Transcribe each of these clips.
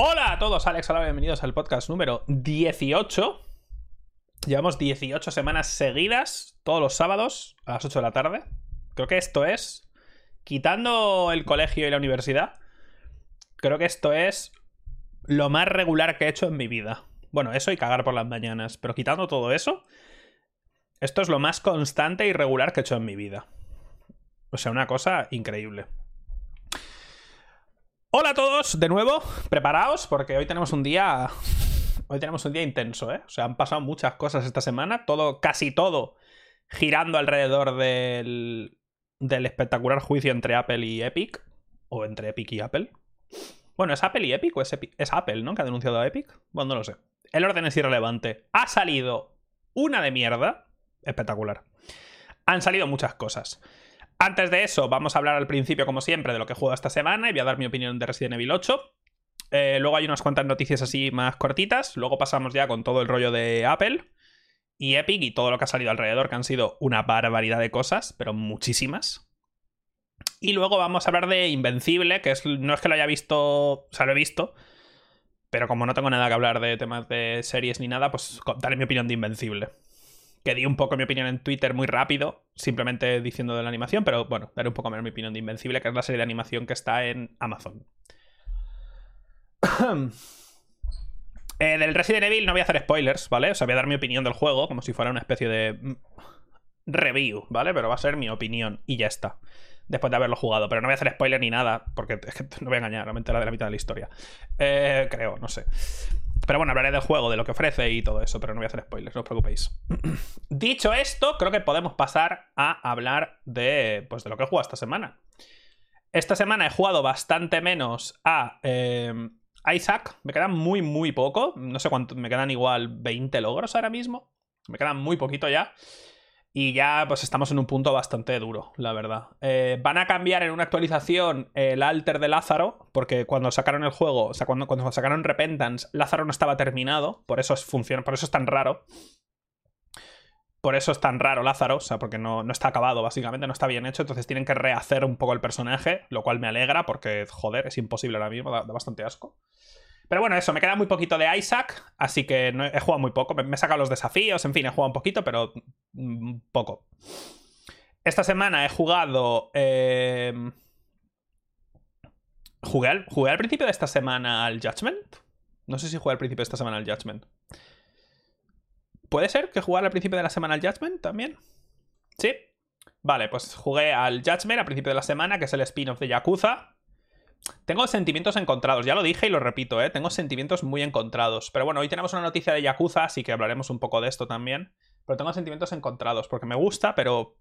Hola a todos, Alex, hola, bienvenidos al podcast número 18. Llevamos 18 semanas seguidas, todos los sábados, a las 8 de la tarde. Creo que esto es, quitando el colegio y la universidad, creo que esto es lo más regular que he hecho en mi vida. Bueno, eso y cagar por las mañanas, pero quitando todo eso, esto es lo más constante y regular que he hecho en mi vida. O sea, una cosa increíble. Hola a todos, de nuevo, preparaos porque hoy tenemos un día hoy tenemos un día intenso, ¿eh? O sea, han pasado muchas cosas esta semana, todo casi todo girando alrededor del del espectacular juicio entre Apple y Epic o entre Epic y Apple. Bueno, ¿es Apple y Epic o es, es Apple, ¿no? Que ha denunciado a Epic. Bueno, no lo sé. El orden es irrelevante. Ha salido una de mierda. Espectacular. Han salido muchas cosas. Antes de eso, vamos a hablar al principio, como siempre, de lo que jugado esta semana y voy a dar mi opinión de Resident Evil 8. Eh, luego hay unas cuantas noticias así más cortitas. Luego pasamos ya con todo el rollo de Apple y Epic y todo lo que ha salido alrededor, que han sido una barbaridad de cosas, pero muchísimas. Y luego vamos a hablar de Invencible, que es, no es que lo haya visto, o sea, lo he visto, pero como no tengo nada que hablar de temas de series ni nada, pues daré mi opinión de Invencible que di un poco mi opinión en Twitter muy rápido, simplemente diciendo de la animación, pero bueno, daré un poco menos mi opinión de Invencible, que es la serie de animación que está en Amazon. Eh, del Resident Evil no voy a hacer spoilers, ¿vale? O sea, voy a dar mi opinión del juego, como si fuera una especie de mm, review, ¿vale? Pero va a ser mi opinión y ya está. Después de haberlo jugado. Pero no voy a hacer spoiler ni nada, porque es que no voy a engañar, realmente la de la mitad de la historia. Eh, creo, no sé. Pero bueno, hablaré del juego, de lo que ofrece y todo eso, pero no voy a hacer spoilers, no os preocupéis. Dicho esto, creo que podemos pasar a hablar de, pues, de lo que he jugado esta semana. Esta semana he jugado bastante menos a eh, Isaac. Me quedan muy, muy poco. No sé cuánto, me quedan igual 20 logros ahora mismo. Me quedan muy poquito ya. Y ya pues estamos en un punto bastante duro, la verdad. Eh, van a cambiar en una actualización el alter de Lázaro, porque cuando sacaron el juego, o sea, cuando, cuando sacaron Repentance, Lázaro no estaba terminado, por eso es, funciona, por eso es tan raro. Por eso es tan raro Lázaro, o sea, porque no, no, está acabado, básicamente, no está bien hecho, entonces tienen que rehacer un poco el personaje, lo cual me alegra, porque, joder, es imposible ahora mismo, da bastante asco. Pero bueno, eso, me queda muy poquito de Isaac, así que no he, jugado muy poco. Me, he sacado los desafíos, en fin, he jugado un poquito, pero mm, poco. Esta semana he jugado... Eh... ¿Jugué, al, ¿Jugué al principio de esta semana al Judgment? No sé si jugué al principio de esta semana al Judgment. ¿Puede ser que jugar al principio de la semana al Judgment también? ¿Sí? Vale, pues jugué al Judgment al principio de la semana, que es el spin-off de Yakuza. Tengo sentimientos encontrados, ya lo dije y lo repito, ¿eh? tengo sentimientos muy encontrados. Pero bueno, hoy tenemos una noticia de Yakuza, así que hablaremos un poco de esto también. Pero tengo sentimientos encontrados, porque me gusta, pero...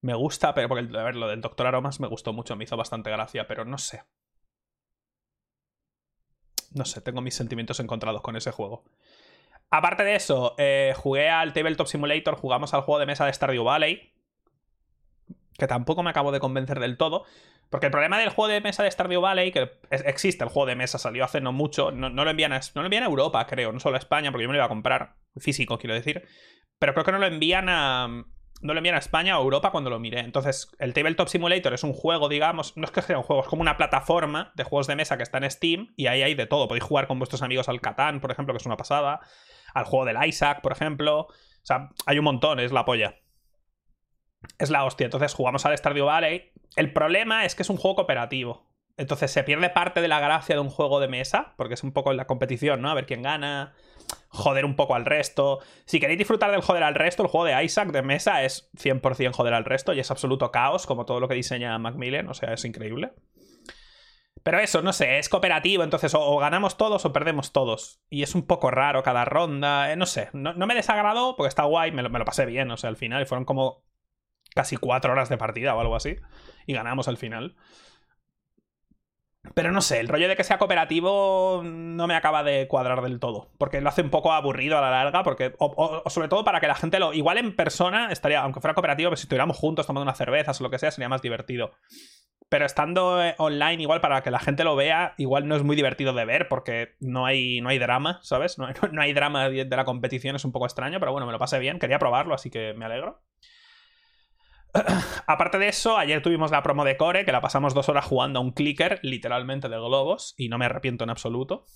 Me gusta, pero porque, a ver, lo del Doctor Aromas me gustó mucho, me hizo bastante gracia, pero no sé. No sé, tengo mis sentimientos encontrados con ese juego. Aparte de eso, eh, jugué al Tabletop Simulator, jugamos al juego de mesa de Stardew Valley, que tampoco me acabo de convencer del todo. Porque el problema del juego de mesa de Stardew Valley, que existe, el juego de mesa salió hace no mucho, no, lo envían a, no lo envían a Europa, creo, no solo a España, porque yo me lo iba a comprar, físico, quiero decir. Pero creo que no lo envían a. No lo envían a España o Europa cuando lo miré. Entonces, el Tabletop Simulator es un juego, digamos, no es que sea un juego, es como una plataforma de juegos de mesa que está en Steam y ahí hay de todo. Podéis jugar con vuestros amigos al Catán, por ejemplo, que es una pasada, al juego del Isaac, por ejemplo. O sea, hay un montón, es la polla es la hostia. Entonces jugamos al Stardew Valley. El problema es que es un juego cooperativo. Entonces se pierde parte de la gracia de un juego de mesa, porque es un poco la competición, ¿no? A ver quién gana, joder un poco al resto. Si queréis disfrutar del joder al resto, el juego de Isaac de mesa es 100% joder al resto y es absoluto caos, como todo lo que diseña Macmillan, o sea, es increíble. Pero eso, no sé, es cooperativo, entonces o, ganamos todos o perdemos todos. Y es un poco raro cada ronda, eh, no sé, no, me desagradó porque está guay, me lo, me lo pasé bien, o sea, al final fueron como casi cuatro horas de partida o algo así. Y ganamos al final. Pero no sé, el rollo de que sea cooperativo no me acaba de cuadrar del todo. Porque lo hace un poco aburrido a la larga. Porque, o, sobre todo para que la gente lo. Igual en persona estaría, aunque fuera cooperativo, si estuviéramos juntos tomando unas cervezas o lo que sea, sería más divertido. Pero estando eh, online, igual para que la gente lo vea, igual no es muy divertido de ver porque no hay, no hay drama, ¿sabes? No hay, no hay drama de la competición, es un poco extraño, pero bueno, me lo pasé bien, quería probarlo, así que me alegro. Aparte de eso, ayer tuvimos la promo de Core, que la pasamos dos horas jugando a un clicker, literalmente de globos, y no me arrepiento en absoluto.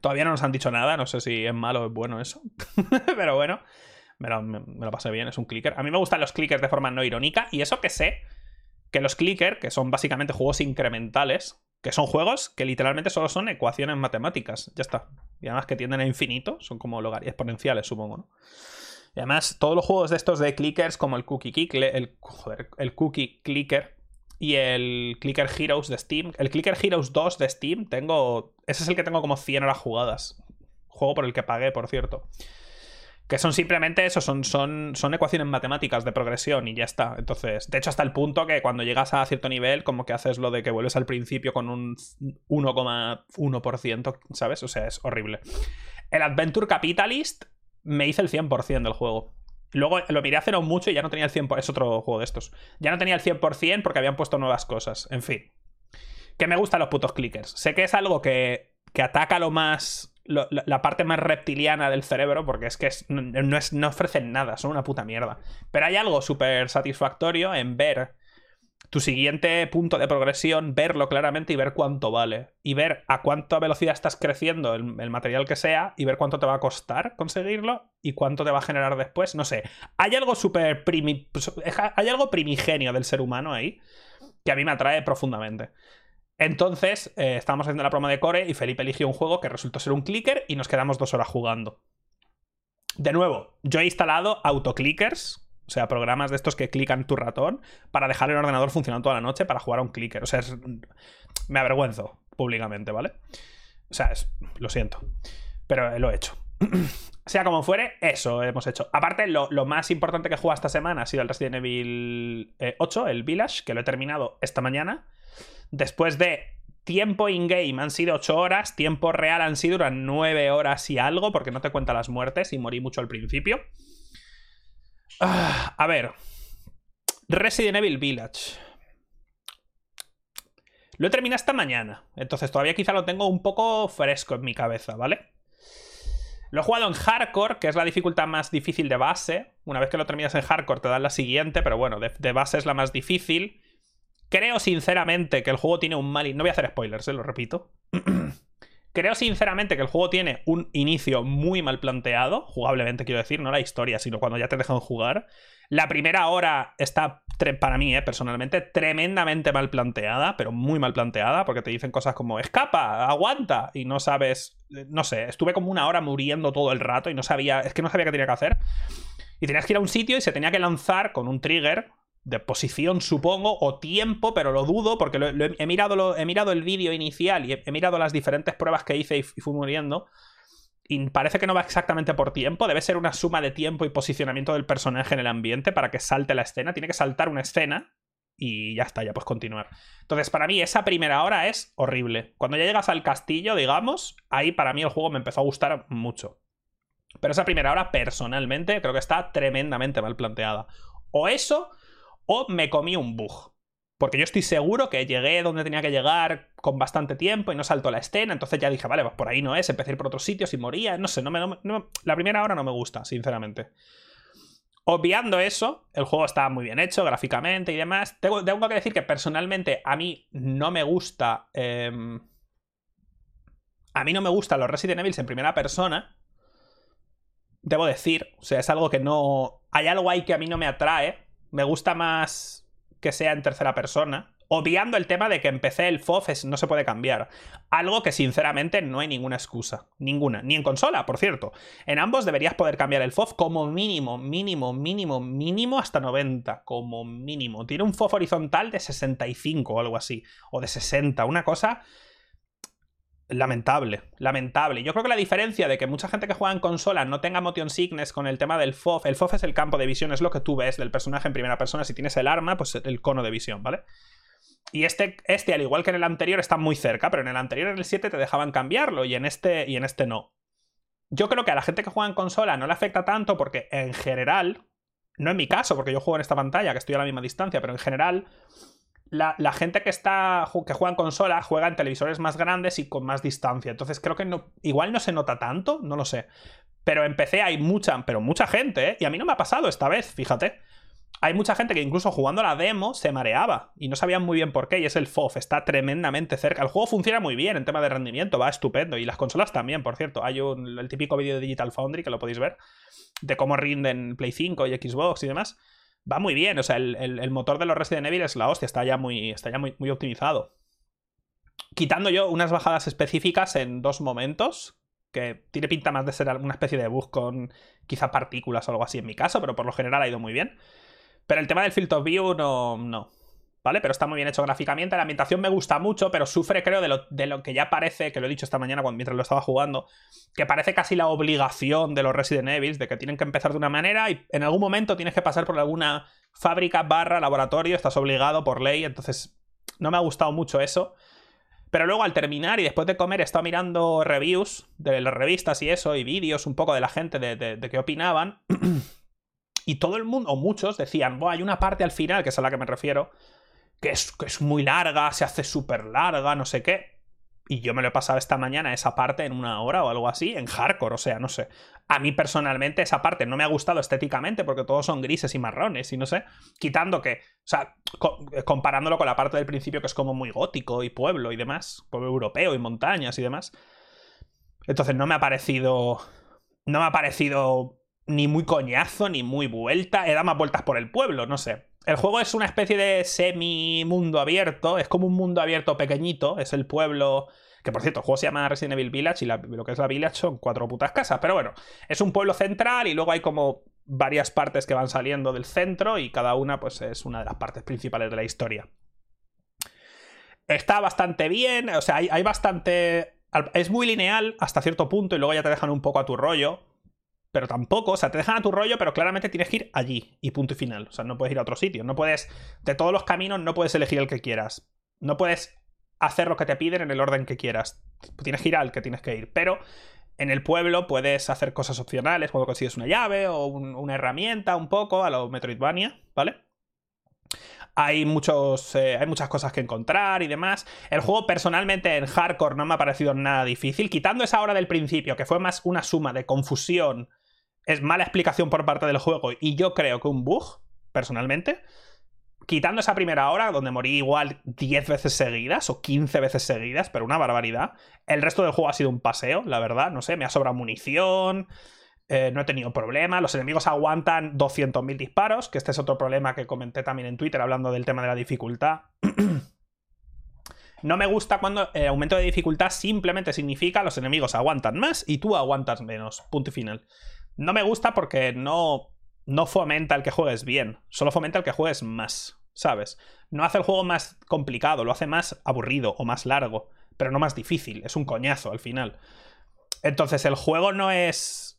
Todavía no nos han dicho nada, no sé si es malo o es bueno eso. Pero bueno, me lo, pasé bien, es un clicker. A mí me gustan los clickers de forma no irónica, y eso que sé que los clickers, que son básicamente juegos incrementales, que son juegos que literalmente solo son ecuaciones matemáticas, ya está. Y además que tienden a infinito, son como exponenciales, supongo, ¿no? Y además, todos los juegos de estos de clickers, como el Cookie Clicker, el, el Cookie Clicker y el Clicker Heroes de Steam. El Clicker Heroes 2 de Steam, tengo. Ese es el que tengo como 100 horas jugadas. Juego por el que pagué, por cierto. Que son simplemente eso, son, son, son ecuaciones matemáticas de progresión y ya está. Entonces, de hecho, hasta el punto que cuando llegas a cierto nivel, como que haces lo de que vuelves al principio con un 1,1%, ¿sabes? O sea, es horrible. El Adventure Capitalist me hice el 100% del juego. Luego lo miré hace no mucho y ya no tenía el 100%. Es otro juego de estos. Ya no tenía el 100% porque habían puesto nuevas cosas. En fin. Que me gustan los putos clickers. Sé que es algo que, que ataca lo más. la, parte más reptiliana del cerebro, porque es que no, es, no ofrecen nada, son una puta mierda. Pero hay algo súper satisfactorio en ver tu siguiente punto de progresión, verlo claramente y ver cuánto vale. Y ver a cuánta velocidad estás creciendo el, material que sea y ver cuánto te va a costar conseguirlo y cuánto te va a generar después. No sé. Hay algo súper Hay algo primigenio del ser humano ahí que a mí me atrae profundamente. Entonces, eh, estábamos haciendo la promo de Core y Felipe eligió un juego que resultó ser un clicker y nos quedamos dos horas jugando. De nuevo, yo he instalado autoclickers, o sea, programas de estos que clican tu ratón para dejar el ordenador funcionando toda la noche para jugar a un clicker. O sea, me avergüenzo públicamente, ¿vale? O sea, lo siento. Pero lo he hecho. sea como fuere, eso hemos hecho. Aparte, lo, más importante que he jugado esta semana ha sido el Resident Evil 8, eh, el Village, que lo he terminado esta mañana. Después de tiempo in-game han sido 8 horas, tiempo real han sido unas 9 horas y algo, porque no te cuenta las muertes y morí mucho al principio. Ah, a ver. Resident Evil Village. Lo he terminado esta mañana. Entonces todavía quizá lo tengo un poco fresco en mi cabeza, ¿vale? Lo he jugado en hardcore, que es la dificultad más difícil de base. Una vez que lo terminas en hardcore te dan la siguiente, pero bueno, de, base es la más difícil. Creo sinceramente que el juego tiene un mal... No voy a hacer spoilers, ¿eh? lo repito. Creo sinceramente que el juego tiene un inicio muy mal planteado, jugablemente quiero decir, no la historia, sino cuando ya te dejan jugar. La primera hora está, para mí, eh, personalmente, tremendamente mal planteada, pero muy mal planteada, porque te dicen cosas como escapa, aguanta, y no sabes, no sé, estuve como una hora muriendo todo el rato y no sabía, es que no sabía qué tenía que hacer. Y tenías que ir a un sitio y se tenía que lanzar con un trigger, de posición, supongo, o tiempo, pero lo dudo porque he, mirado he mirado el vídeo inicial y he, mirado las diferentes pruebas que hice y, fui muriendo. Y parece que no va exactamente por tiempo, debe ser una suma de tiempo y posicionamiento del personaje en el ambiente para que salte la escena. Tiene que saltar una escena y ya está, ya puedes continuar. Entonces, para mí, esa primera hora es horrible. Cuando ya llegas al castillo, digamos, ahí para mí el juego me empezó a gustar mucho. Pero esa primera hora, personalmente, creo que está tremendamente mal planteada. O eso, o me comí un bug. Porque yo estoy seguro que llegué donde tenía que llegar con bastante tiempo y no saltó la escena. Entonces ya dije, vale, pues por ahí no es. Empecé a ir por otros sitios y moría. No sé, no me, la primera hora no me gusta, sinceramente. Obviando eso, el juego está muy bien hecho gráficamente y demás. Tengo, que decir que personalmente a mí no me gusta. Em, a mí no me gustan los Resident Evil en primera persona. Debo decir. O sea, es algo que no. Hay algo ahí que a mí no me atrae me gusta más que sea en tercera persona. Obviando el tema de que empecé el FOF no se puede cambiar. Algo que sinceramente no hay ninguna excusa. Ninguna. Ni en consola, por cierto. En ambos deberías poder cambiar el FOF como mínimo, mínimo, mínimo, mínimo hasta 90. Como mínimo. Tiene un FOF horizontal de 65 o algo así. O de 60. Una cosa Lamentable, lamentable. Yo creo que la diferencia de que mucha gente que juega en consola no tenga motion sickness con el tema del FOF, el FOF es el campo de visión, es lo que tú ves del personaje en primera persona. Si tienes el arma, pues el cono de visión, ¿vale? Y este, este, al igual que en el anterior, está muy cerca, pero en el anterior, en el 7, te dejaban cambiarlo y en este, y en este no. Yo creo que a la gente que juega en consola no le afecta tanto porque en general, no en mi caso, porque yo juego en esta pantalla, que estoy a la misma distancia, pero en general, la, gente que está que juega en consola juega en televisores más grandes y con más distancia. Entonces creo que no, igual no se nota tanto, no lo sé. Pero en PC hay mucha, pero mucha gente, ¿eh? Y a mí no me ha pasado esta vez, fíjate. hay mucha gente que incluso jugando la demo se mareaba y no sabían muy bien por qué. Y es el FOF, está tremendamente cerca. El juego funciona muy bien en tema de rendimiento, va estupendo. Y las consolas también, por cierto. Hay un, el típico vídeo de Digital Foundry que lo podéis ver de cómo rinden Play 5 y Xbox y demás. Va muy bien, o sea, el, motor de los Resident Evil es la hostia, está ya muy, está ya muy, muy optimizado. Quitando yo unas bajadas específicas en dos momentos, que tiene pinta más de ser una especie de bug con quizá partículas o algo así en mi caso, pero por lo general ha ido muy bien. Pero el tema del Field of View no, no. ¿Vale? Pero está muy bien hecho gráficamente. La ambientación me gusta mucho, pero sufre, creo, de lo, de lo que ya parece, que lo he dicho esta mañana cuando, mientras lo estaba jugando, que parece casi la obligación de los Resident Evil, de que tienen que empezar de una manera y en algún momento tienes que pasar por alguna fábrica barra laboratorio, estás obligado por ley, entonces no me ha gustado mucho eso. Pero luego al terminar y después de comer he estado mirando reviews de las revistas y eso, y vídeos un poco de la gente de, de qué opinaban. Y todo el mundo, o muchos, decían, hay una parte al final, que es a la que me refiero, que es, que es muy larga, se hace súper larga, no sé qué. Y yo me lo he pasado esta mañana esa parte en una hora o algo así, en hardcore, o sea, no sé. A mí personalmente esa parte no me ha gustado estéticamente porque todos son grises y marrones y no sé. Quitando que, o sea, comparándolo con la parte del principio que es como muy gótico y pueblo y demás, pueblo europeo y montañas y demás. Entonces no me ha parecido... No me ha parecido ni muy coñazo, ni muy vuelta. He dado más vueltas por el pueblo, no sé. El juego es una especie de semi-mundo abierto. Es como un mundo abierto pequeñito. Es el pueblo. Que por cierto, el juego se llama Resident Evil Village y lo que es la Village son cuatro putas casas. Pero bueno, es un pueblo central y luego hay como varias partes que van saliendo del centro y cada una pues es una de las partes principales de la historia. Está bastante bien, o sea, hay, hay bastante... Es muy lineal hasta cierto punto y luego ya te dejan un poco a tu rollo pero tampoco, o sea, te dejan a tu rollo, pero claramente tienes que ir allí y punto y final. O sea, no puedes ir a otro sitio. No puedes, de todos los caminos, no puedes elegir el que quieras. No puedes hacer lo que te piden en el orden que quieras. Tienes que ir al que tienes que ir. Pero en el pueblo puedes hacer cosas opcionales, cuando consigues una llave o una herramienta, un poco, a lo Metroidvania, ¿vale? Hay, muchos, eh, hay muchas cosas que encontrar y demás. El juego personalmente en hardcore no me ha parecido nada difícil, quitando esa hora del principio, que fue más una suma de confusión es mala explicación por parte del juego y yo creo que un bug, personalmente. Quitando esa primera hora, donde morí igual 10 veces seguidas o 15 veces seguidas, pero una barbaridad. El resto del juego ha sido un paseo, la verdad. No sé, me ha sobrado munición, eh, no he tenido problema. Los enemigos aguantan 200.000 disparos, que este es otro problema que comenté también en Twitter hablando del tema de la dificultad. no me gusta cuando el aumento de dificultad simplemente significa los enemigos aguantan más y tú aguantas menos. Punto y final. No me gusta porque no, no fomenta el que juegues bien, solo fomenta el que juegues más, ¿sabes? No hace el juego más complicado, lo hace más aburrido o más largo, pero no más difícil, es un coñazo al final. Entonces el juego no es...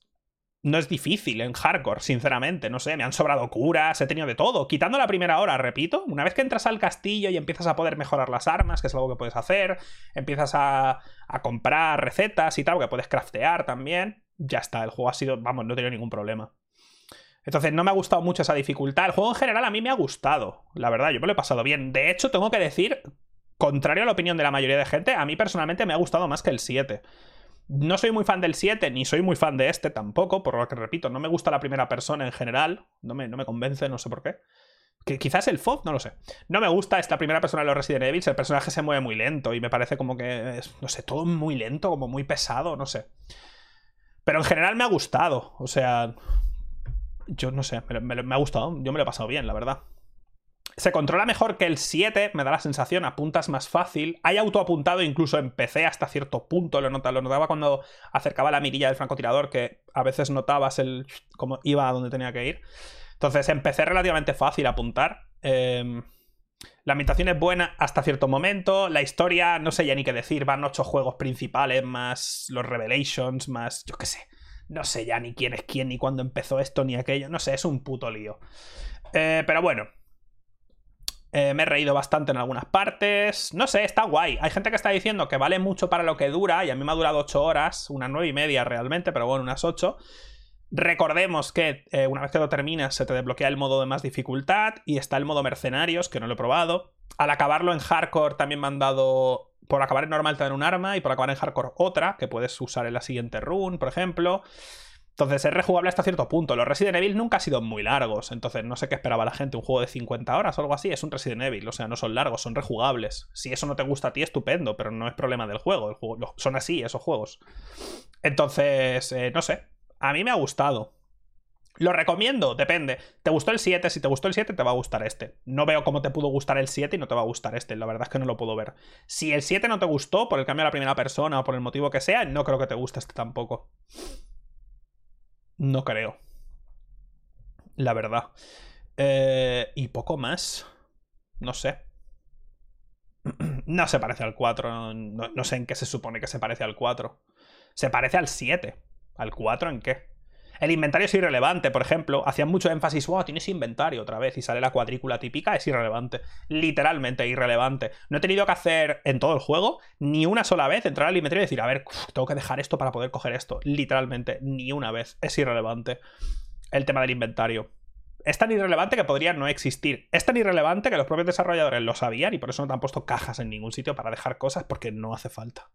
No es difícil en hardcore, sinceramente, no sé, me han sobrado curas, he tenido de todo, quitando la primera hora, repito, una vez que entras al castillo y empiezas a poder mejorar las armas, que es algo que puedes hacer, empiezas a, a comprar recetas y tal, que puedes craftear también, ya está, el juego ha sido, vamos, no he tenido ningún problema. Entonces no me ha gustado mucho esa dificultad. El juego en general a mí me ha gustado, la verdad, yo me lo he pasado bien. De hecho, tengo que decir, contrario a la opinión de la mayoría de gente, a mí personalmente me ha gustado más que el 7. No soy muy fan del 7, ni soy muy fan de este tampoco, por lo que repito, no me gusta la primera persona en general, no me, no me convence, no sé por qué. Que quizás el FOB, no lo sé. No me gusta esta primera persona de los Resident Evil, el personaje se mueve muy lento y me parece como que no sé, todo muy lento, como muy pesado, no sé. Pero en general me ha gustado. O sea, yo no sé, me, ha gustado. Yo me lo he pasado bien, la verdad. Se controla mejor que el 7, me da la sensación, apuntas más fácil. Hay autoapuntado incluso en PC hasta cierto punto, lo notaba, lo notaba cuando acercaba la mirilla del francotirador, que a veces notabas el cómo iba a donde tenía que ir. Entonces, empecé relativamente fácil apuntar. Eh, la ambientación es buena hasta cierto momento. La historia, no sé ya ni qué decir. Van ocho juegos principales, más los Revelations, más. Yo qué sé. No sé ya ni quién es quién, ni cuándo empezó esto, ni aquello. No sé, es un puto lío. Eh, pero bueno. Eh, me he reído bastante en algunas partes. No sé, está guay. Hay gente que está diciendo que vale mucho para lo que dura. Y a mí me ha durado ocho horas. Unas nueve y media realmente, pero bueno, unas ocho. Recordemos que eh, una vez que lo terminas se te desbloquea el modo de más dificultad y está el modo mercenarios, que no lo he probado. Al acabarlo en hardcore también me han dado... Por acabar en normal te un arma y por acabar en hardcore otra, que puedes usar en la siguiente run, por ejemplo. Entonces es rejugable hasta cierto punto. Los Resident Evil nunca han sido muy largos, entonces no sé qué esperaba la gente. Un juego de 50 horas o algo así es un Resident Evil, o sea, no son largos, son rejugables. Si eso no te gusta a ti, estupendo, pero no es problema del juego. El juego son así esos juegos. Entonces, eh, no sé. A mí me ha gustado. ¿Lo recomiendo? Depende. ¿Te gustó el 7? Si te gustó el 7, te va a gustar este. No veo cómo te pudo gustar el 7 y no te va a gustar este. La verdad es que no lo puedo ver. Si el 7 no te gustó por el cambio a la primera persona o por el motivo que sea, no creo que te guste este tampoco. No creo. La verdad. Eh, y poco más. No sé. No se parece al 4. No, no sé en qué se supone que se parece al 4. Se parece al 7. ¿Al 4 en qué? El inventario es irrelevante, por ejemplo. Hacían mucho énfasis, wow, tienes inventario otra vez y sale la cuadrícula típica, es irrelevante. Literalmente irrelevante. No he tenido que hacer en todo el juego ni una sola vez entrar al inventario y decir, a ver, tengo que dejar esto para poder coger esto. Literalmente, ni una vez. Es irrelevante el tema del inventario. Es tan irrelevante que podría no existir. Es tan irrelevante que los propios desarrolladores lo sabían y por eso no te han puesto cajas en ningún sitio para dejar cosas porque no hace falta.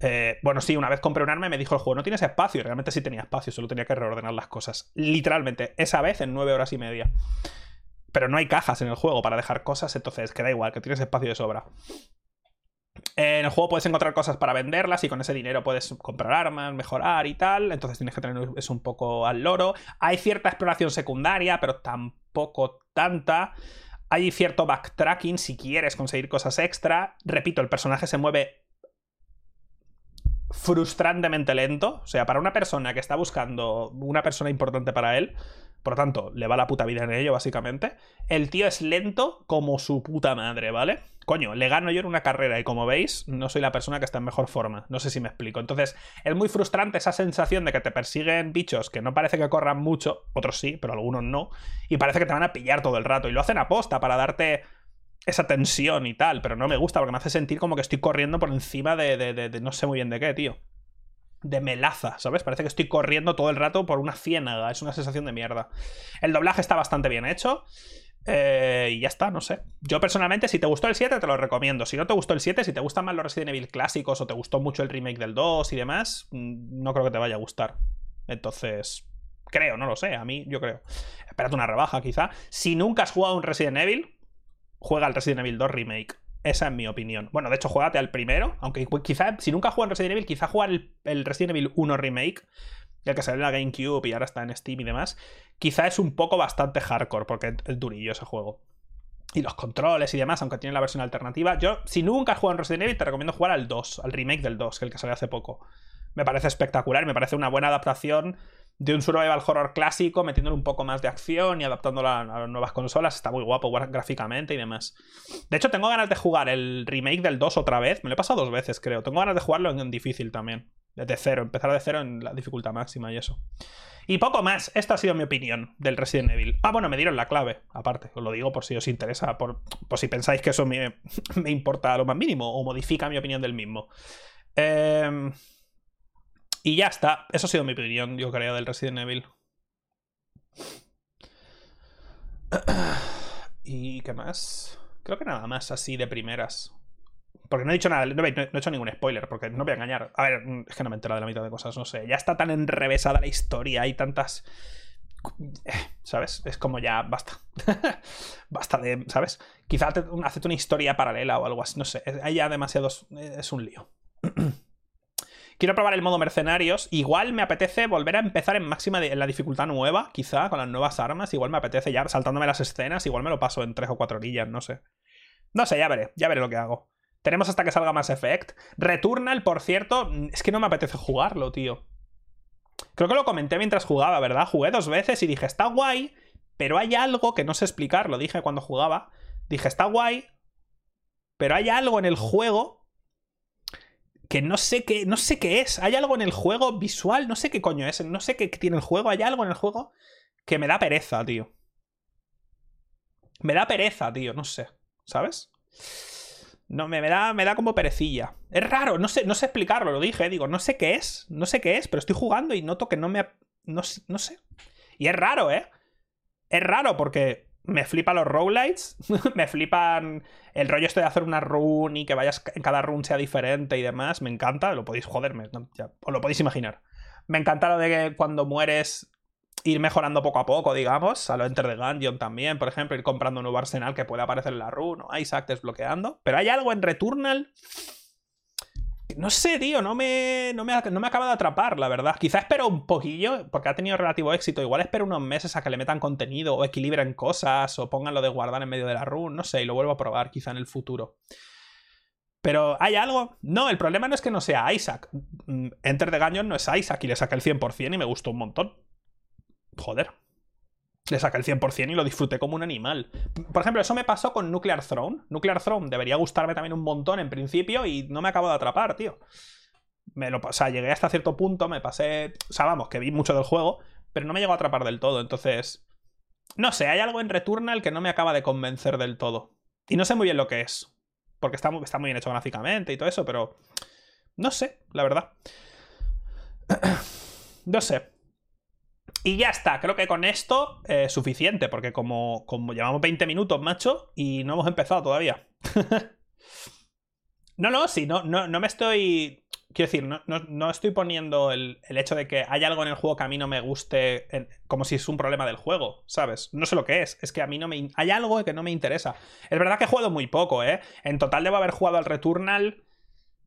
Eh, bueno, sí, una vez compré un arma y me dijo el juego, no tienes espacio. Realmente sí tenía espacio, solo tenía que reordenar las cosas. Literalmente, esa vez en nueve horas y media. Pero no hay cajas en el juego para dejar cosas, entonces queda igual, que tienes espacio de sobra. En el juego puedes encontrar cosas para venderlas y con ese dinero puedes comprar armas, mejorar y tal. Entonces tienes que tener eso un poco al loro. Hay cierta exploración secundaria, pero tampoco tanta. Hay cierto backtracking si quieres conseguir cosas extra. Repito, el personaje se mueve frustrantemente lento. O sea, para una persona que está buscando una persona importante para él, por lo tanto, le va la puta vida en ello, básicamente. El tío es lento como su puta madre, ¿vale? Coño, le gano yo en una carrera y como veis, no soy la persona que está en mejor forma. No sé si me explico. Entonces, es muy frustrante esa sensación de que te persiguen bichos que no parece que corran mucho, otros sí, pero algunos no, y parece que te van a pillar todo el rato. Y lo hacen aposta para darte esa tensión y tal, pero no me gusta porque me hace sentir como que estoy corriendo por encima de, de, no sé muy bien de qué, tío. De melaza, ¿sabes? Parece que estoy corriendo todo el rato por una ciénaga, es una sensación de mierda. El doblaje está bastante bien hecho. Eh, y ya está, no sé. Yo personalmente, si te gustó el 7, te lo recomiendo. Si no te gustó el 7, si te gustan más los Resident Evil clásicos o te gustó mucho el remake del 2 y demás, mm, no creo que te vaya a gustar. Entonces, creo, no lo sé. A mí, yo creo. Espérate una rebaja, quizá. Si nunca has jugado un Resident Evil, juega al Resident Evil 2 Remake. Esa es mi opinión. Bueno, de hecho, juégate al primero. Aunque quizá, si nunca juegas Resident Evil, quizá jugar el, Resident Evil 1 Remake, el que salió en la GameCube y ahora está en Steam y demás, quizá es un poco bastante hardcore, porque es durillo ese juego. Y los controles y demás, aunque tiene la versión alternativa. Yo, si nunca has jugado en Resident Evil, te recomiendo jugar al 2, al remake del 2, que el que salió hace poco. Me parece espectacular, me parece una buena adaptación de un survival horror clásico, metiéndole un poco más de acción y adaptándolo a, las nuevas consolas. Está muy guapo gráficamente y demás. De hecho, tengo ganas de jugar el remake del 2 otra vez. Me lo he pasado dos veces, creo. Tengo ganas de jugarlo en, difícil también. Desde cero, empezar de cero en la dificultad máxima y eso. Y poco más. Esta ha sido mi opinión del Resident Evil. Ah, bueno, me dieron la clave, aparte. Os lo digo por si os interesa, por, si pensáis que eso me, me importa lo más mínimo o modifica mi opinión del mismo. Eh. Y ya está. Eso ha sido mi opinión, yo creo, del Resident Evil. ¿Y qué más? Creo que nada más así de primeras. Porque no he dicho nada, no he, hecho ningún spoiler, porque no voy a engañar. A ver, es que no me he de la mitad de cosas, no sé. Ya está tan enrevesada la historia, hay tantas. ¿Sabes? Es como ya, basta. basta de, ¿sabes? Quizá hacete una historia paralela o algo así, no sé. Hay ya demasiados. Es un lío. Quiero probar el modo mercenarios. Igual me apetece volver a empezar en máxima en la dificultad nueva, quizá, con las nuevas armas. Igual me apetece ya saltándome las escenas. Igual me lo paso en tres o cuatro orillas, no sé. No sé, ya veré, ya veré lo que hago. Tenemos hasta que salga Mass Effect. Returnal, por cierto, es que no me apetece jugarlo, tío. Creo que lo comenté mientras jugaba, ¿verdad? Jugué dos veces y dije, está guay, pero hay algo que no sé explicar, lo dije cuando jugaba. Dije, está guay, pero hay algo en el juego que no sé qué, no sé qué es. Hay algo en el juego visual, no sé qué coño es, no sé qué tiene el juego, hay algo en el juego que me da pereza, tío. Me da pereza, tío, no sé, ¿sabes? No, me, da, me da como perecilla. Es raro, no sé, no sé explicarlo, lo dije, digo, no sé qué es, no sé qué es, pero estoy jugando y noto que no me... No, no sé. Y es raro, ¿eh? Es raro porque me flipan los roguelites, me flipan el rollo este de hacer una run y que vayas en cada run sea diferente y demás, me encanta, lo podéis joderme, os lo podéis imaginar. Me encanta lo de que cuando mueres ir mejorando poco a poco, digamos. A lo Enter the Gungeon también, por ejemplo, ir comprando un nuevo arsenal que puede aparecer en la run o Isaac desbloqueando. Pero hay algo en Returnal. No sé, tío, no me, no, me, no me acaba de atrapar, la verdad. Quizá espero un poquillo, porque ha tenido relativo éxito. Igual espero unos meses a que le metan contenido o equilibren cosas o pongan lo de guardar en medio de la run. No sé, y lo vuelvo a probar quizá en el futuro. Pero ¿hay algo? No, el problema no es que no sea Isaac. Mm, Enter the Gungeon no es Isaac y le saqué el 100% y me gustó un montón. Joder. Le saqué el 100% y lo disfruté como un animal. Por ejemplo, eso me pasó con Nuclear Throne. Nuclear Throne debería gustarme también un montón en principio y no me acabo de atrapar, tío. Me lo, o sea, llegué hasta cierto punto, me pasé... O sea, vamos, que vi mucho del juego, pero no me llegó a atrapar del todo. Entonces... No sé, hay algo en Returnal que no me acaba de convencer del todo. Y no sé muy bien lo que es. Porque está muy, está muy bien hecho gráficamente y todo eso, pero... No sé, la verdad. no sé. Y ya está, creo que con esto es eh, suficiente, porque como, como llevamos 20 minutos, macho, y no hemos empezado todavía. no, no, sí, no, no, no me estoy... Quiero decir, no, no, estoy poniendo el, hecho de que hay algo en el juego que a mí no me guste como si es un problema del juego, ¿sabes? No sé lo que es, es que a mí no me... Hay algo que no me interesa. Es verdad que he jugado muy poco, ¿eh? En total debo haber jugado al Returnal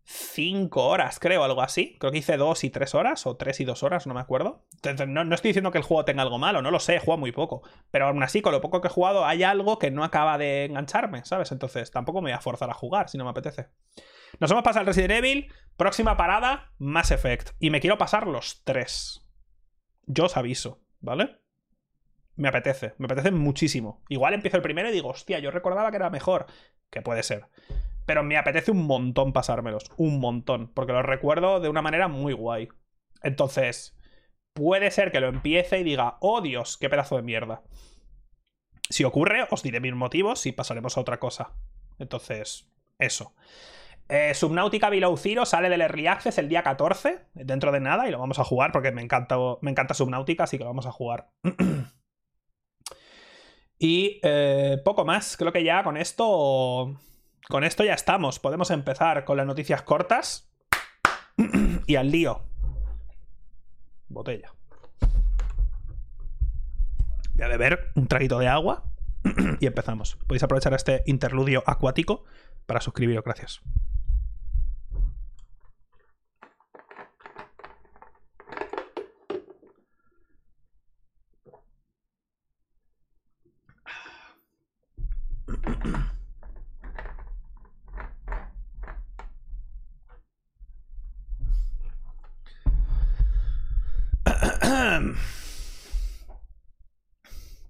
5 horas, creo, algo así. Creo que hice 2 y 3 horas, o 3 y 2 horas, no me acuerdo. no, no, estoy diciendo que el juego tenga algo malo, no lo sé, he muy poco. Pero aún así, con lo poco que he jugado, hay algo que no acaba de engancharme, ¿sabes? Entonces tampoco me voy a forzar a jugar si no me apetece. Nos hemos pasado el Resident Evil, próxima parada, Mass Effect. Y me quiero pasar los 3. Yo os aviso, ¿vale? Me apetece, me apetece muchísimo. Igual empiezo el primero y digo, hostia, yo recordaba que era mejor. Que puede ser. Pero me apetece un montón pasármelos. Un montón. Porque los recuerdo de una manera muy guay. Entonces, puede ser que lo empiece y diga, oh Dios, qué pedazo de mierda. Si ocurre, os diré mis motivos y pasaremos a otra cosa. Entonces, eso. Eh, Subnautica Below sale del Early Access el día 14, dentro de nada, y lo vamos a jugar porque me encanta, me encanta Subnautica, así que lo vamos a jugar. y eh, poco más, creo que ya con esto con esto ya estamos. Podemos empezar con las noticias cortas. y al lío. Botella. Voy a beber un traguito de agua. y empezamos. Podéis aprovechar este interludio acuático para suscribiros. Gracias.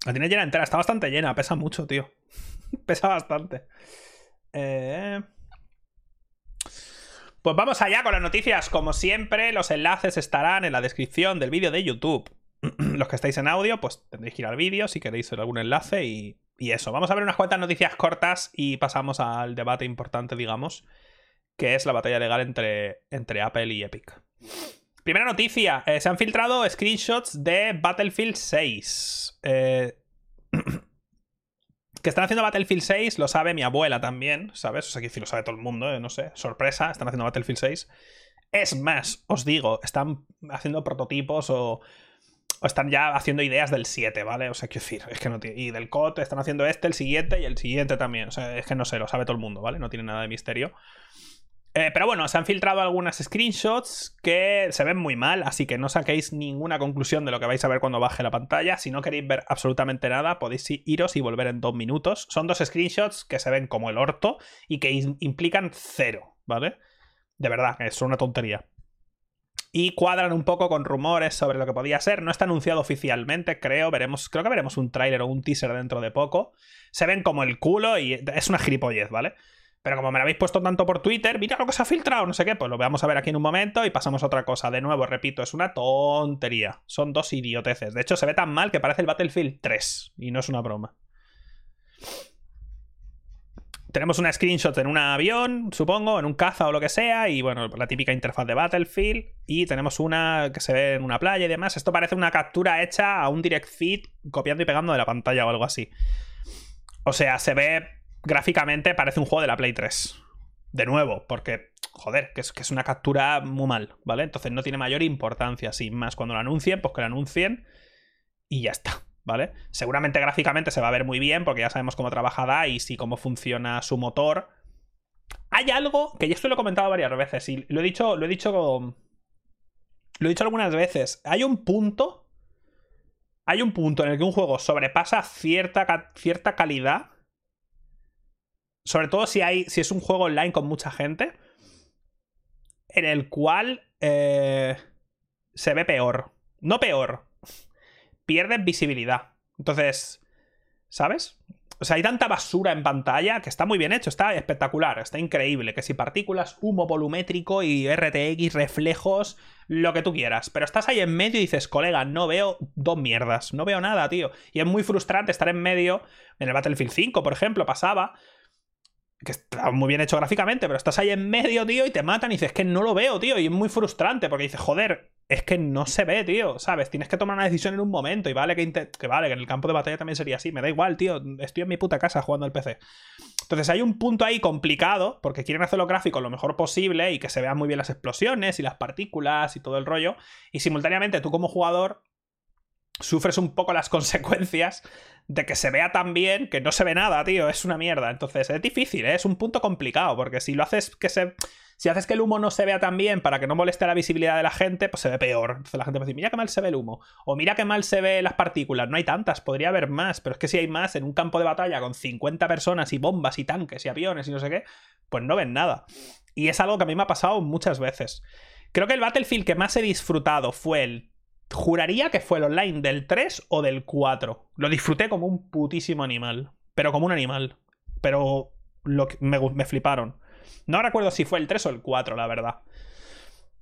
La tiene llena entera, está bastante llena, pesa mucho, tío. pesa bastante. Eh, pues vamos allá con las noticias. Como siempre, los enlaces estarán en la descripción del vídeo de YouTube. los que estáis en audio, pues tendréis que ir al vídeo si queréis algún enlace y, y eso. Vamos a ver unas cuantas noticias cortas y pasamos al debate importante, digamos, que es la batalla legal entre, entre Apple y Epic. Primera noticia, eh, se han filtrado screenshots de Battlefield 6. Eh, que están haciendo Battlefield 6, lo sabe mi abuela también, ¿sabes? O sea, que lo sabe todo el mundo, eh, no sé. Sorpresa, están haciendo Battlefield 6. Es más, os digo, están haciendo prototipos o, están ya haciendo ideas del 7, ¿vale? O sea, quiero decir, es que no tiene. Y del COD están haciendo este, el siguiente y el siguiente también. O sea, es que no sé, lo sabe todo el mundo, ¿vale? No tiene nada de misterio. Eh, pero bueno, se han filtrado algunas screenshots que se ven muy mal, así que no saquéis ninguna conclusión de lo que vais a ver cuando baje la pantalla. Si no queréis ver absolutamente nada, podéis iros y volver en dos minutos. Son dos screenshots que se ven como el orto y que implican cero, ¿vale? De verdad, es una tontería. Y cuadran un poco con rumores sobre lo que podía ser. No está anunciado oficialmente, creo. Veremos, creo que veremos un tráiler o un teaser dentro de poco. Se ven como el culo y es una gilipollez, ¿vale? Pero como me lo habéis puesto tanto por Twitter, mira lo que se ha filtrado, no sé qué, pues lo vamos a ver aquí en un momento y pasamos a otra cosa. De nuevo, repito, es una tontería. Son dos idioteces. De hecho, se ve tan mal que parece el Battlefield 3. Y no es una broma. Tenemos una screenshot en un avión, supongo, en un caza o lo que sea, y bueno, la típica interfaz de Battlefield. Y tenemos una que se ve en una playa y demás. Esto parece una captura hecha a un direct feed copiando y pegando de la pantalla o algo así. O sea, se ve gráficamente parece un juego de la Play 3. De nuevo, porque, joder, que es, que es una captura muy mal, ¿vale? Entonces no tiene mayor importancia, sin más. Cuando lo anuncien, pues que lo anuncien y ya está, ¿vale? Seguramente gráficamente se va a ver muy bien, porque ya sabemos cómo trabaja DICE y cómo funciona su motor. Hay algo que ya esto lo he comentado varias veces y lo he dicho, lo he dicho, lo he dicho algunas veces. Hay un punto, hay un punto en el que un juego sobrepasa cierta, cierta calidad sobre todo si, hay, si es un juego online con mucha gente. En el cual eh, se ve peor. No peor. Pierdes visibilidad. Entonces, ¿sabes? O sea, hay tanta basura en pantalla que está muy bien hecho, está espectacular, está increíble. Que si partículas, humo volumétrico y RTX, reflejos, lo que tú quieras. Pero estás ahí en medio y dices, colega, no veo dos mierdas, no veo nada, tío. Y es muy frustrante estar en medio. En el Battlefield 5, por ejemplo, pasaba que está muy bien hecho gráficamente, pero estás ahí en medio, tío, y te matan y dices, es que no lo veo, tío, y es muy frustrante porque dices, joder, es que no se ve, tío, ¿sabes? Tienes que tomar una decisión en un momento y vale que, que vale, que en el campo de batalla también sería así, me da igual, tío, estoy en mi puta casa jugando al PC. Entonces hay un punto ahí complicado porque quieren hacerlo gráfico lo mejor posible y que se vean muy bien las explosiones y las partículas y todo el rollo, y simultáneamente tú como jugador sufres un poco las consecuencias de que se vea tan bien que no se ve nada, tío. Es una mierda. Entonces es difícil, ¿eh? es un punto complicado. Porque si lo haces que se. Si haces que el humo no se vea tan bien para que no moleste la visibilidad de la gente, pues se ve peor. Entonces la gente va a mira qué mal se ve el humo. O mira qué mal se ve las partículas. No hay tantas, podría haber más. Pero es que si hay más en un campo de batalla con 50 personas y bombas y tanques y aviones y no sé qué, pues no ven nada. Y es algo que a mí me ha pasado muchas veces. Creo que el Battlefield que más he disfrutado fue el Juraría que fue el online del 3 o del 4. Lo disfruté como un putísimo animal. Pero como un animal. Pero me fliparon. No recuerdo si fue el 3 o el 4, la verdad.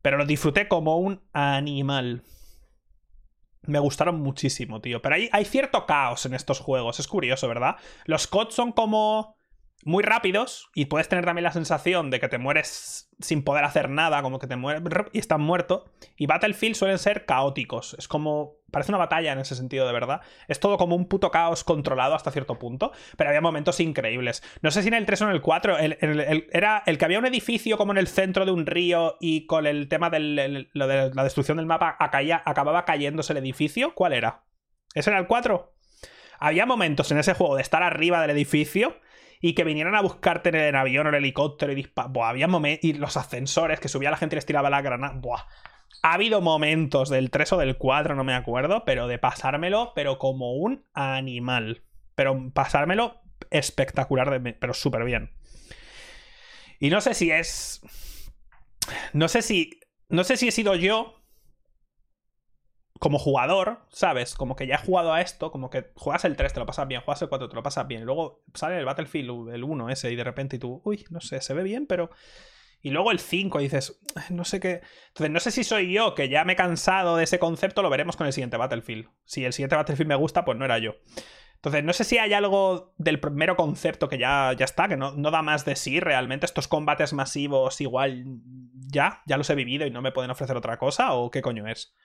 Pero lo disfruté como un animal. Me gustaron muchísimo, tío. Pero hay, hay cierto caos en estos juegos. Es curioso, ¿verdad? Los COD son como muy rápidos y puedes tener también la sensación de que te mueres sin poder hacer nada, como que te mueres y estás muerto. Y Battlefield suelen ser caóticos. Es como. Parece una batalla en ese sentido, de verdad. Es todo como un puto caos controlado hasta cierto punto. Pero había momentos increíbles. No sé si en el 3 o en el 4. era el que había un edificio como en el centro de un río y con el tema de la destrucción del mapa acababa cayéndose el edificio. ¿Cuál era? ¿Ese era el 4? Había momentos en ese juego de estar arriba del edificio y que vinieran a buscarte en el avión o el helicóptero y disparar. Buah, había momentos. Y los ascensores, que subía la gente y les tiraba la granada. Buah. Ha habido momentos del 3 o del 4, no me acuerdo, pero de pasármelo, pero como un animal. Pero pasármelo espectacular, pero súper bien. Y no sé si es. No sé si. No sé si he sido yo como jugador, ¿sabes? Como que ya he jugado a esto, como que juegas el 3, te lo pasas bien, juegas el 4, te lo pasas bien, y luego sale el Battlefield, el 1 ese, y de repente tú, uy, no sé, se ve bien, pero... Y luego el 5 y dices, no sé qué... Entonces, no sé si soy yo, que ya me he cansado de ese concepto, lo veremos con el siguiente Battlefield. Si el siguiente Battlefield me gusta, pues no era yo. Entonces, no sé si hay algo del primero concepto que ya, ya está, que no, no da más de sí realmente. Estos combates masivos igual ya, ya los he vivido y no me pueden ofrecer otra cosa, o qué coño es.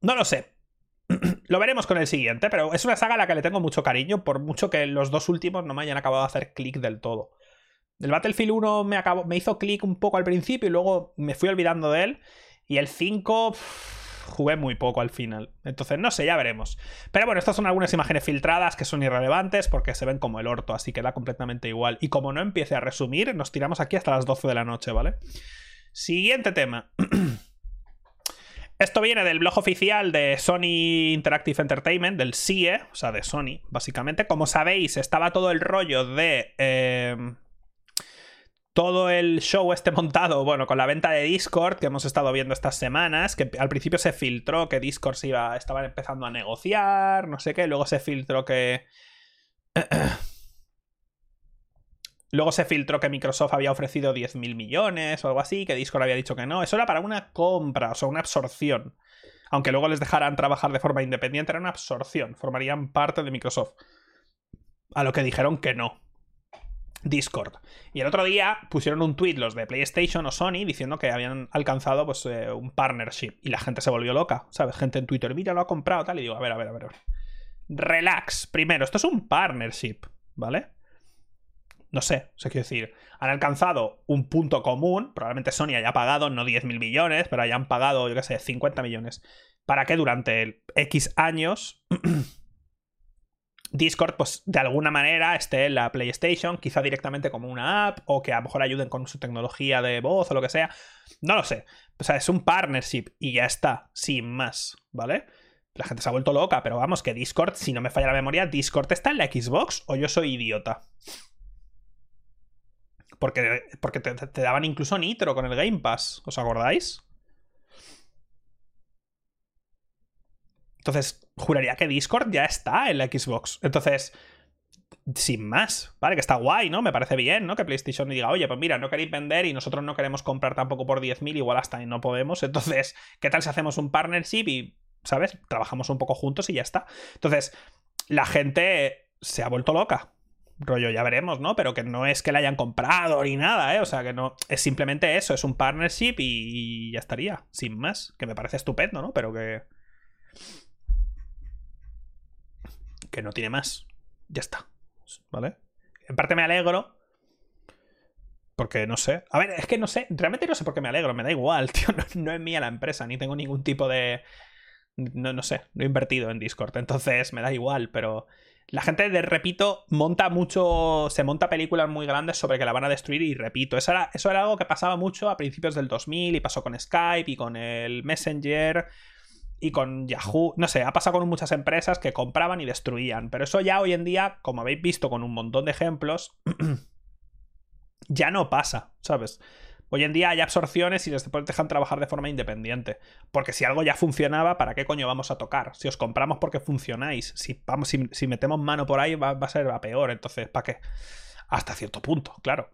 No lo sé. lo veremos con el siguiente, pero es una saga a la que le tengo mucho cariño, por mucho que los dos últimos no me hayan acabado de hacer clic del todo. El Battlefield 1 me, me hizo clic un poco al principio y luego me fui olvidando de él. Y el 5 jugué muy poco al final. Entonces, no sé, ya veremos. Pero bueno, estas son algunas imágenes filtradas que son irrelevantes porque se ven como el orto, así que da completamente igual. Y como no empiece a resumir, nos tiramos aquí hasta las 12 de la noche, ¿vale? Siguiente tema. Esto viene del blog oficial de Sony Interactive Entertainment, del CIE, o sea, de Sony, básicamente. Como sabéis, estaba todo el rollo de. Em, todo el show este montado, bueno, con la venta de Discord que hemos estado viendo estas semanas, que al principio se filtró que Discord se iba, estaban empezando a negociar, no sé qué, luego se filtró que... Luego se filtró que Microsoft había ofrecido 10.000 millones o algo así, que Discord había dicho que no. Eso era para una compra, o sea, una absorción. Aunque luego les dejaran trabajar de forma independiente, era una absorción. Formarían parte de Microsoft. A lo que dijeron que no. Discord. Y el otro día pusieron un tweet los de PlayStation o Sony diciendo que habían alcanzado pues eh, un partnership. Y la gente se volvió loca, ¿sabes? Gente en Twitter, mira, lo ha comprado, tal. Y digo, a ver, a ver, a ver. Relax. Primero, esto es un partnership, ¿vale? No sé, o sea, quiero decir, han alcanzado un punto común, probablemente Sony haya pagado no 10.000 millones, pero hayan pagado, yo qué sé, 50 millones, para que durante X años Discord, pues de alguna manera esté en la PlayStation, quizá directamente como una app, o que a lo mejor ayuden con su tecnología de voz o lo que sea. No lo sé. O sea, es un partnership y ya está, sin más, ¿vale? La gente se ha vuelto loca, pero vamos, que Discord, si no me falla la memoria, Discord está en la Xbox o yo soy idiota. Porque, porque te, daban incluso Nitro con el Game Pass, ¿os acordáis? Entonces, juraría que Discord ya está en la Xbox. Entonces, sin más, ¿vale? Que está guay, ¿no? Me parece bien, ¿no? Que PlayStation diga, oye, pues mira, no queréis vender y nosotros no queremos comprar tampoco por 10.000, igual hasta ahí no podemos. Entonces, ¿qué tal si hacemos un partnership y, ¿sabes? Trabajamos un poco juntos y ya está. Entonces, la gente se ha vuelto loca. Rollo, ya veremos, ¿no? Pero que no es que la hayan comprado ni nada, ¿eh? O sea, que no. Es simplemente eso, es un partnership y ya estaría, sin más. Que me parece estupendo, ¿no? Pero que que no tiene más. Ya está. ¿Vale? En parte me alegro. Porque no sé. A ver, es que no sé. Realmente no sé por qué me alegro. Me da igual, tío. No, es mía la empresa. Ni tengo ningún tipo de. No, no sé. No he invertido en Discord. Entonces me da igual. Pero. La gente, de, repito, monta mucho. Se monta películas muy grandes sobre que la van a destruir. Y repito, eso era, eso era algo que pasaba mucho a principios del 2000. Y pasó con Skype y con el Messenger y con Yahoo, no sé, ha pasado con muchas empresas que compraban y destruían, pero eso ya hoy en día, como habéis visto con un montón de ejemplos, ya no pasa, ¿sabes? Hoy en día hay absorciones y después dejan trabajar de forma independiente. Porque si algo ya funcionaba, ¿para qué coño vamos a tocar? Si os compramos porque funcionáis, si, vamos, si, metemos mano por ahí va, a ser a peor, entonces, ¿para qué? Hasta cierto punto, claro.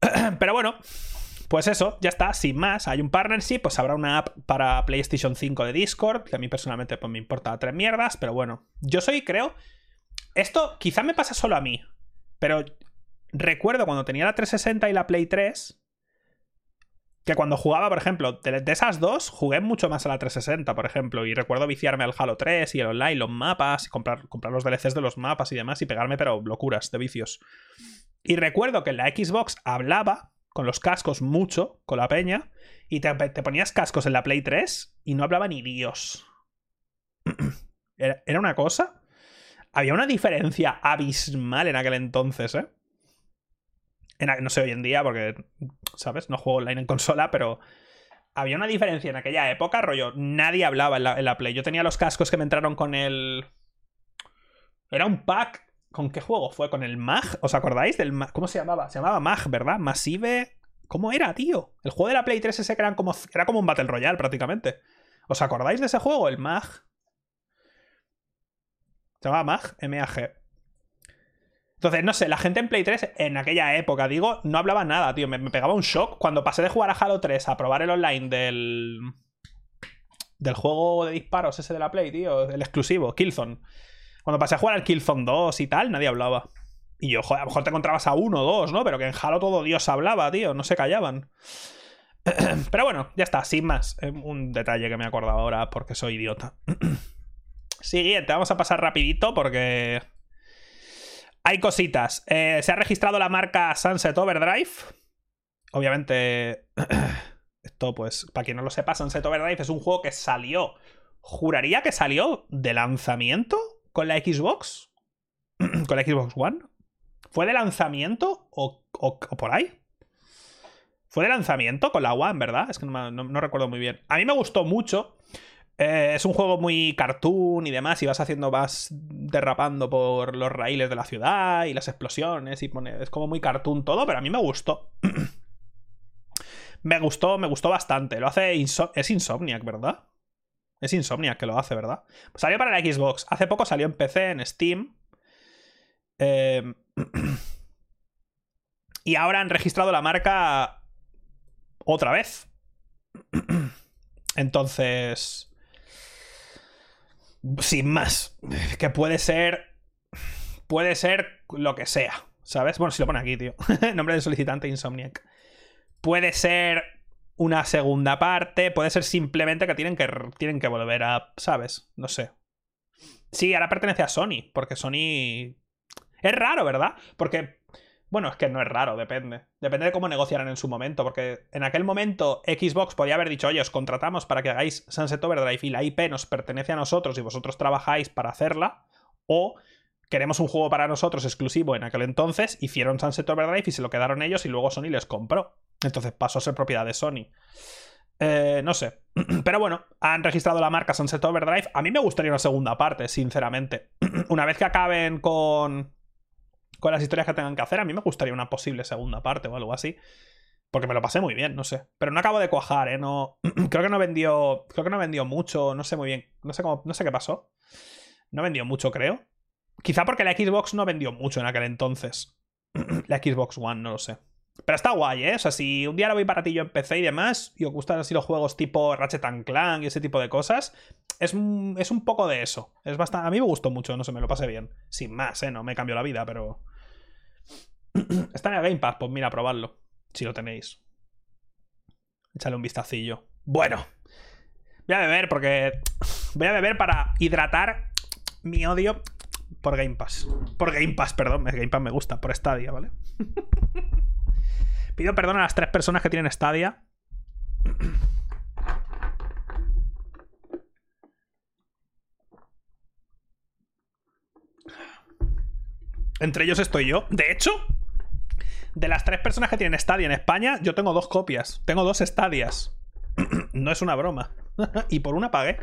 Pero bueno, pues eso, ya está, sin más. Hay un partnership, pues habrá una app para PlayStation 5 de Discord, que a mí personalmente pues, me importa tres mierdas, pero bueno. Yo soy, creo. Esto quizá me pasa solo a mí, pero recuerdo cuando tenía la 360 y la Play 3, que cuando jugaba, por ejemplo, de, esas dos, jugué mucho más a la 360, por ejemplo, y recuerdo viciarme al Halo 3 y el online, los mapas, y comprar, comprar los DLCs de los mapas y demás, y pegarme, pero locuras de vicios. Y recuerdo que en la Xbox hablaba con los cascos mucho, con la peña, y te, ponías cascos en la Play 3 y no hablaba ni Dios. era, una cosa. Había una diferencia abismal en aquel entonces, ¿eh? No sé hoy en día, porque, ¿sabes? No juego online en consola, pero había una diferencia en aquella época, rollo. Nadie hablaba en la, Play. Yo tenía los cascos que me entraron con el. Era un pack ¿Con qué juego fue? ¿Con el MAG? ¿Os acordáis del MAG? ¿Cómo se llamaba? Se llamaba MAG, ¿verdad? Massive. ¿Cómo era, tío? El juego de la Play 3 ese que como, era como un Battle Royale prácticamente. ¿Os acordáis de ese juego? El MAG. Se llamaba MAG, M-A-G. Entonces, no sé, la gente en Play 3 en aquella época, digo, no hablaba nada, tío. Me, pegaba un shock cuando pasé de jugar a Halo 3 a probar el online del. del juego de disparos ese de la Play, tío. El exclusivo, Killzone. Cuando pasé a jugar al Killzone 2 y tal, nadie hablaba. Y yo, a lo mejor te encontrabas a uno o dos, ¿no? Pero que en Halo todo Dios hablaba, tío, no se callaban. Pero bueno, ya está, sin más. Un detalle que me he acordado ahora porque soy idiota. Siguiente, vamos a pasar rapidito porque... Hay cositas. Eh, se ha registrado la marca Sunset Overdrive. Obviamente... Esto, pues, para quien no lo sepa, Sunset Overdrive es un juego que salió... Juraría que salió de lanzamiento con la Xbox, con la Xbox One, ¿fue de lanzamiento o, por ahí? Fue de lanzamiento con la One, ¿verdad? Es que no, recuerdo muy bien. A mí me gustó mucho. Eh, es un juego muy cartoon y demás, y vas haciendo, vas derrapando por los raíles de la ciudad y las explosiones, y pone, es como muy cartoon todo, pero a mí me gustó. me gustó, me gustó bastante. Lo hace, es Insomniac, ¿verdad? Es Insomnia que lo hace, ¿verdad? Salió para la Xbox. Hace poco salió en PC, en Steam. Em, y ahora han registrado la marca otra vez. Entonces... Sin más. Que puede ser... Puede ser lo que sea. ¿Sabes? Bueno, si lo pone aquí, tío. Nombre de solicitante Insomniac. Puede ser una segunda parte. Puede ser simplemente que tienen que, tienen que volver a. ¿Sabes? No sé. Sí, ahora pertenece a Sony, porque Sony. Es raro, ¿verdad? Porque Bueno, es que no es raro, depende. Depende de cómo negociaran en su momento, porque en aquel momento Xbox podía haber dicho, oye, os contratamos para que hagáis Sunset Overdrive y la IP nos pertenece a nosotros y vosotros trabajáis para hacerla, o queremos un juego para nosotros exclusivo en aquel entonces, hicieron Sunset Overdrive y se lo quedaron ellos y luego Sony les compró. Entonces pasó a ser propiedad de Sony. Eh, no sé. Pero bueno, han registrado la marca Sunset Overdrive. A mí me gustaría una segunda parte, sinceramente. una vez que acaben con con las historias que tengan que hacer. A mí me gustaría una posible segunda parte o algo así. Porque me lo pasé muy bien, no sé. Pero no acabo de cuajar, ¿eh? No. creo que no vendió. Creo que no vendió mucho. No sé muy bien. No sé cómo. No sé qué pasó. No vendió mucho, creo. Quizá porque la Xbox no vendió mucho en aquel entonces. la Xbox One, no lo sé. Pero está guay, ¿eh? O sea, si un día lo voy para ti yo en PC y demás, y os gustan así los juegos tipo Ratchet Clank y ese tipo de cosas, es, es un poco de eso. Es bastante... A mí me gustó mucho, no sé, me lo pasé bien. Sin más, ¿eh? No me cambió la vida, pero... Está en el Game Pass, pues mira, probarlo. Si lo tenéis. Échale un vistacillo. Bueno. Voy a beber porque. Voy a beber para hidratar mi odio por Game Pass. Por Game Pass, perdón. Game Pass me gusta, por Stadia, ¿vale? Pido perdón a las tres personas que tienen Stadia. Entre ellos estoy yo. De hecho, de las tres personas que tienen Stadia en España, yo tengo dos copias. Tengo dos Stadias. no es una broma. y por una pagué.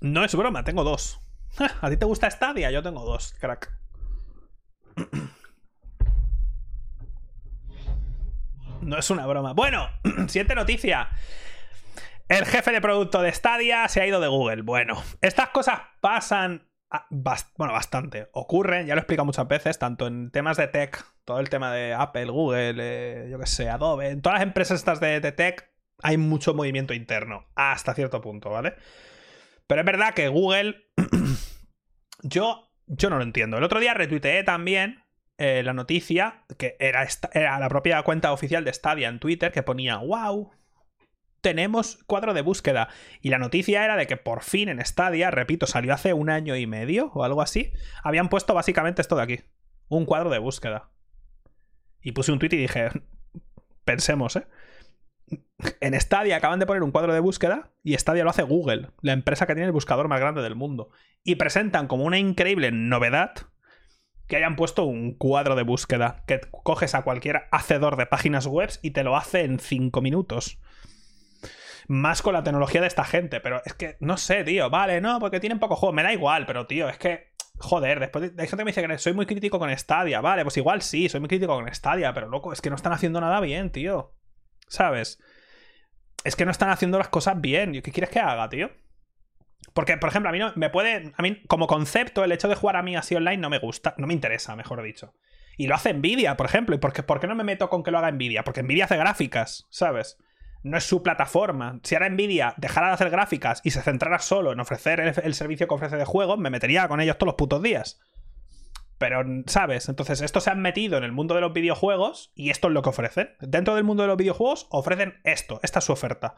No es broma, tengo dos. ¿A ti te gusta Stadia? Yo tengo dos, crack. no es una broma. Bueno, siguiente noticia. El jefe de producto de Stadia se ha ido de Google. Bueno, estas cosas pasan Bueno, bastante. Ocurre, ya lo he explicado muchas veces, tanto en temas de tech, todo el tema de Apple, Google, eh, yo qué sé, Adobe, en todas las empresas estas de, tech hay mucho movimiento interno, hasta cierto punto, ¿vale? Pero es verdad que Google, yo, yo no lo entiendo. El otro día retuiteé también eh, la noticia, que era, era la propia cuenta oficial de Stadia en Twitter, que ponía, wow, tenemos cuadro de búsqueda. Y la noticia era de que por fin en Stadia, repito, salió hace un año y medio o algo así, habían puesto básicamente esto de aquí. Un cuadro de búsqueda. Y puse un tweet y dije, pensemos, ¿eh? En Stadia acaban de poner un cuadro de búsqueda y Stadia lo hace Google, la empresa que tiene el buscador más grande del mundo. Y presentan como una increíble novedad que hayan puesto un cuadro de búsqueda que coges a cualquier hacedor de páginas web y te lo hace en 5 minutos más con la tecnología de esta gente. Pero es que, no sé, tío, vale, no, porque tienen poco juego. Me da igual, pero tío, es que. Joder, después hay gente que me dice que soy muy crítico con Stadia. Vale, pues igual sí, soy muy crítico con Stadia, pero loco, es que no están haciendo nada bien, tío. ¿Sabes? Es que no están haciendo las cosas bien. ¿Qué quieres que haga, tío? Porque, por ejemplo, a mí no me puede. A mí, como concepto, el hecho de jugar a mí así online no me gusta. No me interesa, mejor dicho. Y lo hace Nvidia, por ejemplo. ¿Y por qué, por qué no me meto con que lo haga Nvidia? Porque Nvidia hace gráficas, ¿sabes? No es su plataforma. Si ahora Nvidia dejara de hacer gráficas y se centrara solo en ofrecer el, servicio que ofrece de juego, me metería con ellos todos los putos días. Pero, ¿sabes? Entonces, estos se han metido en el mundo de los videojuegos y esto es lo que ofrecen. Dentro del mundo de los videojuegos ofrecen esto, esta es su oferta.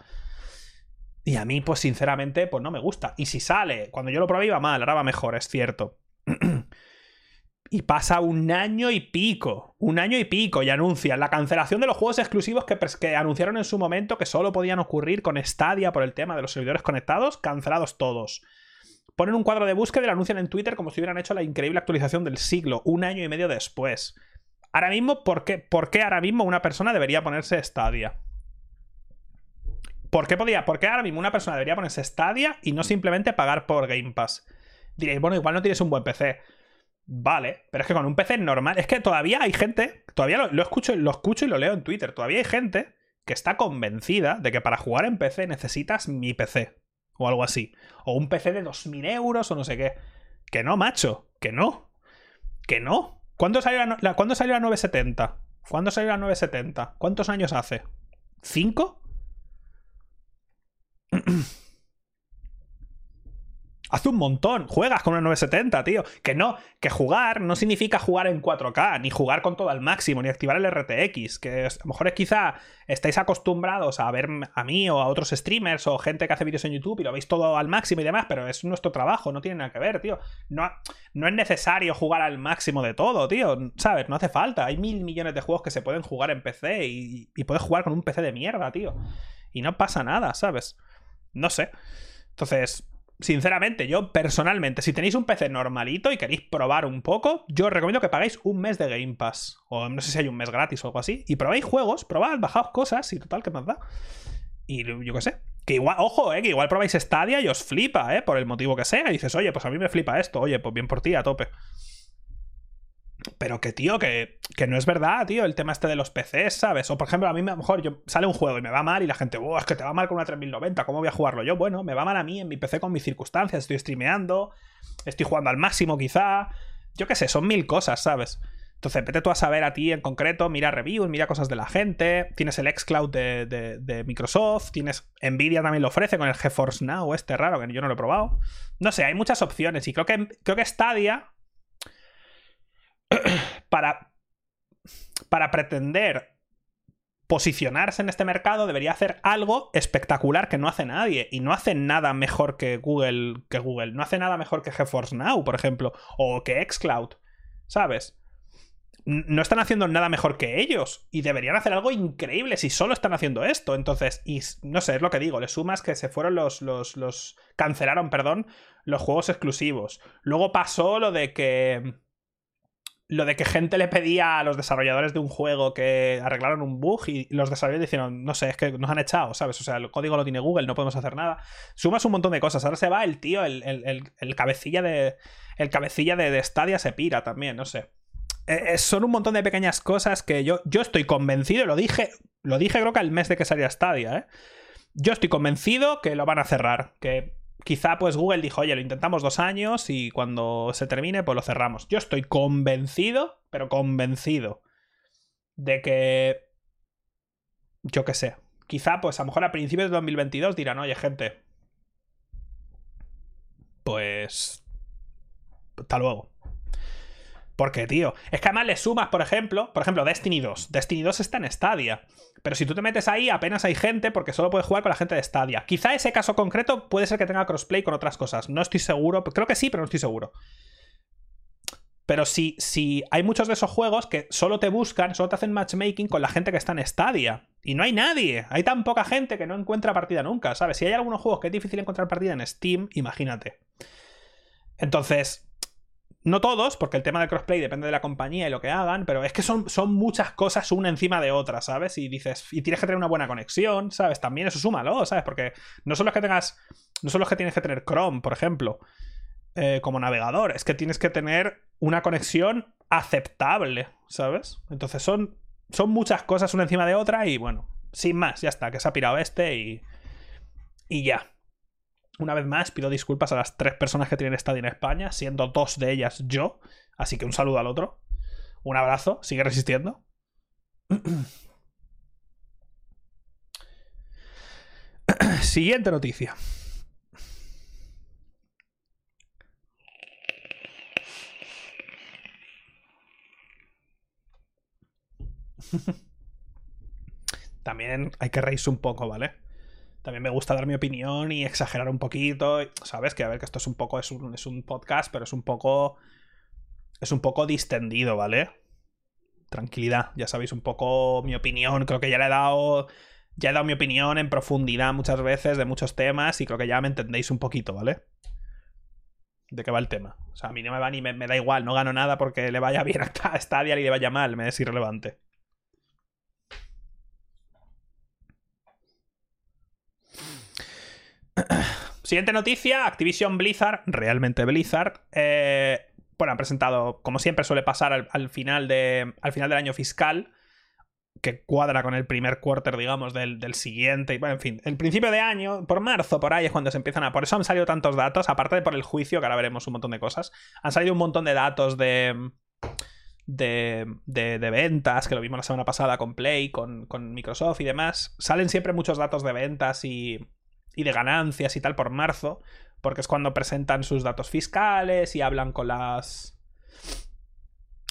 Y a mí, pues sinceramente, pues no me gusta. Y si sale, cuando yo lo probé iba mal, ahora va mejor, es cierto. Y pasa un año y pico, un año y pico, y anuncian la cancelación de los juegos exclusivos que, anunciaron en su momento que solo podían ocurrir con Stadia por el tema de los servidores conectados, cancelados todos. Ponen un cuadro de búsqueda y lo anuncian en Twitter como si hubieran hecho la increíble actualización del siglo, un año y medio después. Ahora mismo, ¿por qué, ¿por qué ahora mismo una persona debería ponerse Stadia? ¿Por qué, podía, ¿Por qué ahora mismo una persona debería ponerse Stadia y no simplemente pagar por Game Pass? Diréis, bueno, igual no tienes un buen PC. Vale, pero es que con un PC normal. Es que todavía hay gente. Todavía lo, escucho, lo escucho y lo leo en Twitter. Todavía hay gente que está convencida de que para jugar en PC necesitas mi PC. O algo así. O un PC de 2.000 euros o no sé qué. Que no, macho. Que no. Que no. ¿Cuándo salió la, ¿cuándo salió la 970? ¿Cuándo salió la 970? ¿Cuántos años hace? ¿Cinco? Haz un montón, juegas con una 970, tío. Que no, que jugar no significa jugar en 4K, ni jugar con todo al máximo, ni activar el RTX. Que a lo mejor es quizá estáis acostumbrados a ver a mí o a otros streamers o gente que hace vídeos en YouTube y lo veis todo al máximo y demás, pero es nuestro trabajo, no tiene nada que ver, tío. No, no es necesario jugar al máximo de todo, tío. ¿Sabes? No hace falta. Hay mil millones de juegos que se pueden jugar en PC y, y puedes jugar con un PC de mierda, tío. Y no pasa nada, ¿sabes? No sé. Entonces, sinceramente, yo personalmente, si tenéis un PC normalito y queréis probar un poco, yo os recomiendo que paguéis un mes de Game Pass. O no sé si hay un mes gratis o algo así. Y probéis juegos, probad, bajaos cosas y total, ¿qué más da? Y yo qué sé. Que igual, ojo, eh, que igual probáis Stadia y os flipa, eh, por el motivo que sea. Y dices, oye, pues a mí me flipa esto. Oye, pues bien por ti, a tope. Pero que, tío, que, que, no es verdad, tío, el tema este de los PCs, ¿sabes? O por ejemplo, a mí a lo mejor yo, sale un juego y me va mal y la gente, oh, es que te va mal con una 3090, ¿cómo voy a jugarlo yo? Bueno, me va mal a mí en mi PC con mis circunstancias, estoy streameando, estoy jugando al máximo quizá, yo qué sé, son mil cosas, ¿sabes? Entonces, vete tú a saber a ti en concreto, mira reviews, mira cosas de la gente, tienes el xCloud de, de, de Microsoft, tienes Nvidia también lo ofrece con el GeForce Now, este raro que yo no lo he probado. No sé, hay muchas opciones y creo que, creo que Stadia para, para pretender posicionarse en este mercado debería hacer algo espectacular que no hace nadie. Y no hace nada mejor que Google, que Google. No hace nada mejor que GeForce Now, por ejemplo. O que Xcloud. ¿Sabes? No están haciendo nada mejor que ellos. Y deberían hacer algo increíble si solo están haciendo esto. Entonces, y no sé, es lo que digo. Le sumas que se fueron los. los, los cancelaron, perdón, los juegos exclusivos. Luego pasó lo de que lo de que gente le pedía a los desarrolladores de un juego que arreglaron un bug y los desarrolladores dijeron, no sé, es que nos han echado, ¿sabes? O sea, el código lo tiene Google, no podemos hacer nada. Sumas un montón de cosas. Ahora se va el tío, el, cabecilla de. El cabecilla de, Stadia se pira también, no sé. Eh, eh, son un montón de pequeñas cosas que yo, yo estoy convencido, lo dije, lo dije creo que al mes de que salía Stadia, ¿eh? Yo estoy convencido que lo van a cerrar, que quizá pues Google dijo, oye, lo intentamos dos años y cuando se termine pues lo cerramos. Yo estoy convencido, pero convencido, de que, yo qué sé, quizá pues a lo mejor a principios de 2022 dirán, oye gente, pues... Hasta luego. Porque, tío, es que además le sumas, por ejemplo, por ejemplo, Destiny 2. Destiny 2 está en Stadia. Pero si tú te metes ahí, apenas hay gente porque solo puedes jugar con la gente de Stadia. Quizá ese caso concreto puede ser que tenga crossplay con otras cosas. No estoy seguro. Creo que sí, pero no estoy seguro. Pero si, si hay muchos de esos juegos que solo te buscan, solo te hacen matchmaking con la gente que está en Stadia. Y no hay nadie. Hay tan poca gente que no encuentra partida nunca, ¿sabes? Si hay algunos juegos que es difícil encontrar partida en Steam, imagínate. Entonces, no todos, porque el tema de crossplay depende de la compañía y lo que hagan, pero es que son, son muchas cosas una encima de otra, ¿sabes? Y dices, y tienes que tener una buena conexión, ¿sabes? También eso súmalo, ¿sabes? Porque no solo es que tengas, no solo es que tienes que tener Chrome, por ejemplo, eh, como navegador, es que tienes que tener una conexión aceptable, ¿sabes? Entonces son, son muchas cosas una encima de otra y bueno, sin más, ya está, que se ha pirado este y, y ya. Una vez más, pido disculpas a las tres personas que tienen estadio en España, siendo dos de ellas yo. Así que un saludo al otro. Un abrazo, sigue resistiendo. Siguiente noticia. También hay que reírse un poco, ¿vale? También me gusta dar mi opinión y exagerar un poquito, ¿sabes? Que a ver, que esto es un poco, es un, es un podcast, pero es un poco, es un poco distendido, ¿vale? Tranquilidad, ya sabéis un poco mi opinión, creo que ya le he dado, ya he dado mi opinión en profundidad muchas veces de muchos temas y creo que ya me entendéis un poquito, ¿vale? de qué va el tema. O sea, a mí no me va ni me, me, da igual, no gano nada porque le vaya bien a Stadia y le vaya mal, me es irrelevante. Siguiente noticia, Activision Blizzard, realmente Blizzard, eh, bueno, ha presentado, como siempre suele pasar al, final, de, al final del año fiscal, que cuadra con el primer quarter, digamos, del, siguiente. Y bueno, en fin, el principio de año, por marzo, por ahí es cuando se empiezan a. Por eso han salido tantos datos, aparte de por el juicio, que ahora veremos un montón de cosas. Han salido un montón de datos de. De, de, ventas, que lo vimos la semana pasada con Play, con, con Microsoft y demás. Salen siempre muchos datos de ventas y, y de ganancias y tal por marzo, porque es cuando presentan sus datos fiscales y hablan con las...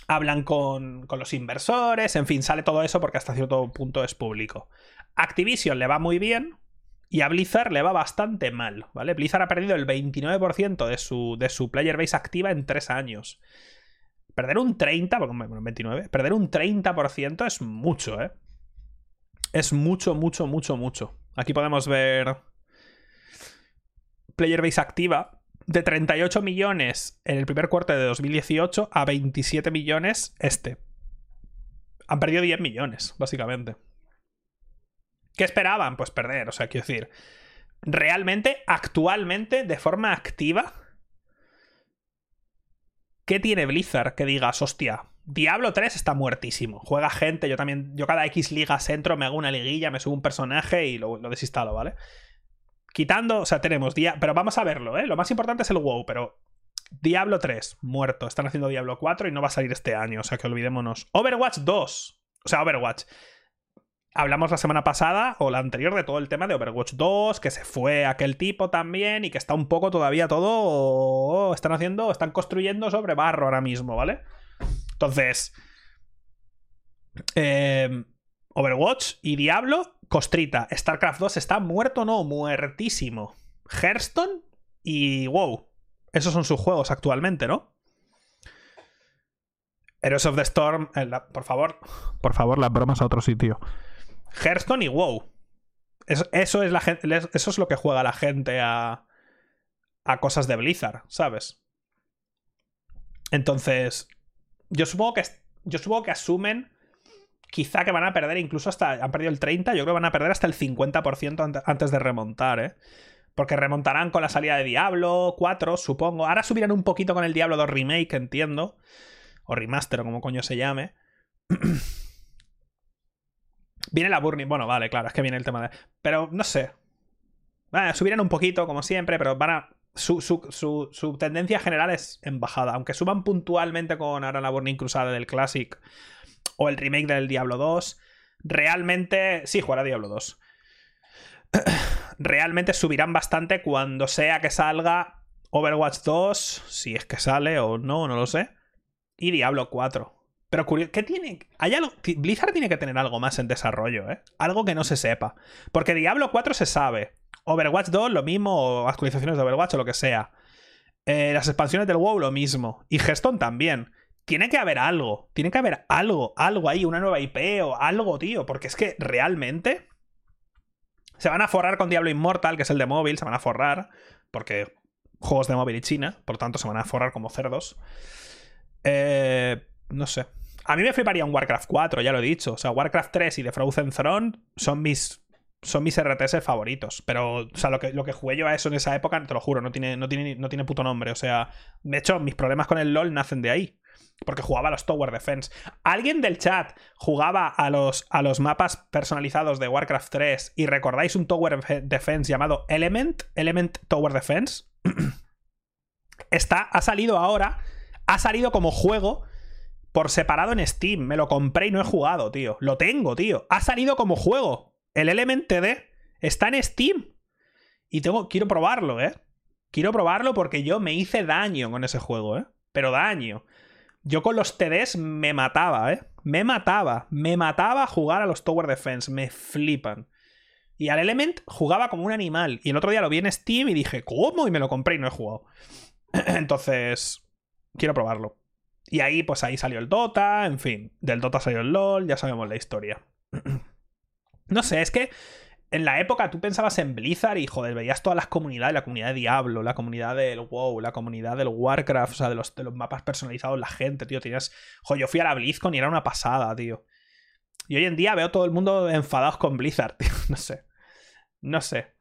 Hablan con, con los inversores, en fin, sale todo eso porque hasta cierto punto es público. Activision le va muy bien, y a Blizzard le va bastante mal, ¿vale? Blizzard ha perdido el 29% de su, de su player base activa en 3 años. Perder un 30, bueno, 29, perder un 30% es mucho, ¿eh? Es mucho, mucho, mucho, mucho. Aquí podemos ver player base activa de 38 millones en el primer cuarto de 2018 a 27 millones este. Han perdido 10 millones, básicamente. ¿Qué esperaban? Pues perder, o sea, quiero decir, realmente, actualmente, de forma activa, ¿qué tiene Blizzard que digas, hostia, Diablo 3 está muertísimo. Juega gente, yo también, yo cada X ligas entro, me hago una liguilla, me subo un personaje y lo, desinstalo, ¿vale? Quitando, o sea, tenemos Diablo, pero vamos a verlo, ¿eh? Lo más importante es el WoW, pero Diablo 3, muerto. Están haciendo Diablo 4 y no va a salir este año, o sea que olvidémonos. Overwatch 2, o sea, Overwatch hablamos la semana pasada o la anterior de todo el tema de Overwatch 2, que se fue aquel tipo también y que está un poco todavía todo. Están haciendo, están construyendo sobre barro ahora mismo, ¿vale? Entonces. Eh, Overwatch y Diablo, Costrita. StarCraft 2 está muerto, no, muertísimo. Hearthstone y WoW. Esos son sus juegos actualmente, ¿no? Heroes of the Storm. Eh, por favor, por favor, las bromas a otro sitio. Hearthstone y WoW. Eso, es la eso es lo que juega la gente a, a cosas de Blizzard, ¿sabes? Entonces, yo supongo que yo supongo que asumen quizá que van a perder incluso hasta han perdido el 30, yo creo que van a perder hasta el 50% antes de remontar, ¿eh? Porque remontarán con la salida de Diablo 4, supongo. Ahora subirán un poquito con el Diablo 2 Remake, entiendo. O Remaster, o como coño se llame. Viene la Burning. Bueno, vale, claro, es que viene el tema de. Pero no sé. subirán un poquito, como siempre, pero van a. Su, su, tendencia general es en bajada. Aunque suban puntualmente con ahora la Burning Crusade del Classic o el remake del Diablo 2, realmente. Sí, jugará Diablo 2. realmente subirán bastante cuando sea que salga Overwatch 2, si es que sale o no, no lo sé. Y Diablo 4. Pero curioso, ¿qué tiene? Hay algo, Blizzard tiene que tener algo más en desarrollo, ¿eh? Algo que no se sepa. Porque Diablo 4 se sabe. Overwatch 2 lo mismo, o actualizaciones de Overwatch o lo que sea. Eh, las expansiones del WoW lo mismo. Y Hearthstone también. Tiene que haber algo. Tiene que haber algo, algo ahí, una nueva IP o algo, tío. Porque es que realmente se van a forrar con Diablo Immortal, que es el de móvil, se van a forrar. Porque juegos de móvil y China, por tanto se van a forrar como cerdos. Eh, no sé. A mí me fliparía un Warcraft 4, ya lo he dicho. O sea, Warcraft 3 y The Frozen Throne son mis son mis RTS favoritos. Pero, o sea, lo que, lo que jugué yo a eso en esa época, te lo juro, no tiene, no, tiene, no tiene puto nombre. O sea, de hecho, mis problemas con el LOL nacen de ahí. Porque jugaba a los Tower Defense. ¿Alguien del chat jugaba a los, a los mapas personalizados de Warcraft 3 y recordáis un Tower Defense llamado Element? Element Tower Defense. Está, ha salido ahora, ha salido como juego por separado en Steam. Me lo compré y no he jugado, tío. Lo tengo, tío. Ha salido como juego. El Element TD está en Steam. Y tengo, quiero probarlo, ¿eh? Quiero probarlo porque yo me hice daño con ese juego, ¿eh? Pero daño. Yo con los TDs me mataba, ¿eh? Me mataba. Me mataba jugar a los Tower Defense. Me flipan. Y al Element jugaba como un animal. Y el otro día lo vi en Steam y dije, ¿cómo? Y me lo compré y no he jugado. Entonces, quiero probarlo. Y ahí, pues ahí salió el Dota, en fin, del Dota salió el LOL, ya sabemos la historia. no sé, es que en la época tú pensabas en Blizzard y joder, veías todas las comunidades, la comunidad de Diablo, la comunidad del WoW, la comunidad del Warcraft, o sea, de los, de los mapas personalizados, la gente, tío, tenías... Joder, yo fui a la BlizzCon y era una pasada, tío. Y hoy en día veo todo el mundo enfadados con Blizzard, tío, no sé. No sé.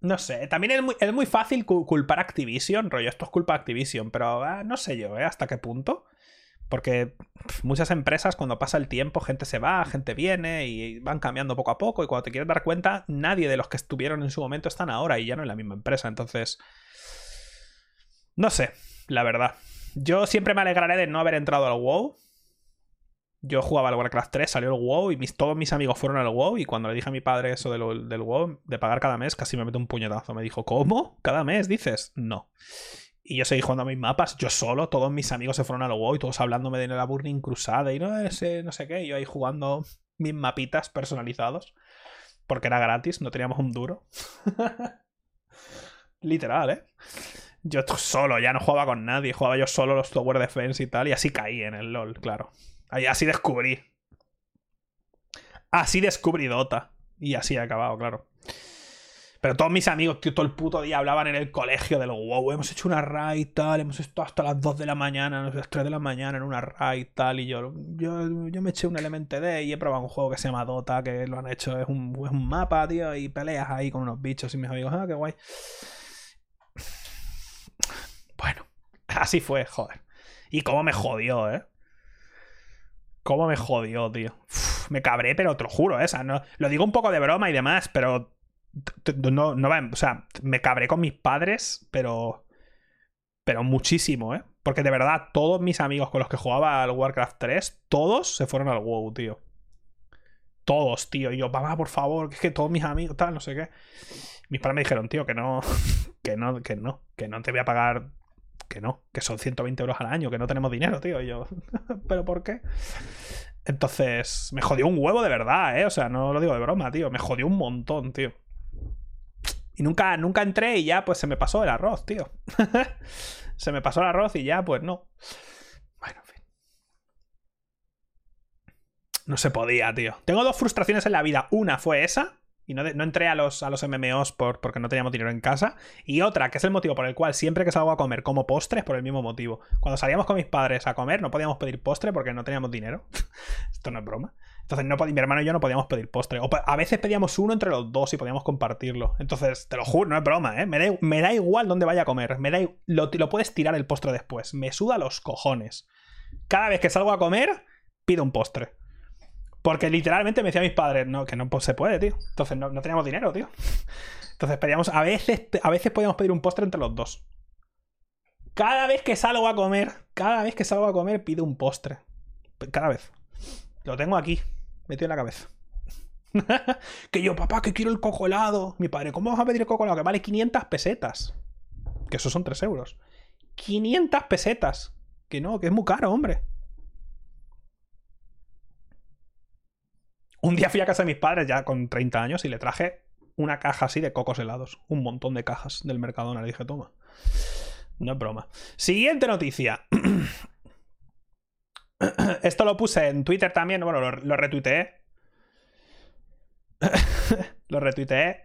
No sé, también es muy, fácil culpar a Activision, rollo, esto es culpa de Activision, pero ah, no sé yo, ¿eh? ¿Hasta qué punto? Porque muchas empresas, cuando pasa el tiempo, gente se va, gente viene y van cambiando poco a poco. Y cuando te quieres dar cuenta, nadie de los que estuvieron en su momento están ahora y ya no en la misma empresa. Entonces, no sé, la verdad. Yo siempre me alegraré de no haber entrado al WoW. Yo jugaba al Warcraft 3, salió el WoW y mis, todos mis amigos fueron al WoW y cuando le dije a mi padre eso del, del WoW, de pagar cada mes, casi me mete un puñetazo. Me dijo, ¿cómo? ¿Cada mes dices? No. Y yo seguí jugando a mis mapas, yo solo, todos mis amigos se fueron al WoW y todos hablándome de la Burning Crusade y no, ese, no sé qué, y yo ahí jugando mis mapitas personalizados. Porque era gratis, no teníamos un duro. Literal, ¿eh? Yo solo, ya no jugaba con nadie, jugaba yo solo los Tower Defense y tal, y así caí en el LOL, claro. Así descubrí. Así descubrí Dota. Y así he acabado, claro. Pero todos mis amigos, tío, todo el puto día hablaban en el colegio de lo wow, hemos hecho una raid y tal, hemos estado hasta las 2 de la mañana, las 3 de la mañana en una raid y tal, y yo, yo, yo me eché un Element D y he probado un juego que se llama Dota, que lo han hecho, es un, es un mapa, tío, y peleas ahí con unos bichos y mis amigos, ah, qué guay. Bueno, así fue, joder. Y cómo me jodió, ¿eh? Cómo me jodió, tío. me cabré, pero te lo juro, ¿eh? no, lo digo un poco de broma y demás, pero no, no va, o sea, me cabré con mis padres, pero. Pero muchísimo, ¿eh? Porque de verdad, todos mis amigos con los que jugaba al Warcraft 3, todos se fueron al WoW, tío. Todos, tío. Y yo, papá, por favor, que es que todos mis amigos, tal, no sé qué. Mis padres me dijeron, tío, que no, que no, que no, que no te voy a pagar, que no, que son 120 euros al año, que no tenemos dinero, tío. Y yo, ¿pero por qué? Entonces, me jodió un huevo de verdad, ¿eh? O sea, no lo digo de broma, tío. Me jodió un montón, tío. Y nunca, nunca entré y ya pues se me pasó el arroz, tío. se me pasó el arroz y ya pues no. Bueno, en fin. No se podía, tío. Tengo dos frustraciones en la vida. Una fue esa. Y no, no entré a los, a los MMOs por, porque no teníamos dinero en casa. Y otra, que es el motivo por el cual siempre que salgo a comer como postres, por el mismo motivo. Cuando salíamos con mis padres a comer, no podíamos pedir postre porque no teníamos dinero. Esto no es broma. Entonces no mi hermano y yo no podíamos pedir postre. O a veces pedíamos uno entre los dos y podíamos compartirlo. Entonces, te lo juro, no es broma, ¿eh? Me da, me da igual dónde vaya a comer. Me da, lo, lo puedes tirar el postre después. Me suda los cojones. Cada vez que salgo a comer, pido un postre. Porque literalmente me decían mis padres, no, que no se puede, tío. Entonces no, no teníamos dinero, tío. Entonces pedíamos, a veces, a veces podíamos pedir un postre entre los dos. Cada vez que salgo a comer, cada vez que salgo a comer, pido un postre. Cada vez. Lo tengo aquí metido en la cabeza. que yo, papá, que quiero el coco helado. Mi padre, ¿cómo vas a pedir el coco helado? Que vale 500 pesetas. Que eso son 3 euros. 500 pesetas. Que no, que es muy caro, hombre. Un día fui a casa de mis padres ya con 30 años y le traje una caja así de cocos helados. Un montón de cajas del Mercadona. Le dije, toma. No es broma. Siguiente noticia. Esto lo puse en Twitter también, bueno, lo, retuiteé. lo retuiteé.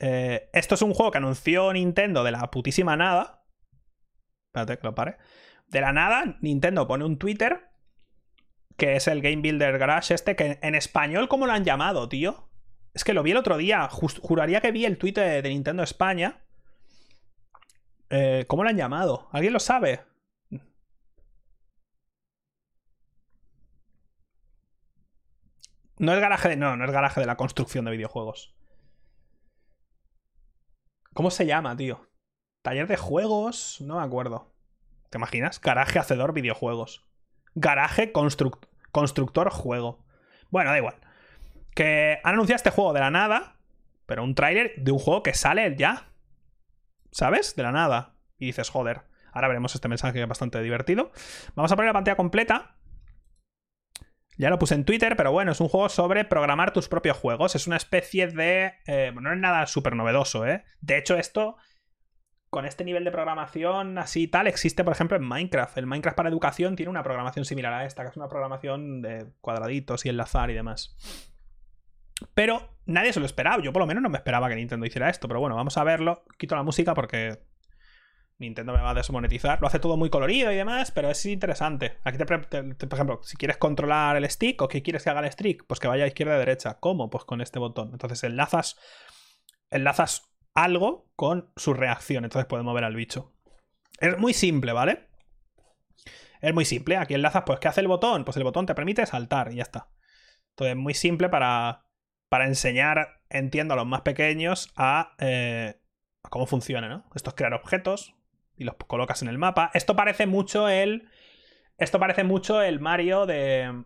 Eh, esto es un juego que anunció Nintendo de la putísima nada. Espérate que lo pare. De la nada, Nintendo pone un Twitter. Que es el Game Builder Garage este. Que en español, ¿cómo lo han llamado, tío? Es que lo vi el otro día. juraría que vi el tweet de, Nintendo España. Eh, ¿Cómo lo han llamado? ¿Alguien lo sabe? No es garaje de. No, no es garaje de la construcción de videojuegos. ¿Cómo se llama, tío? Taller de juegos. No me acuerdo. ¿Te imaginas? Garaje hacedor videojuegos. Garaje constructor juego. Bueno, da igual. Que han anunciado este juego de la nada. Pero un tráiler de un juego que sale ya. ¿Sabes? De la nada. Y dices, joder. Ahora veremos este mensaje que es bastante divertido. Vamos a poner la pantalla completa. Ya lo puse en Twitter, pero bueno, es un juego sobre programar tus propios juegos. Es una especie de... Eh, no es nada súper novedoso, ¿eh? De hecho, esto, con este nivel de programación así y tal, existe, por ejemplo, en Minecraft. El Minecraft para educación tiene una programación similar a esta, que es una programación de cuadraditos y enlazar y demás. Pero nadie se lo esperaba. Yo por lo menos no me esperaba que Nintendo hiciera esto. Pero bueno, vamos a verlo. Quito la música porque Nintendo me va a desmonetizar. Lo hace todo muy colorido y demás, pero es interesante. Aquí, te, por ejemplo, si quieres controlar el stick o qué quieres que haga el stick, pues que vaya a izquierda y derecha. ¿Cómo? Pues con este botón. Entonces enlazas, enlazas algo con su reacción. Entonces puedes mover al bicho. Es muy simple, ¿vale? Es muy simple. Aquí enlazas, pues, ¿qué hace el botón? Pues el botón te permite saltar y ya está. Entonces es muy simple para, para enseñar, entiendo, a los más pequeños a, eh, a cómo funciona, ¿no? Esto es crear objetos, y los colocas en el mapa. Esto parece mucho el. Esto parece mucho el Mario de.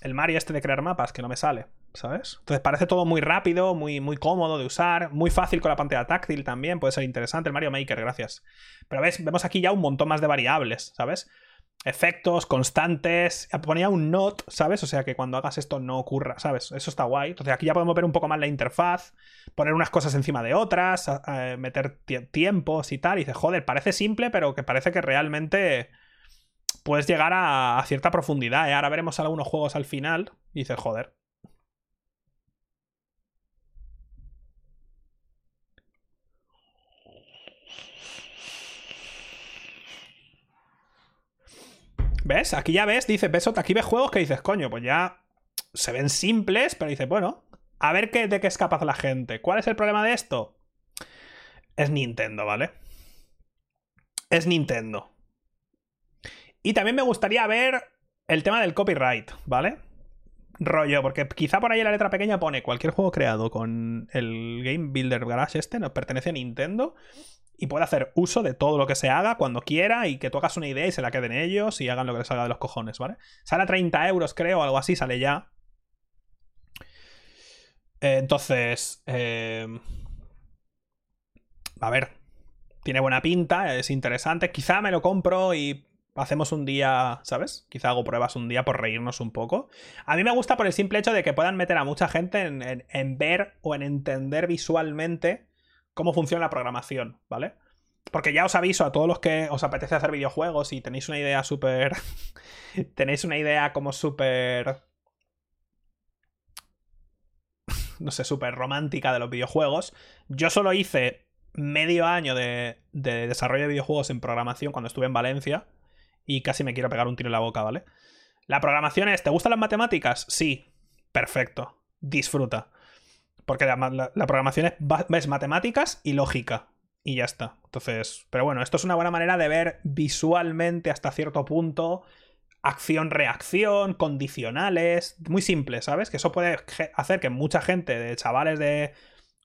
el Mario este de crear mapas, que no me sale, ¿sabes? Entonces parece todo muy rápido, muy, muy cómodo de usar, muy fácil con la pantalla táctil también, puede ser interesante. El Mario Maker, gracias. Pero ves, vemos aquí ya un montón más de variables, ¿sabes? Efectos constantes. Ponía un not, ¿sabes? O sea que cuando hagas esto no ocurra, ¿sabes? Eso está guay. Entonces aquí ya podemos ver un poco más la interfaz, poner unas cosas encima de otras, meter tiempos y tal. Y dices, joder, parece simple, pero que parece que realmente puedes llegar a, cierta profundidad. ¿eh? Ahora veremos algunos juegos al final y dices, joder. ¿Ves? Aquí ya ves, dice, ves, aquí ves juegos que dices, coño, pues ya se ven simples, pero dices, bueno, a ver qué, de qué es capaz la gente. ¿Cuál es el problema de esto? Es Nintendo, ¿vale? Es Nintendo. Y también me gustaría ver el tema del copyright, ¿vale? Rollo, porque quizá por ahí la letra pequeña pone cualquier juego creado con el Game Builder Garage este, nos pertenece a Nintendo y puede hacer uso de todo lo que se haga cuando quiera y que tú hagas una idea y se la queden ellos y hagan lo que les salga de los cojones, ¿vale? Sale a 30 euros, creo, o algo así, sale ya. Eh, entonces, eh, a ver, tiene buena pinta, es interesante. Quizá me lo compro y hacemos un día, ¿sabes? Quizá hago pruebas un día por reírnos un poco. A mí me gusta por el simple hecho de que puedan meter a mucha gente en ver o en entender visualmente cómo funciona la programación, ¿vale? Porque ya os aviso a todos los que os apetece hacer videojuegos y tenéis una idea súper... tenéis una idea como súper... no sé, súper romántica de los videojuegos. Yo solo hice medio año de, de, desarrollo de videojuegos en programación cuando estuve en Valencia y casi me quiero pegar un tiro en la boca, ¿vale? La programación es, ¿te gustan las matemáticas? Sí, perfecto, disfruta. Porque la, programación es, matemáticas y lógica. Y ya está. Entonces, pero bueno, esto es una buena manera de ver visualmente hasta cierto punto acción-reacción, condicionales, muy simple, ¿sabes? Que eso puede hacer que mucha gente de chavales de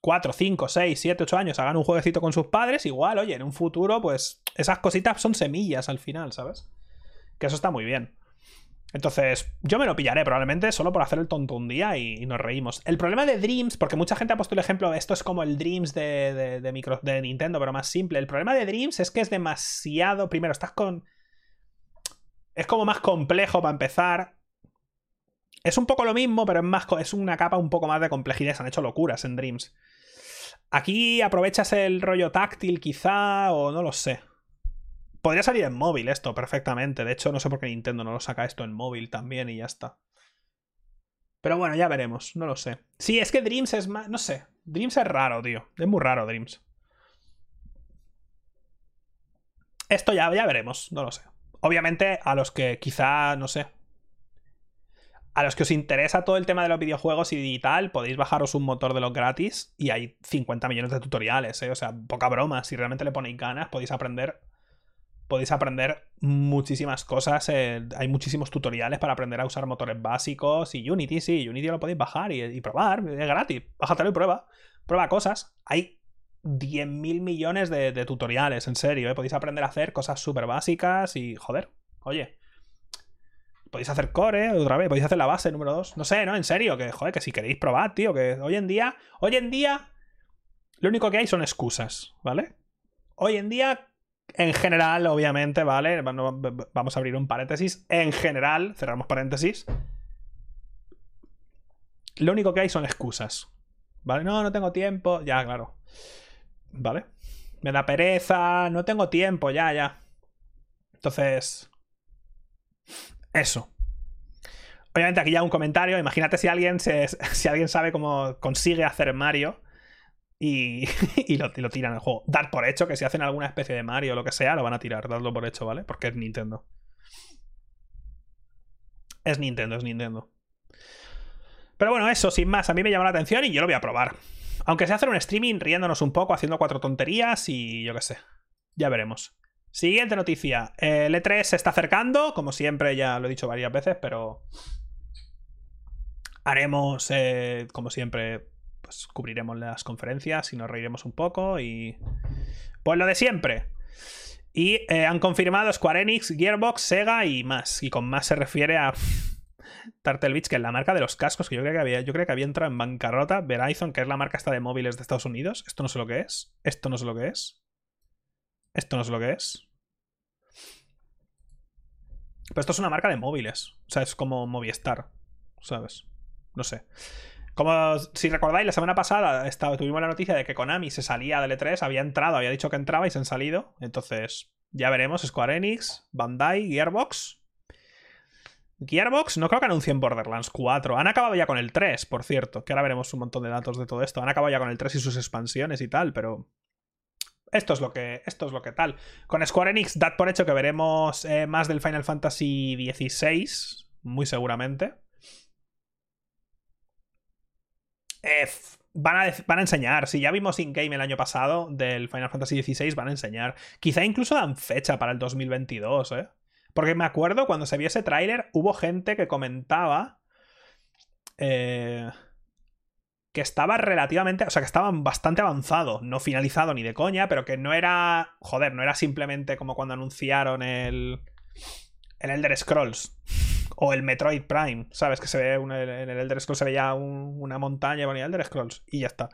4, 5, 6, 7, 8 años hagan un jueguecito con sus padres, igual, oye, en un futuro, pues esas cositas son semillas al final, ¿sabes? Que eso está muy bien. Entonces, yo me lo pillaré probablemente solo por hacer el tonto un día y, nos reímos. El problema de Dreams, porque mucha gente ha puesto el ejemplo, esto es como el Dreams de, de, micro, de Nintendo, pero más simple. El problema de Dreams es que es demasiado. Primero, estás con. Es como más complejo para empezar. Es un poco lo mismo, pero es, más, es una capa un poco más de complejidad. Se han hecho locuras en Dreams. Aquí aprovechas el rollo táctil, quizá, o no lo sé. Podría salir en móvil esto perfectamente. De hecho, no sé por qué Nintendo no lo saca esto en móvil también y ya está. Pero bueno, ya veremos. No lo sé. Sí, es que Dreams es más. No sé. Dreams es raro, tío. Es muy raro, Dreams. Esto ya, ya veremos. No lo sé. Obviamente, a los que quizá, no sé. A los que os interesa todo el tema de los videojuegos y tal, podéis bajaros un motor de los gratis y hay 50 millones de tutoriales, ¿eh? O sea, poca broma. Si realmente le ponéis ganas, podéis aprender podéis aprender muchísimas cosas. Eh, hay muchísimos tutoriales para aprender a usar motores básicos. Y Unity, sí, Unity lo podéis bajar y, probar. Es gratis. Bájatelo y prueba. Prueba cosas. Hay 10.000 millones de, tutoriales, en serio. ¿eh? Podéis aprender a hacer cosas súper básicas y, joder, oye. Podéis hacer core, otra vez, podéis hacer la base número 2. No sé, ¿no? En serio, que, joder, que si queréis probar, tío, que hoy en día, hoy en día, lo único que hay son excusas, ¿vale? Hoy en día, en general, obviamente, ¿vale? Vamos a abrir un paréntesis. En general, cerramos paréntesis. Lo único que hay son excusas. ¿Vale? No, no tengo tiempo. Ya, claro. ¿Vale? Me da pereza. No tengo tiempo. Ya, ya. Entonces. Eso. Obviamente aquí ya un comentario. Imagínate si alguien, si alguien sabe cómo consigue hacer Mario y, lo, tiran al juego. Dar por hecho que si hacen alguna especie de Mario o lo que sea, lo van a tirar. Dadlo por hecho, ¿vale? Porque es Nintendo. Es Nintendo, es Nintendo. Pero bueno, eso, sin más, a mí me llama la atención y yo lo voy a probar. Aunque sea hacer un streaming riéndonos un poco, haciendo cuatro tonterías y yo qué sé. Ya veremos. Siguiente noticia. El E3 se está acercando, como siempre, ya lo he dicho varias veces, pero haremos, eh, como siempre, pues cubriremos las conferencias y nos reiremos un poco y... Pues lo de siempre. Y eh, han confirmado Square Enix, Gearbox, Sega y más. Y con más se refiere a... Turtle Beach, que es la marca de los cascos, que yo creo que había, yo creo que había entrado en bancarrota. Verizon, que es la marca esta de móviles de Estados Unidos. Esto no sé lo que es. Esto no sé lo que es. Esto no sé lo que es. Pero esto es una marca de móviles. O sea, es como Movistar. ¿Sabes? No sé. Como si recordáis, la semana pasada tuvimos la noticia de que Konami se salía del E3, había entrado, había dicho que entraba y se han salido. Entonces, ya veremos. Square Enix, Bandai, Gearbox. Gearbox no creo que anuncien Borderlands 4. Han acabado ya con el 3, por cierto. Que ahora veremos un montón de datos de todo esto. Han acabado ya con el 3 y sus expansiones y tal, pero. Esto es lo que. Esto es lo que tal. Con Square Enix, dad por hecho que veremos eh, más del Final Fantasy XVI. Muy seguramente. Eh, van, a, van a enseñar. Si ya vimos in-game el año pasado del Final Fantasy XVI, van a enseñar. Quizá incluso dan fecha para el 2022, ¿eh? Porque me acuerdo cuando se vio ese tráiler, hubo gente que comentaba eh, que estaba relativamente, o sea, que estaba bastante avanzado, no finalizado ni de coña, pero que no era, joder, no era simplemente como cuando anunciaron el, el Elder Scrolls o el Metroid Prime, ¿sabes? Que se ve en el Elder Scrolls se veía una montaña, y el Elder Scrolls y ya está.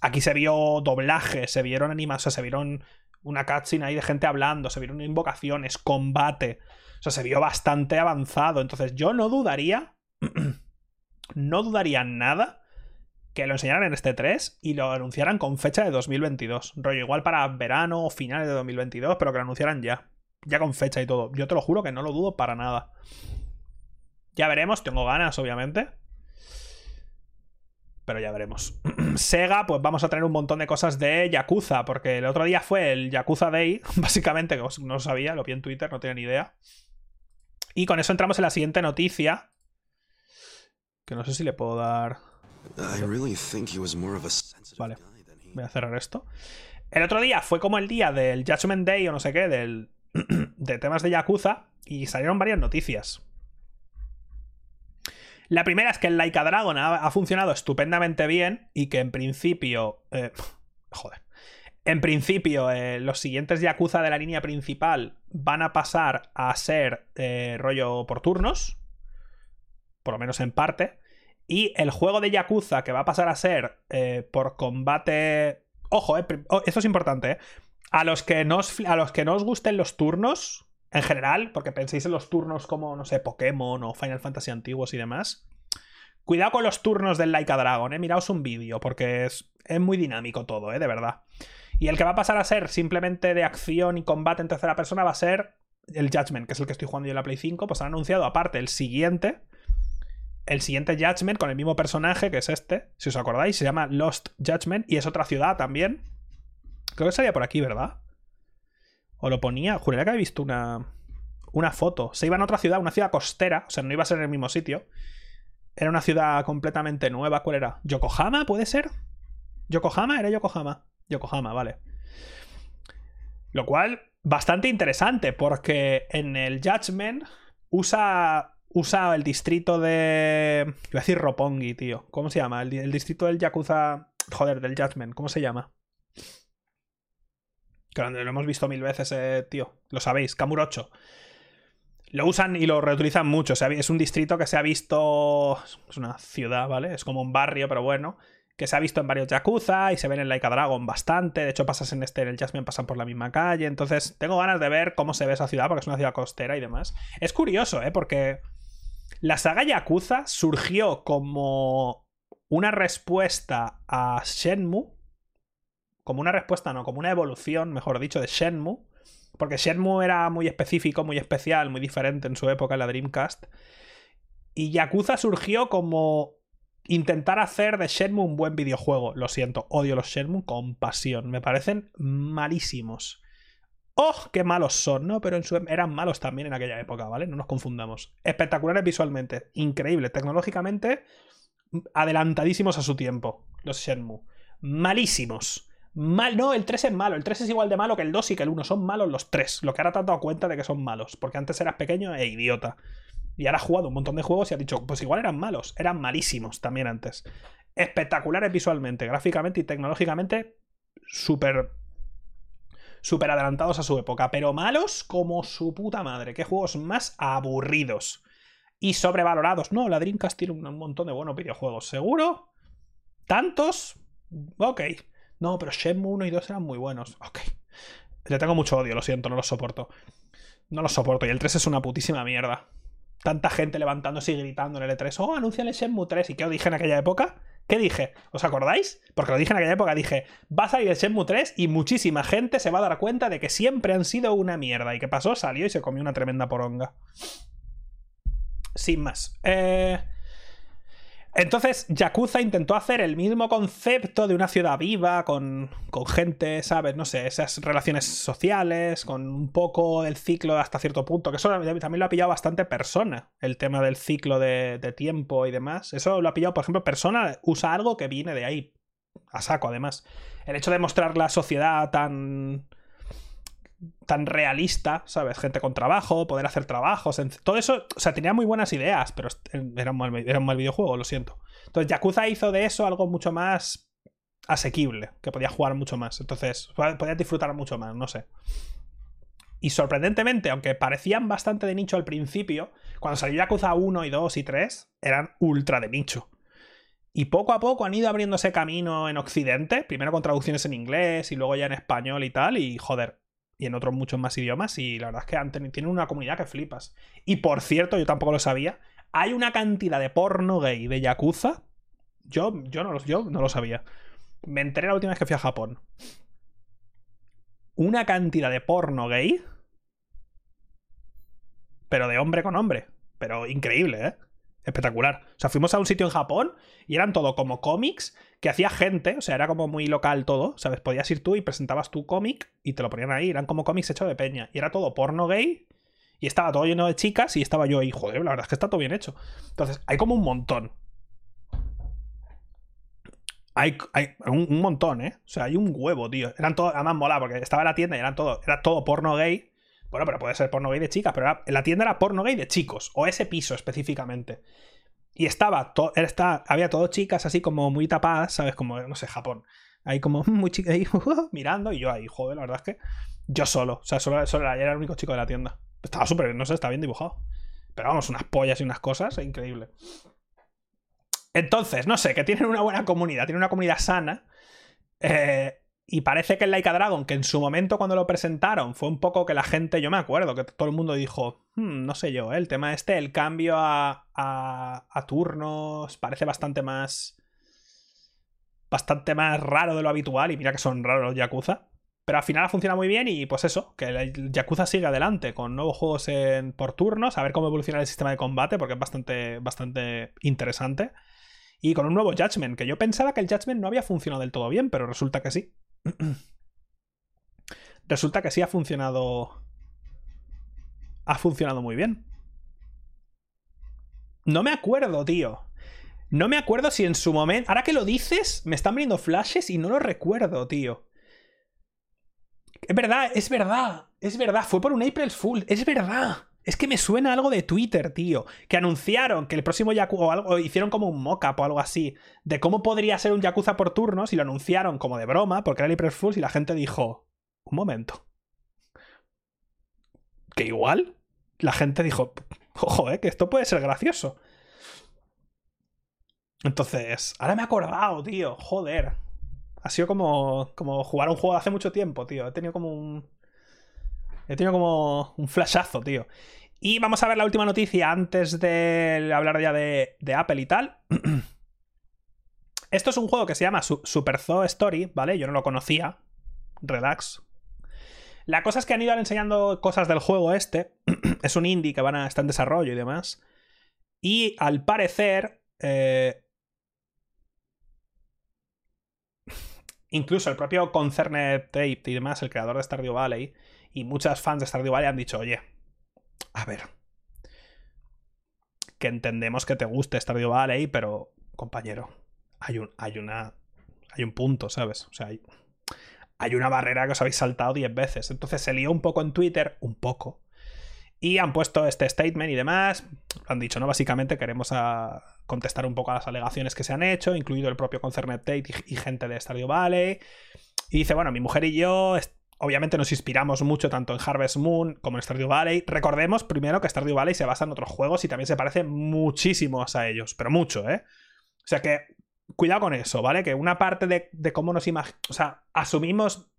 Aquí se vio doblaje, se vieron animaciones, se vieron una cutscene ahí de gente hablando, se vieron invocaciones, combate. O sea, se vio bastante avanzado. Entonces, yo no dudaría. no dudaría nada que lo enseñaran en este 3 y lo anunciaran con fecha de 2022. Rollo, igual para verano o finales de 2022, pero que lo anunciaran ya. Ya con fecha y todo. Yo te lo juro que no lo dudo para nada. Ya veremos, tengo ganas, obviamente. Pero ya veremos. Sega, pues vamos a tener un montón de cosas de Yakuza, porque el otro día fue el Yakuza Day, básicamente, que no lo sabía, lo vi en Twitter, no tenía ni idea. Y con eso entramos en la siguiente noticia. Que no sé si le puedo dar. Vale, voy a cerrar esto. El otro día fue como el día del Judgment Day o no sé qué, del, de temas de Yakuza, y salieron varias noticias. La primera es que el Laika Dragon ha, funcionado estupendamente bien y que en principio. Eh, joder. En principio, eh, los siguientes Yakuza de la línea principal van a pasar a ser eh, rollo por turnos. Por lo menos en parte. Y el juego de Yakuza que va a pasar a ser por combate. Ojo, oh, esto es importante. A los, que no os, a los que no os gusten los turnos, en general, porque penséis en los turnos como, no sé, Pokémon o Final Fantasy antiguos y demás. Cuidado con los turnos del Laika Dragon, eh. Miraos un vídeo, porque es, es muy dinámico todo, eh, de verdad. Y el que va a pasar a ser simplemente de acción y combate en tercera persona va a ser el Judgment, que es el que estoy jugando yo en la Play 5. Pues han anunciado aparte el siguiente. El siguiente Judgment con el mismo personaje que es este. Si os acordáis, se llama Lost Judgment y es otra ciudad también. Creo que salía por aquí, ¿verdad? O lo ponía. Juraría que había visto una, una foto. Se iba a otra ciudad, una ciudad costera. O sea, no iba a ser en el mismo sitio. Era una ciudad completamente nueva. ¿Cuál era? ¿Yokohama? ¿Puede ser? ¿Yokohama? Era Yokohama. Yokohama, vale. Lo cual, bastante interesante, porque en el Judgment usa, usa el distrito de... Iba a decir Ropongi, tío. ¿Cómo se llama? El, distrito del Yakuza... Joder, del Judgment. ¿Cómo se llama? Que lo hemos visto mil veces, eh, tío. Lo sabéis, Kamurocho. Lo usan y lo reutilizan mucho. es un distrito que se ha visto. Es una ciudad, ¿vale? Es como un barrio, pero bueno que se ha visto en varios Yakuza y se ven en Laika Dragon bastante. De hecho, pasas en este, en el Jasmine, pasan por la misma calle. Entonces, tengo ganas de ver cómo se ve esa ciudad, porque es una ciudad costera y demás. Es curioso, ¿eh? Porque la saga Yakuza surgió como una respuesta a Shenmue. Como una respuesta, no, como una evolución, mejor dicho, de Shenmue. Porque Shenmue era muy específico, muy especial, muy diferente en su época la Dreamcast. Y Yakuza surgió como intentar hacer de Shenmue un buen videojuego. Lo siento, odio los Shenmue con pasión. Me parecen malísimos. ¡Oh, qué malos son! ¿no? Pero en su... eran malos también en aquella época, ¿vale? No nos confundamos. Espectaculares visualmente, increíble, tecnológicamente, adelantadísimos a su tiempo, los Shenmue. Malísimos. Mal, no, el 3 es malo. El 3 es igual de malo que el 2 y que el 1. Son malos los 3. Lo que ahora te has dado cuenta de que son malos. Porque antes eras pequeño e idiota. Y ahora ha jugado un montón de juegos y ha dicho, pues igual eran malos, eran malísimos también antes. Espectaculares visualmente, gráficamente y tecnológicamente, súper súper adelantados a su época, pero malos como su puta madre. Qué juegos más aburridos. y sobrevalorados. No, la Dreamcast tiene un montón de buenos videojuegos. ¿Seguro? ¿Tantos? Ok. No, pero Shenmue 1 y 2 eran muy buenos. Ok. Le tengo mucho odio, lo siento, no los soporto. No los soporto. Y el 3 es una putísima mierda. Tanta gente levantándose y gritando en el E3. Oh, anuncian el Shenmue 3. ¿Y qué os dije en aquella época? ¿Qué dije? ¿Os acordáis? Porque lo dije en aquella época. Dije, va a salir el Shenmue 3 y muchísima gente se va a dar cuenta de que siempre han sido una mierda. ¿Y qué pasó? Salió y se comió una tremenda poronga. Sin más. Eh... Entonces, Yakuza intentó hacer el mismo concepto de una ciudad viva, con, con, gente, ¿sabes? No sé, esas relaciones sociales, con un poco el ciclo hasta cierto punto, que eso también lo ha pillado bastante persona, el tema del ciclo de, de tiempo y demás. Eso lo ha pillado, por ejemplo, persona usa algo que viene de ahí, a saco además. El hecho de mostrar la sociedad tan tan realista, ¿sabes? Gente con trabajo, poder hacer trabajos, todo eso, o sea, tenía muy buenas ideas, pero era un mal, mal videojuego, lo siento. Entonces, Yakuza hizo de eso algo mucho más asequible, que podía jugar mucho más. Entonces, podía disfrutar mucho más, no sé. Y sorprendentemente, aunque parecían bastante de nicho al principio, cuando salió Yakuza 1 y 2 y 3, eran ultra de nicho. Y poco a poco han ido abriéndose camino en Occidente, primero con traducciones en inglés y luego ya en español y tal, y joder, y en otros muchos más idiomas. Y la verdad es que tienen una comunidad que flipas. Y por cierto, yo tampoco lo sabía. Hay una cantidad de porno gay de Yakuza. Yo, yo, no, yo no lo sabía. Me enteré la última vez que fui a Japón. Una cantidad de porno gay. Pero de hombre con hombre. Pero increíble, ¿eh? Espectacular. O sea, fuimos a un sitio en Japón y eran todo como cómics que hacía gente, o sea, era como muy local todo, ¿sabes? Podías ir tú y presentabas tu cómic y te lo ponían ahí, eran como cómics hechos de peña. Y era todo porno gay y estaba todo lleno de chicas y estaba yo ahí, joder, la verdad es que está todo bien hecho. Entonces, hay como un montón. Hay, hay un, montón, ¿eh? O sea, hay un huevo, tío. Eran todos, además mola, porque estaba en la tienda y eran todo, era todo porno gay bueno, pero puede ser porno gay de chicas, pero la tienda era porno gay de chicos, o ese piso específicamente. Y estaba, está, había todo chicas así como muy tapadas, ¿sabes? Como, no sé, Japón. Ahí como muy chicas ahí mirando y yo ahí, joder, la verdad es que yo solo, o sea, solo, era, era el único chico de la tienda. Estaba súper bien, no sé, estaba bien dibujado. Pero vamos, unas pollas y unas cosas, increíble. Entonces, no sé, que tienen una buena comunidad, tienen una comunidad sana. Eh, y parece que el Laika Dragon, que en su momento cuando lo presentaron fue un poco que la gente, yo me acuerdo, que todo el mundo dijo, hmm, no sé yo, ¿eh? el tema este, el cambio a, a, turnos parece bastante más... Bastante más raro de lo habitual, y mira que son raros los Yakuza. Pero al final ha funcionado muy bien y pues eso, que el Yakuza sigue adelante con nuevos juegos en, por turnos, a ver cómo evoluciona el sistema de combate, porque es bastante, bastante interesante. Y con un nuevo Judgment, que yo pensaba que el Judgment no había funcionado del todo bien, pero resulta que sí. Resulta que sí ha funcionado. Ha funcionado muy bien. No me acuerdo, tío. No me acuerdo si en su momento. Ahora que lo dices, me están viendo flashes y no lo recuerdo, tío. Es verdad, es verdad. Es verdad. Fue por un April Fool. Es verdad. Es que me suena algo de Twitter, tío. Que anunciaron que el próximo Yakuza o algo, hicieron como un mock-up o algo así de cómo podría ser un Yakuza por turnos y lo anunciaron como de broma porque era el April Fools y la gente dijo, un momento. Que igual la gente dijo, ojo, eh, que esto puede ser gracioso. Entonces, ahora me he acordado, tío. Joder. Ha sido como, como jugar un juego de hace mucho tiempo, tío. He tenido como un, He tenido como un flashazo, tío. Y vamos a ver la última noticia antes de hablar ya de, Apple y tal. Esto es un juego que se llama Super Zoo Story, ¿vale? Yo no lo conocía. Relax. La cosa es que han ido enseñando cosas del juego este. es un indie que van a estar en desarrollo y demás. Y al parecer. Eh, incluso el propio Concerned Tape y demás, el creador de Stardew Valley, y muchas fans de Stardew Valley han dicho, oye, a ver, que entendemos que te guste Stardew Valley, pero, compañero, hay un, hay una, hay un punto, ¿sabes? O sea, hay, hay una barrera que os habéis saltado 10 veces. Entonces se lió un poco en Twitter, un poco, y han puesto este statement y demás. Lo han dicho, ¿no? Básicamente queremos contestar un poco a las alegaciones que se han hecho, incluido el propio Concerned Tate y, y gente de Stardew Valley. Y dice, bueno, mi mujer y yo obviamente nos inspiramos mucho tanto en Harvest Moon como en Stardew Valley. Recordemos primero que Stardew Valley se basa en otros juegos y también se parece muchísimo a ellos, pero mucho, ¿eh? O sea que, cuidado con eso, ¿vale? Que una parte de, cómo nos imaginamos, o sea, asumimos,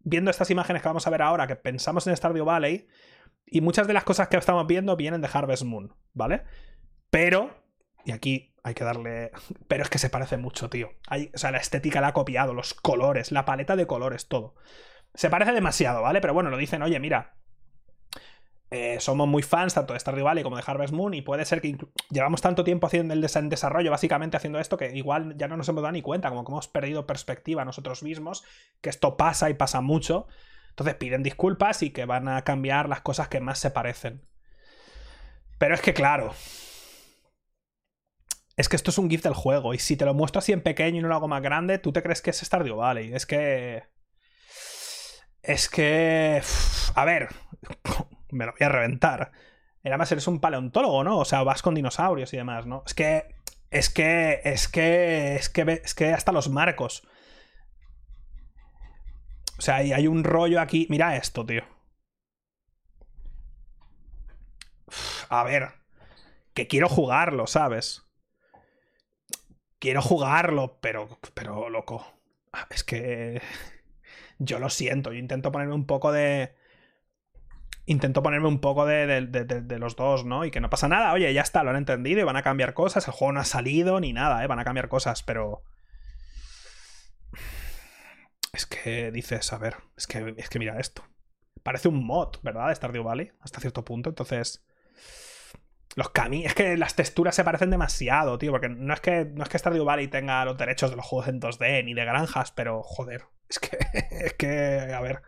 viendo estas imágenes que vamos a ver ahora, que pensamos en Stardew Valley, y muchas de las cosas que estamos viendo vienen de Harvest Moon, ¿vale? Pero, y aquí hay que darle. Pero es que se parece mucho, tío. Hay, o sea, la estética la ha copiado, los colores, la paleta de colores, todo. Se parece demasiado, ¿vale? Pero bueno, lo dicen, oye, mira. Eh, somos muy fans tanto de Stardew Valley como de Harvest Moon y puede ser que llevamos tanto tiempo haciendo el desarrollo, básicamente haciendo esto, que igual ya no nos hemos dado ni cuenta, como que hemos perdido perspectiva nosotros mismos, que esto pasa y pasa mucho. Entonces piden disculpas y que van a cambiar las cosas que más se parecen. Pero es que claro, es que esto es un GIF del juego. Y si te lo muestro así en pequeño y no lo hago más grande, tú te crees que es Stardew Valley. Es que. Es que. A ver. Me lo voy a reventar. Era más, eres un paleontólogo, ¿no? O sea, vas con dinosaurios y demás, ¿no? Es que. Es que. Es que. Es que, es que hasta los marcos. O sea, hay un rollo aquí. Mira esto, tío. A ver. Que quiero jugarlo, ¿sabes? quiero jugarlo, pero, pero loco. Ah, es que yo lo siento, yo intento ponerme un poco de... Intento ponerme un poco de, de, los dos, ¿no? Y que no pasa nada, oye, ya está, lo han entendido y van a cambiar cosas, el juego no ha salido ni nada, ¿eh? Van a cambiar cosas, pero... Es que dices, a ver, es que, es que mira esto. Parece un mod, ¿verdad? De Stardew Valley, hasta cierto punto, entonces... Los caminos. Es que las texturas se parecen demasiado, tío. Porque no es que, no es que Stardew Valley tenga los derechos de los juegos en 2D ni de granjas, pero joder. Es que. Es que. A ver.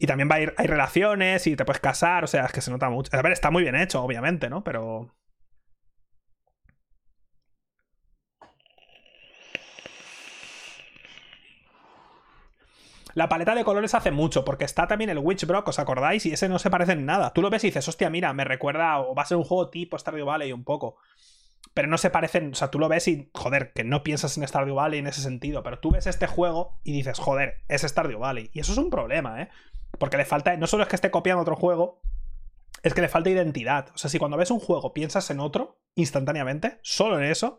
Y también va a ir, hay relaciones y te puedes casar, o sea, es que se nota mucho. A ver, está muy bien hecho, obviamente, ¿no? Pero. La paleta de colores hace mucho, porque está también el Witchbrock, ¿os acordáis? Y ese no se parece en nada. Tú lo ves y dices, hostia, mira, me recuerda, o va a ser un juego tipo Stardew Valley un poco. Pero no se parecen, o sea, tú lo ves y, joder, que no piensas en Stardew Valley en ese sentido, pero tú ves este juego y dices, joder, es Stardew Valley. Y eso es un problema, ¿eh? Porque le falta, no solo es que esté copiando otro juego, es que le falta identidad. O sea, si cuando ves un juego piensas en otro instantáneamente, solo en eso,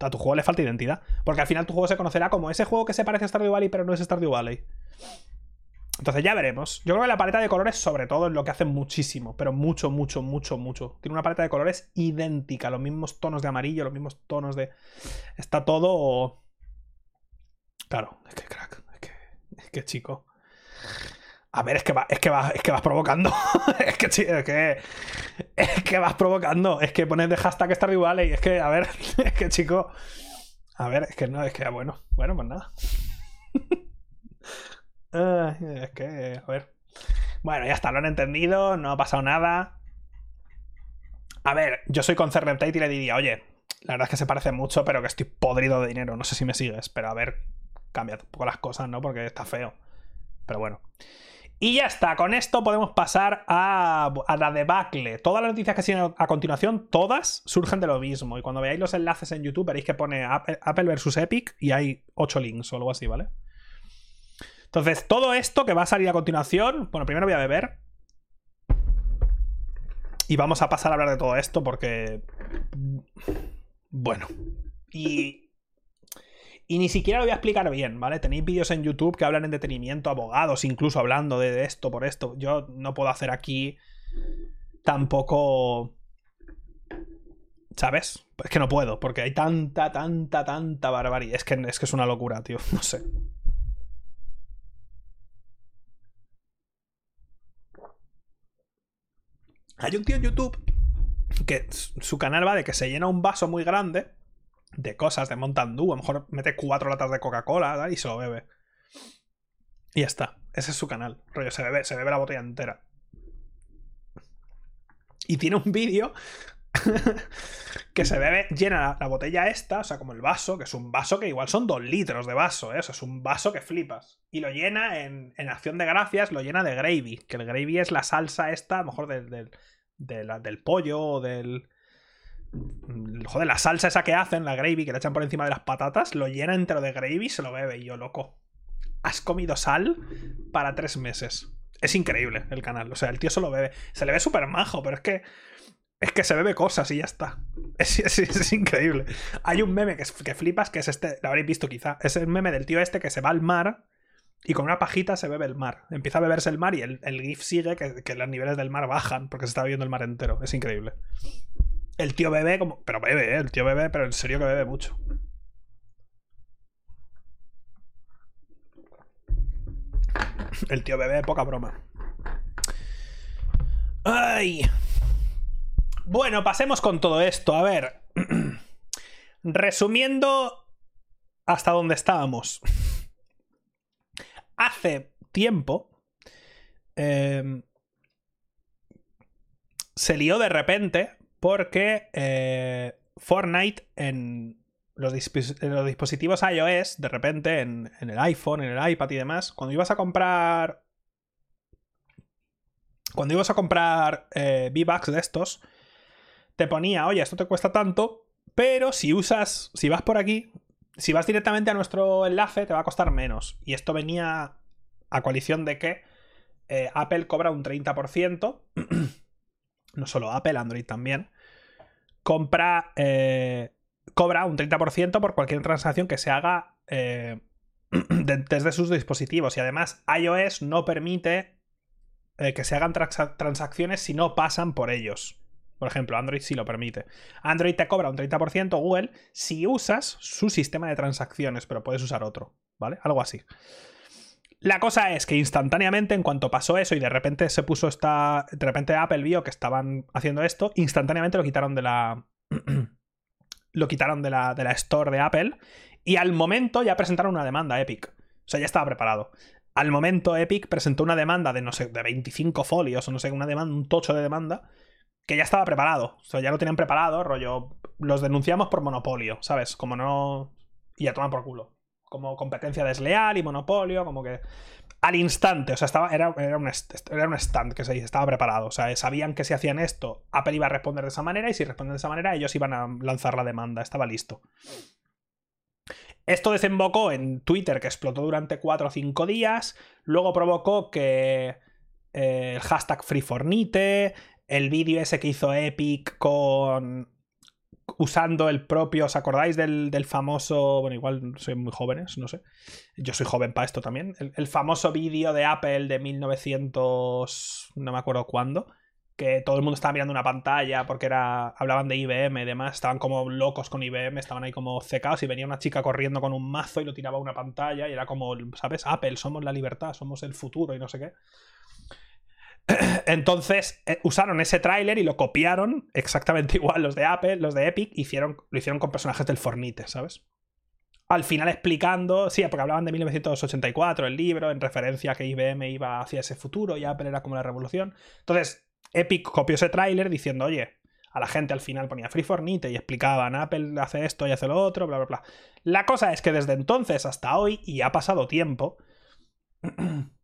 a tu juego le falta identidad. Porque al final tu juego se conocerá como ese juego que se parece a Stardew Valley, pero no es Stardew Valley. Entonces ya veremos. Yo creo que la paleta de colores, sobre todo, es lo que hace muchísimo. Pero mucho, mucho, mucho, mucho. Tiene una paleta de colores idéntica. Los mismos tonos de amarillo, los mismos tonos de. Está todo. Claro, es que crack. Es que. Es que chico. A ver, es que, es que, va, es que vas provocando. es que, es que. Es que vas provocando. Es que pones de hashtag Stardew Valley. Es que, a ver, es que, chico. A ver, es que no, es que, bueno. Bueno, pues nada. es que, a ver. Bueno, ya está, lo han entendido, no ha pasado nada. A ver, yo soy con Cerreptate y le diría, oye, la verdad es que se parece mucho, pero que estoy podrido de dinero. No sé si me sigues, pero a ver, cambia un poco las cosas, ¿no? Porque está feo. Pero bueno. Y ya está, con esto podemos pasar a, la debacle. Todas las noticias que siguen a continuación, todas surgen de lo mismo. Y cuando veáis los enlaces en YouTube, veréis que pone Apple, versus Epic y hay 8 links o algo así, ¿vale? Entonces, todo esto que va a salir a continuación, bueno, primero voy a beber. Y vamos a pasar a hablar de todo esto porque... Bueno. Y y ni siquiera lo voy a explicar bien, ¿vale? Tenéis vídeos en YouTube que hablan en detenimiento, abogados incluso hablando de esto por esto. Yo no puedo hacer aquí tampoco... ¿Sabes? Es que no puedo, porque hay tanta, tanta, tanta barbarie. Es que, es que es una locura, tío. No sé. Hay un tío en YouTube que su canal va de que se llena un vaso muy grande de cosas, de Mountain. A lo mejor mete cuatro latas de Coca-Cola y se lo bebe. Y ya está. Ese es su canal. Rollo, se bebe, se bebe la botella entera. Y tiene un vídeo que se bebe, llena la, botella esta, o sea, como el vaso, que es un vaso que igual son dos litros de vaso, ¿eh? Es un vaso que flipas. Y lo llena en, en, acción de gracias, lo llena de gravy, que el gravy es la salsa esta, a lo mejor del, del, del pollo o del, Joder, la salsa esa que hacen, la gravy, que le echan por encima de las patatas, lo llena entero de gravy y se lo bebe. Y yo, loco. has comido sal para tres meses. Es increíble el canal. O sea, el tío solo bebe. Se le ve súper majo, pero es que. Es que se bebe cosas y ya está. Es, increíble. Hay un meme que, que, flipas, que es este. Lo habréis visto quizá. Es el meme del tío este que se va al mar y con una pajita se bebe el mar. Empieza a beberse el mar y el, GIF sigue que, que, los niveles del mar bajan porque se está bebiendo el mar entero. Es increíble. El tío bebe como. Pero bebe, ¿eh? El tío bebe, pero en serio que bebe mucho. El tío bebe, poca broma. Ay. Bueno, pasemos con todo esto. A ver. Resumiendo hasta donde estábamos. Hace tiempo. Em, se lió de repente porque eh, Fortnite en los, dispositivos iOS, de repente, en, el iPhone, en el iPad y demás, cuando ibas a comprar. Cuando ibas a comprar eh, V-Bucks de estos, te ponía, oye, esto te cuesta tanto, pero si usas, si vas por aquí, si vas directamente a nuestro enlace, te va a costar menos. Y esto venía a coalición de que eh, Apple cobra un 30%, no solo Apple, Android también, compra eh, cobra un 30% por cualquier transacción que se haga eh, desde sus dispositivos. Y además, iOS no permite eh, que se hagan transacciones si no pasan por ellos. Por ejemplo, Android sí lo permite. Android te cobra un 30% Google si usas su sistema de transacciones, pero puedes usar otro, ¿vale? Algo así. La cosa es que instantáneamente, en cuanto pasó eso y de repente se puso esta. De repente Apple vio que estaban haciendo esto, instantáneamente lo quitaron de la. lo quitaron de la, de la Store de Apple y al momento ya presentaron una demanda a Epic. O sea, ya estaba preparado. Al momento Epic presentó una demanda de, no sé, de 25 folios o no sé, una demanda, un tocho de demanda que ya estaba preparado. O sea, ya lo tenían preparado, rollo. Los denunciamos por monopolio, ¿sabes? Como no. Y ya toman por culo. Como competencia desleal y monopolio, como que al instante. O sea, estaba, era, era, un, era un stand que se estaba preparado. O sea, sabían que si hacían esto, Apple iba a responder de esa manera y si responden de esa manera, ellos iban a lanzar la demanda. Estaba listo. Esto desembocó en Twitter, que explotó durante 4 o 5 días. Luego provocó que eh, el hashtag FreeFornite, el vídeo ese que hizo Epic con usando el propio, ¿os acordáis del, famoso, bueno, igual soy muy jóvenes, no sé, yo soy joven para esto también, el, famoso vídeo de Apple de 1900, no me acuerdo cuándo, que todo el mundo estaba mirando una pantalla porque era hablaban de IBM y demás, estaban como locos con IBM, estaban ahí como cecados y venía una chica corriendo con un mazo y lo tiraba a una pantalla y era como, ¿sabes? Apple, somos la libertad, somos el futuro y no sé qué. Entonces eh, usaron ese tráiler y lo copiaron exactamente igual los de Apple, los de Epic, hicieron, lo hicieron con personajes del Fornite, ¿sabes? Al final explicando, sí, porque hablaban de 1984, el libro, en referencia a que IBM iba hacia ese futuro y Apple era como la revolución. Entonces, Epic copió ese tráiler diciendo, oye, a la gente al final ponía Free Fornite y explicaban, Apple hace esto y hace lo otro, bla, bla, bla. La cosa es que desde entonces hasta hoy, y ha pasado tiempo,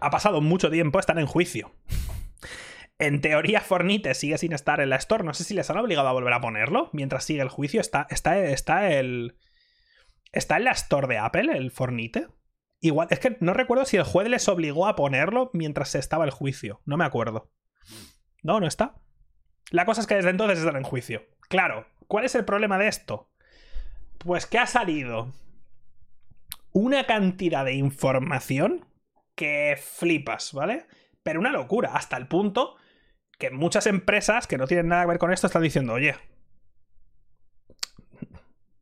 ha pasado mucho tiempo, están en juicio. En teoría, Fornite sigue sin estar en la Store. No sé si les han obligado a volver a ponerlo mientras sigue el juicio. Está, está, está el. ¿Está en la Store de Apple el Fornite? Igual, es que no recuerdo si el juez les obligó a ponerlo mientras estaba el juicio. No me acuerdo. No, no está. La cosa es que desde entonces están en juicio. Claro, ¿cuál es el problema de esto? Pues que ha salido una cantidad de información que flipas, ¿vale? Pero una locura, hasta el punto que muchas empresas que no tienen nada que ver con esto están diciendo, oye,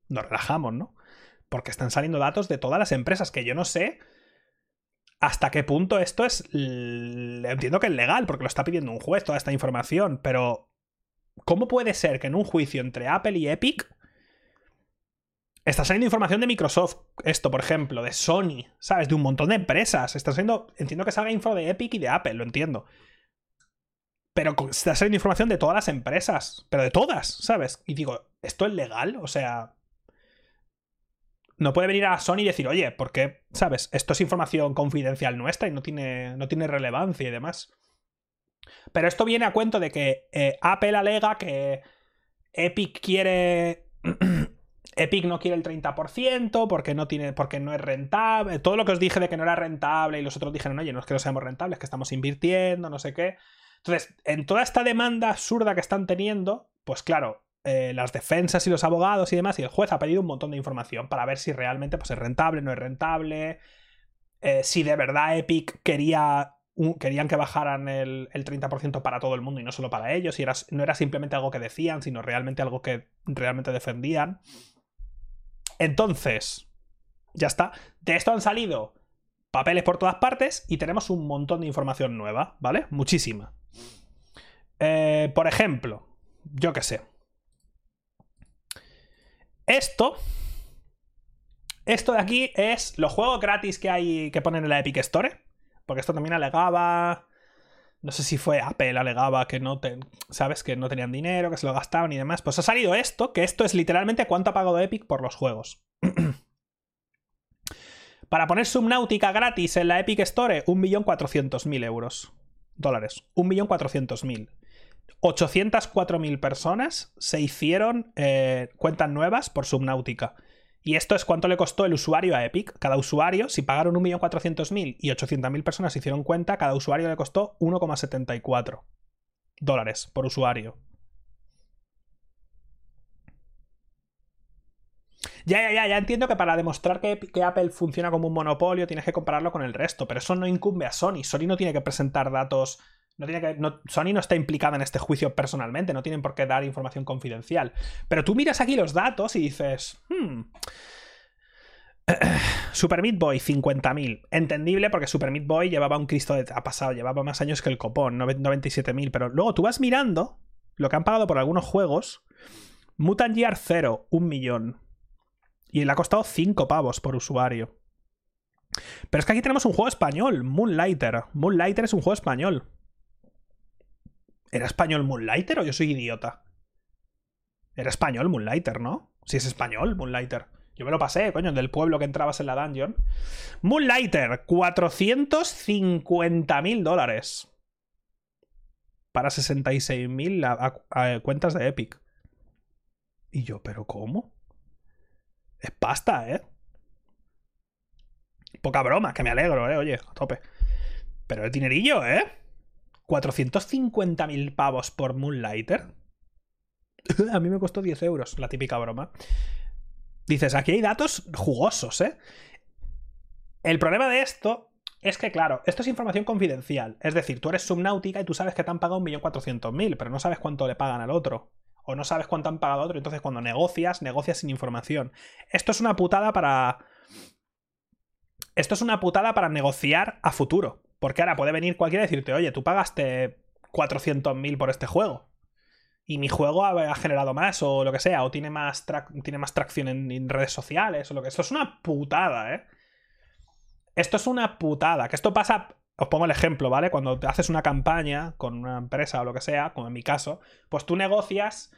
nos relajamos, ¿no? Porque están saliendo datos de todas las empresas que yo no sé hasta qué punto esto es... Entiendo que es legal, porque lo está pidiendo un juez toda esta información, pero ¿cómo puede ser que en un juicio entre Apple y Epic Está saliendo información de Microsoft, esto, por ejemplo, de Sony, ¿sabes? De un montón de empresas. Está saliendo. Entiendo que salga info de Epic y de Apple, lo entiendo. Pero está saliendo información de todas las empresas. Pero de todas, ¿sabes? Y digo, ¿esto es legal? O sea. No puede venir a Sony y decir, oye, ¿por qué? ¿Sabes? Esto es información confidencial nuestra y no tiene, no tiene relevancia y demás. Pero esto viene a cuento de que eh, Apple alega que Epic quiere Epic no quiere el 30% porque no, tiene, porque no es rentable. Todo lo que os dije de que no era rentable y los otros dijeron, oye, no es que no seamos rentables, que estamos invirtiendo, no sé qué. Entonces, en toda esta demanda absurda que están teniendo, pues claro, eh, las defensas y los abogados y demás, y el juez ha pedido un montón de información para ver si realmente pues, es rentable, no es rentable, eh, si de verdad Epic quería querían que bajaran el, 30% para todo el mundo y no solo para ellos, y era, no era simplemente algo que decían, sino realmente algo que realmente defendían. Entonces, ya está. De esto han salido papeles por todas partes y tenemos un montón de información nueva, ¿vale? Muchísima. Eh, por ejemplo, yo qué sé. Esto. Esto de aquí es los juegos gratis que hay que ponen en la Epic Store. Porque esto también alegaba. No sé si fue Apple, alegaba que no, ¿sabes? Que no tenían dinero, que se lo gastaban y demás. Pues ha salido esto, que esto es literalmente cuánto ha pagado Epic por los juegos. Para poner Subnautica gratis en la Epic Store, 1.400.000 euros. Dólares. 1.400.000. 804.000 personas se hicieron eh, cuentas nuevas por Subnautica. Y esto es cuánto le costó el usuario a Epic. Cada usuario, si pagaron 1.400.000 y 800.000 personas se hicieron cuenta, cada usuario le costó 1,74 dólares por usuario. Ya, ya, ya, ya entiendo que para demostrar que, que, Apple funciona como un monopolio tienes que compararlo con el resto, pero eso no incumbe a Sony. Sony no tiene que presentar datos no tiene que, Sony no está implicada en este juicio personalmente, no tienen por qué dar información confidencial. Pero tú miras aquí los datos y dices. Hmm, Super Meat Boy, 50.000. Entendible porque Super Meat Boy llevaba un Cristo de. Ha pasado, llevaba más años que el copón, 97.000. Pero luego tú vas mirando lo que han pagado por algunos juegos. Mutant Gear 0, un millón. Y le ha costado 5 pavos por usuario. Pero es que aquí tenemos un juego español, Moonlighter. Moonlighter es un juego español. ¿Era español Moonlighter o yo soy idiota? Era español Moonlighter, ¿no? Si es español, Moonlighter. Yo me lo pasé, coño, del pueblo que entrabas en la dungeon. Moonlighter, 450 mil dólares. Para 66 mil cuentas de Epic. Y yo, ¿pero cómo? Es pasta, ¿eh? Poca broma, que me alegro, ¿eh? Oye, a tope. Pero es dinerillo, ¿eh? 450.000 pavos por Moonlighter. A mí me costó 10 euros, la típica broma. Dices, aquí hay datos jugosos, ¿eh? El problema de esto es que, claro, esto es información confidencial. Es decir, tú eres subnáutica y tú sabes que te han pagado 1.400.000, pero no sabes cuánto le pagan al otro. O no sabes cuánto han pagado al otro. Entonces, cuando negocias, negocias sin información. Esto es una putada para. Esto es una putada para negociar a futuro. Porque ahora puede venir cualquiera y decirte, oye, tú pagaste 400.000 por este juego. Y mi juego ha, generado más, o lo que sea, o tiene más, tiene más tracción en, redes sociales, o lo que Esto es una putada, ¿eh? Esto es una putada. Que esto pasa. Os pongo el ejemplo, ¿vale? Cuando haces una campaña con una empresa o lo que sea, como en mi caso, pues tú negocias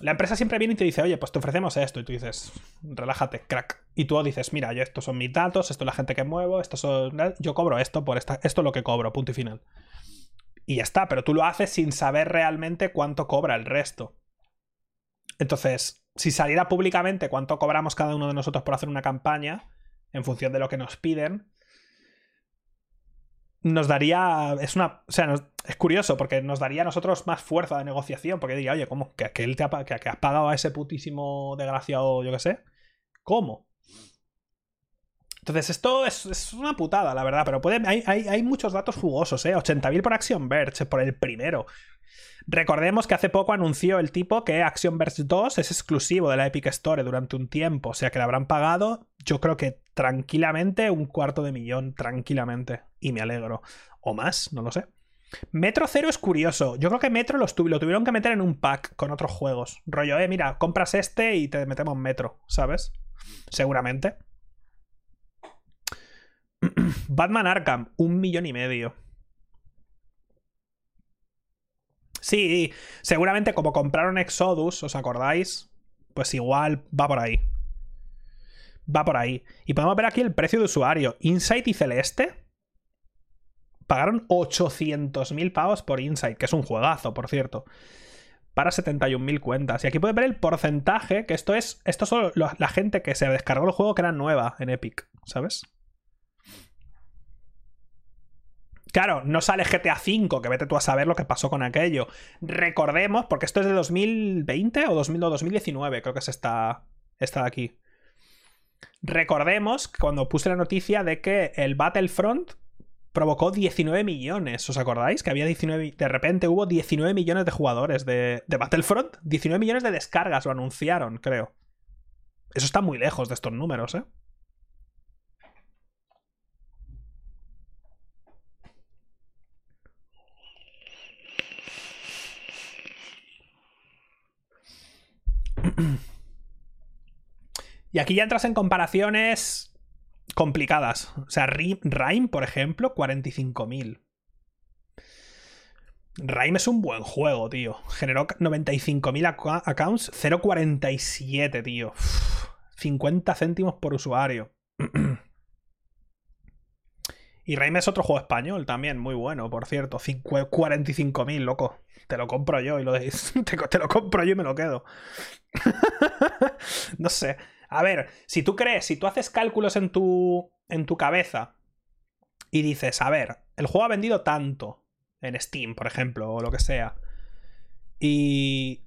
la empresa siempre viene y te dice, oye, pues te ofrecemos esto. Y tú dices, relájate, crack. Y tú dices, mira, estos son mis datos, esto es la gente que muevo, esto son. Yo cobro esto por esta, esto es lo que cobro, punto y final. Y ya está, pero tú lo haces sin saber realmente cuánto cobra el resto. Entonces, si saliera públicamente cuánto cobramos cada uno de nosotros por hacer una campaña, en función de lo que nos piden, nos daría. Es una. O sea, es curioso porque nos daría a nosotros más fuerza de negociación. Porque diría, oye, ¿cómo? ¿Que, que él te ha, que, has pagado a ese putísimo desgraciado, yo qué sé? ¿Cómo? Entonces, esto es, una putada, la verdad. Pero hay, hay, hay muchos datos jugosos, ¿eh? 80.000 por Action Verge, por el primero. Recordemos que hace poco anunció el tipo que Action Verge 2 es exclusivo de la Epic Store durante un tiempo, o sea que le habrán pagado, yo creo que tranquilamente un cuarto de millón, tranquilamente, y me alegro. O más, no lo sé. Metro Zero es curioso. Yo creo que Metro lo tuvieron que meter en un pack con otros juegos. Rollo, eh, mira, compras este y te metemos Metro, ¿sabes? Seguramente. Batman Arkham, un millón y medio. Sí, seguramente como compraron Exodus, ¿os acordáis? Pues igual va por ahí. Va por ahí. Y podemos ver aquí el precio de usuario. Insight y Celeste pagaron 800.000 pavos por Insight, que es un juegazo, por cierto. para 71.000 cuentas. Y aquí puedes ver el porcentaje, que esto es. Esto son la gente que se descargó el juego que era nueva en Epic, ¿sabes? Claro, no sale GTA V, que vete tú a saber lo que pasó con aquello. Recordemos, porque esto es de 2020 o 2019, creo que es esta, esta de aquí. Recordemos cuando puse la noticia de que el Battlefront provocó 19 millones. ¿Os acordáis? Que había 19. De repente hubo 19 millones de jugadores de, de Battlefront. 19 millones de descargas, lo anunciaron, creo. Eso está muy lejos de estos números, ¿eh? y aquí ya entras en comparaciones complicadas. O sea, Rime, por ejemplo, 45.000. Rime es un buen juego, tío. Generó 95.000 accounts, 0.47, tío. 50 céntimos por usuario. y Rime es otro juego español también, muy bueno, por cierto. 45.000, loco. Te lo compro yo y lo te, te lo compro yo y me lo quedo. no sé. A ver, si tú crees, si tú haces cálculos en tu, en tu cabeza y dices, a ver, el juego ha vendido tanto en Steam, por ejemplo, o lo que sea, y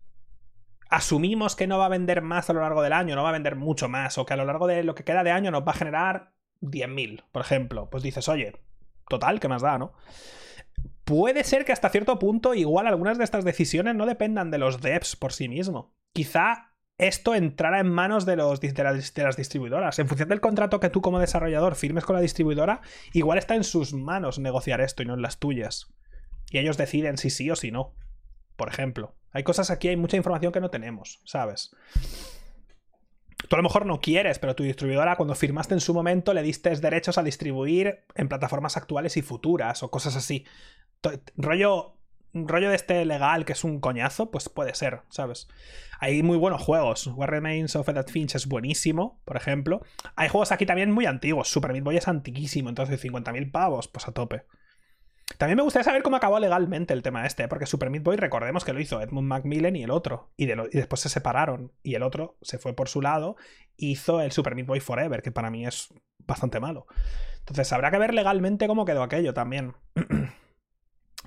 asumimos que no va a vender más a lo largo del año, no va a vender mucho más, o que a lo largo de lo que queda de año nos va a generar 10.000, por ejemplo, pues dices, oye, total, ¿qué más da, no? Puede ser que hasta cierto punto igual algunas de estas decisiones no dependan de los devs por sí mismo. Quizá esto entrara en manos de, los, de, las, distribuidoras. En función del contrato que tú como desarrollador firmes con la distribuidora, igual está en sus manos negociar esto y no en las tuyas. Y ellos deciden si sí o si no. Por ejemplo. Hay cosas aquí, hay mucha información que no tenemos, ¿sabes? Tú a lo mejor no quieres, pero tu distribuidora cuando firmaste en su momento le diste derechos a distribuir en plataformas actuales y futuras o cosas así rollo, rollo de este legal que es un coñazo, pues puede ser, ¿sabes? Hay muy buenos juegos. What Remains of Edith Finch es buenísimo, por ejemplo. Hay juegos aquí también muy antiguos. Super Meat Boy es antiquísimo, entonces 50.000 pavos, pues a tope. También me gustaría saber cómo acabó legalmente el tema este, porque Super Meat Boy, recordemos que lo hizo Edmund Macmillan y el otro, y, y, después se separaron, y el otro se fue por su lado, hizo el Super Meat Boy Forever, que para mí es bastante malo. Entonces habrá que ver legalmente cómo quedó aquello también.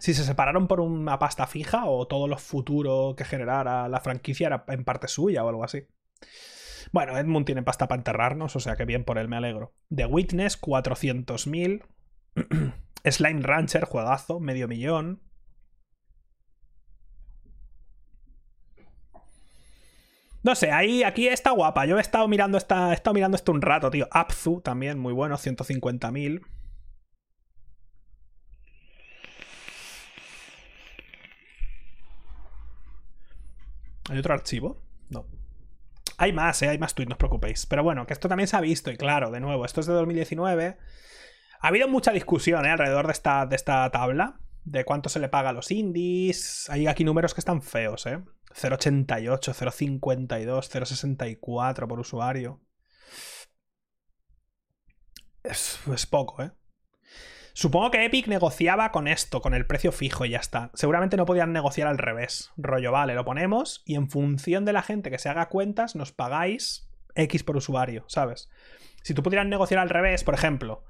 si se separaron por una pasta fija o todo lo futuro que generara la franquicia era en parte suya o algo así. Bueno, Edmund tiene pasta para enterrarnos, o sea que bien por él, me alegro. The Witness, 400.000. Slime Rancher, juegazo, medio millón. No sé, ahí, aquí está guapa. Yo he estado mirando esta, he estado mirando esto un rato, tío. Apzu también, muy bueno, 150.000. ¿Hay otro archivo? No. Hay más, ¿eh? Hay más tweets, no os preocupéis. Pero bueno, que esto también se ha visto, y claro, de nuevo, esto es de 2019. Ha habido mucha discusión ¿eh? alrededor de esta, de esta tabla, de cuánto se le paga a los indies. Hay aquí números que están feos, ¿eh? 0.88, 0.52, 0.64 por usuario. Es, es poco, ¿eh? Supongo que Epic negociaba con esto, con el precio fijo y ya está. Seguramente no podían negociar al revés. Rollo, vale, lo ponemos y en función de la gente que se haga cuentas, nos pagáis X por usuario, ¿sabes? Si tú pudieras negociar al revés, por ejemplo,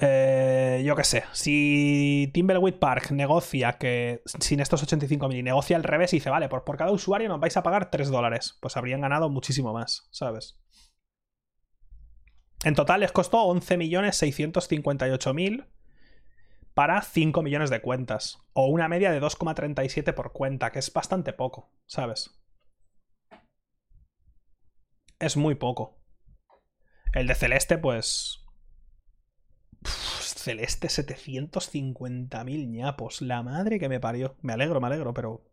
eh, yo qué sé, si Timberwheat Park negocia que sin estos 85.000 y negocia al revés y dice, vale, por, por cada usuario nos vais a pagar 3 dólares, pues habrían ganado muchísimo más, ¿sabes? En total les costó 11.658.000 para 5 millones de cuentas. O una media de 2,37 por cuenta, que es bastante poco, ¿sabes? Es muy poco. El de Celeste, pues... Celeste 750.000 ñapos. La madre que me parió. Me alegro, me alegro, pero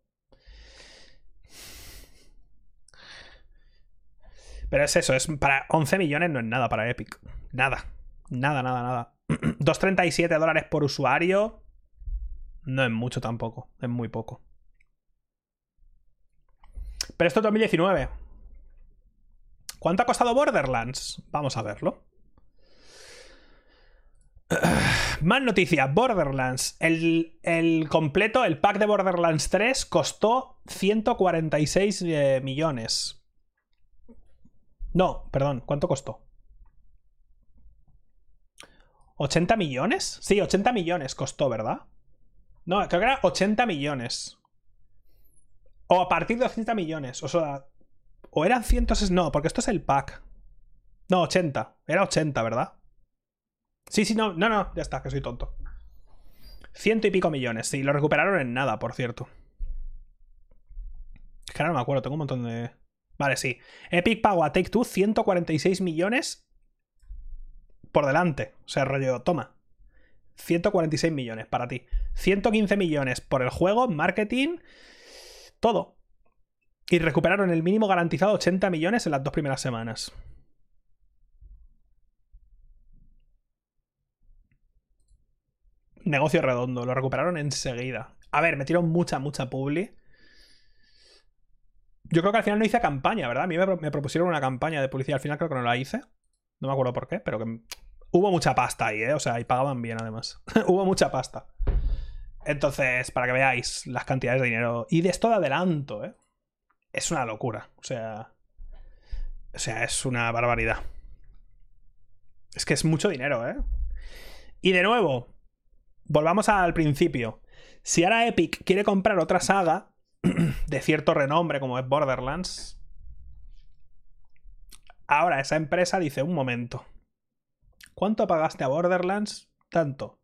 Pero es eso, es para 11 millones no es nada para Epic. Nada. Nada, nada, nada. 2.37 dólares por usuario. No es mucho tampoco. Es muy poco. Pero esto es 2019. ¿Cuánto ha costado Borderlands? Vamos a verlo. Más noticias, Borderlands. El, el, completo, el pack de Borderlands 3 costó 146 eh, millones. No, perdón, ¿cuánto costó? ¿80 millones? Sí, 80 millones costó, ¿verdad? No, creo que era 80 millones. O a partir de 80 millones. O sea, o eran 160. No, porque esto es el pack. No, 80. Era 80, ¿verdad? Sí, sí, no, no, no, ya está, que soy tonto. Ciento y pico millones, sí, lo recuperaron en nada, por cierto. Es que ahora no me acuerdo, tengo un montón de. Vale, sí. Epic pago a Take Two 146 millones por delante. O sea, rollo, toma. 146 millones para ti. 115 millones por el juego, marketing, todo. Y recuperaron el mínimo garantizado 80 millones en las dos primeras semanas. Negocio redondo, lo recuperaron enseguida. A ver, metieron mucha, mucha publi. Yo creo que al final no hice campaña, ¿verdad? A mí me, propusieron una campaña de publicidad. Al final creo que no la hice. No me acuerdo por qué, pero que hubo mucha pasta ahí, ¿eh? O sea, y pagaban bien además. hubo mucha pasta. Entonces, para que veáis las cantidades de dinero. Y de esto de adelanto, ¿eh? Es una locura. O sea. O sea, es una barbaridad. Es que es mucho dinero, ¿eh? Y de nuevo, volvamos al principio. Si ahora Epic quiere comprar otra saga de cierto renombre como es Borderlands, ahora esa empresa dice, un momento, ¿cuánto pagaste a Borderlands? Tanto.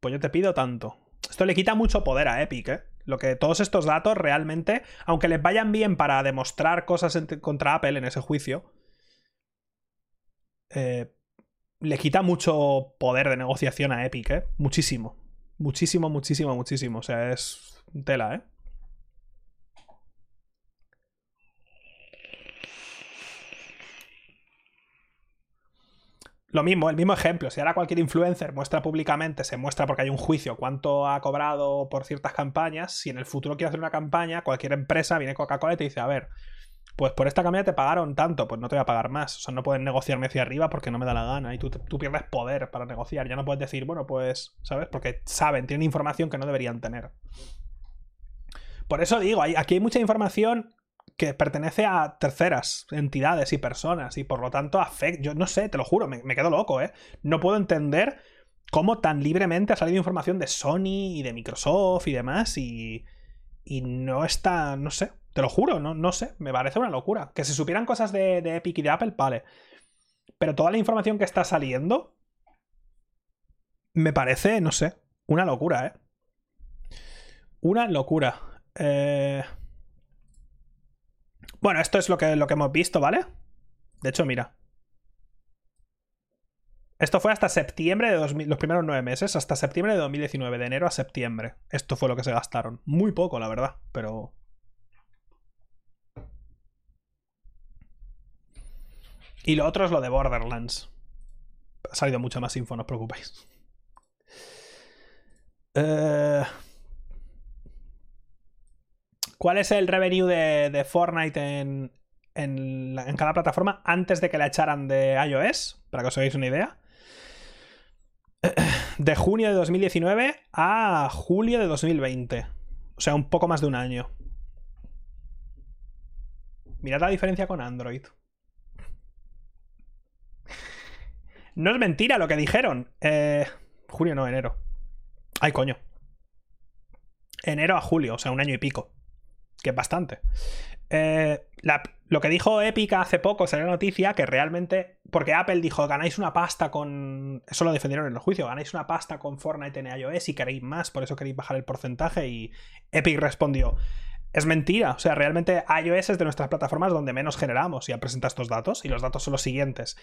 Pues yo te pido tanto. Esto le quita mucho poder a Epic, ¿eh? Lo que todos estos datos realmente, aunque les vayan bien para demostrar cosas contra Apple en ese juicio, eh, le quita mucho poder de negociación a Epic, ¿eh? Muchísimo. Muchísimo, muchísimo, muchísimo. O sea, es tela, ¿eh? Lo mismo, el mismo ejemplo. Si ahora cualquier influencer muestra públicamente, se muestra porque hay un juicio cuánto ha cobrado por ciertas campañas, si en el futuro quiere hacer una campaña, cualquier empresa viene Coca-Cola y te dice, a ver, pues por esta campaña te pagaron tanto, pues no te voy a pagar más. O sea, no pueden negociarme hacia arriba porque no me da la gana. Y tú, tú pierdes poder para negociar. Ya no puedes decir, bueno, pues, ¿sabes? Porque saben, tienen información que no deberían tener. Por eso digo, aquí hay mucha información que pertenece a terceras entidades y personas. Y por lo tanto afecta. Yo no sé, te lo juro, me, quedo loco, ¿eh? No puedo entender cómo tan libremente ha salido información de Sony y de Microsoft y demás. Y. Y no está. No sé. Te lo juro, no, no sé, me parece una locura. Que se supieran cosas de, Epic y de Apple, vale. Pero toda la información que está saliendo me parece, no sé, una locura, ¿eh? Una locura. Eh... Bueno, esto es lo que, lo que hemos visto, ¿vale? De hecho, mira. Esto fue hasta septiembre de 2000, los primeros nueve meses, hasta septiembre de 2019, de enero a septiembre. Esto fue lo que se gastaron. Muy poco, la verdad, pero Y lo otro es lo de Borderlands. Ha salido mucha más info, no os preocupéis. Eh, ¿Cuál es el revenue de, Fortnite en, en, cada plataforma antes de que la echaran de iOS? Para que os hagáis una idea. De junio de 2019 a julio de 2020. O sea, un poco más de un año. Mirad la diferencia con Android. No es mentira lo que dijeron. Eh, julio, no, enero. Ay, coño. Enero a julio, o sea, un año y pico. Que es bastante. Eh, lo que dijo Epic hace poco, salió la noticia que realmente. Porque Apple dijo: ganáis una pasta con. Eso lo defendieron en el juicio. Ganáis una pasta con Fortnite en iOS y queréis más, por eso queréis bajar el porcentaje. Y Epic respondió: es mentira. O sea, realmente iOS es de nuestras plataformas donde menos generamos. Ya presenta estos datos. Y los datos son los siguientes.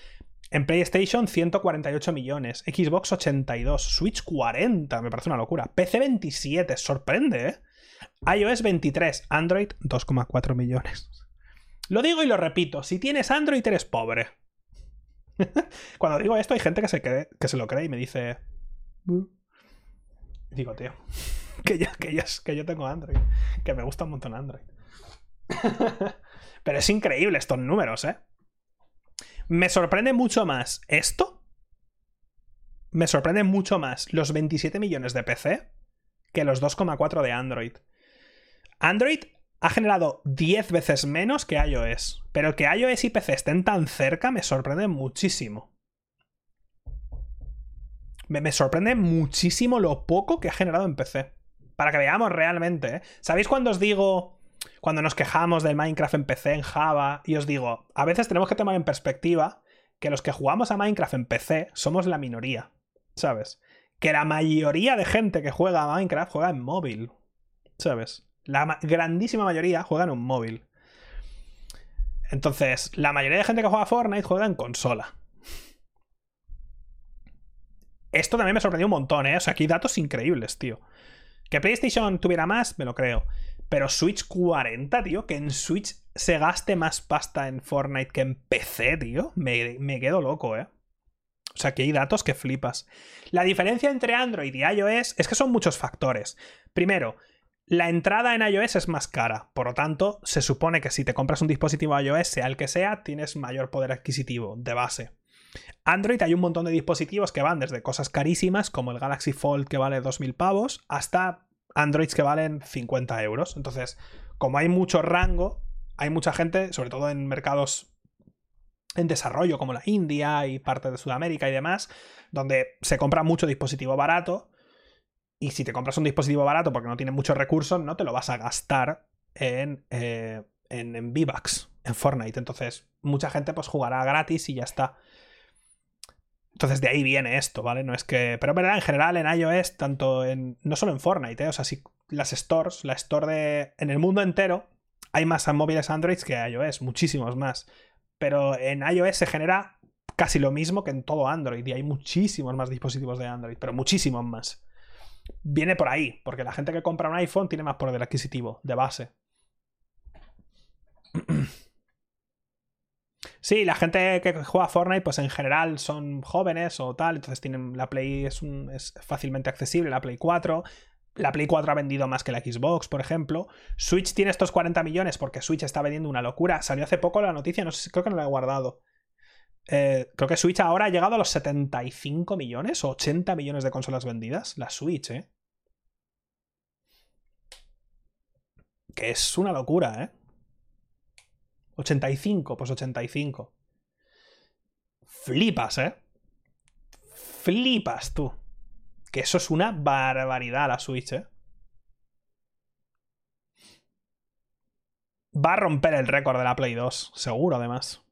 En PlayStation, 148 millones. Xbox, 82. Switch, 40. Me parece una locura. PC, 27. Sorprende, ¿eh? iOS, 23. Android, 2,4 millones. Lo digo y lo repito. Si tienes Android, eres pobre. Cuando digo esto, hay gente que se, que se lo cree y me dice... Digo, tío, que yo, que, que yo tengo Android, que me gusta un montón Android. Pero es increíble estos números, ¿eh? Me sorprende mucho más esto. me sorprende mucho más los 27 millones de PC que los 2,4 de Android. Android ha generado 10 veces menos que iOS, pero que iOS y PC estén tan cerca me sorprende muchísimo. Me, sorprende muchísimo lo poco que ha generado en PC. Para que veamos realmente, ¿eh? ¿Sabéis cuando os digo, cuando nos quejamos del Minecraft en PC, en Java, y os digo, a veces tenemos que tomar en perspectiva que los que jugamos a Minecraft en PC somos la minoría, ¿sabes? Que la mayoría de gente que juega a Minecraft juega en móvil, ¿sabes? La grandísima mayoría juega en un móvil. Entonces, la mayoría de gente que juega a Fortnite juega en consola. Esto también me sorprendió un montón, ¿eh? O sea, aquí hay datos increíbles, tío. Que PlayStation tuviera más, me lo creo. Pero Switch 40, tío, que en Switch se gaste más pasta en Fortnite que en PC, tío. Me, me quedo loco, ¿eh? O sea, que hay datos que flipas. La diferencia entre Android y iOS es que son muchos factores. Primero, la entrada en iOS es más cara, por lo tanto, se supone que si te compras un dispositivo iOS, sea el que sea, tienes mayor poder adquisitivo de base. Android hay un montón de dispositivos que van desde cosas carísimas, como el Galaxy Fold que vale 2.000 pavos, hasta Androids que valen 50 euros. Entonces, como hay mucho rango, hay mucha gente, sobre todo en mercados en desarrollo como la India y parte de Sudamérica y demás, donde se compra mucho dispositivo barato. Y si te compras un dispositivo barato porque no tiene muchos recursos, no te lo vas a gastar en, eh, en, en V-Bucks, en Fortnite. Entonces, mucha gente pues jugará gratis y ya está. Entonces de ahí viene esto, ¿vale? No es que. Pero verdad, en general en iOS, tanto en. No solo en Fortnite, ¿eh? O sea, si las stores, la store de. En el mundo entero, hay más móviles Android que iOS, muchísimos más. Pero en iOS se genera casi lo mismo que en todo Android. Y hay muchísimos más dispositivos de Android, pero muchísimos más. Viene por ahí, porque la gente que compra un iPhone tiene más poder adquisitivo, de base. Sí, la gente que juega Fortnite, pues en general son jóvenes o tal, entonces tienen la Play es, es fácilmente accesible, la Play 4. La Play 4 ha vendido más que la Xbox, por ejemplo. Switch tiene estos 40 millones porque Switch está vendiendo una locura. Salió hace poco la noticia, no sé, creo que no la he guardado. Eh, creo que Switch ahora ha llegado a los 75 millones o 80 millones de consolas vendidas. La Switch, ¿eh? Que es una locura, ¿eh? 85, pues 85. Flipas, ¿eh? Flipas tú. Que eso es una barbaridad la Switch, ¿eh? Va a romper el récord de la Play 2, seguro además.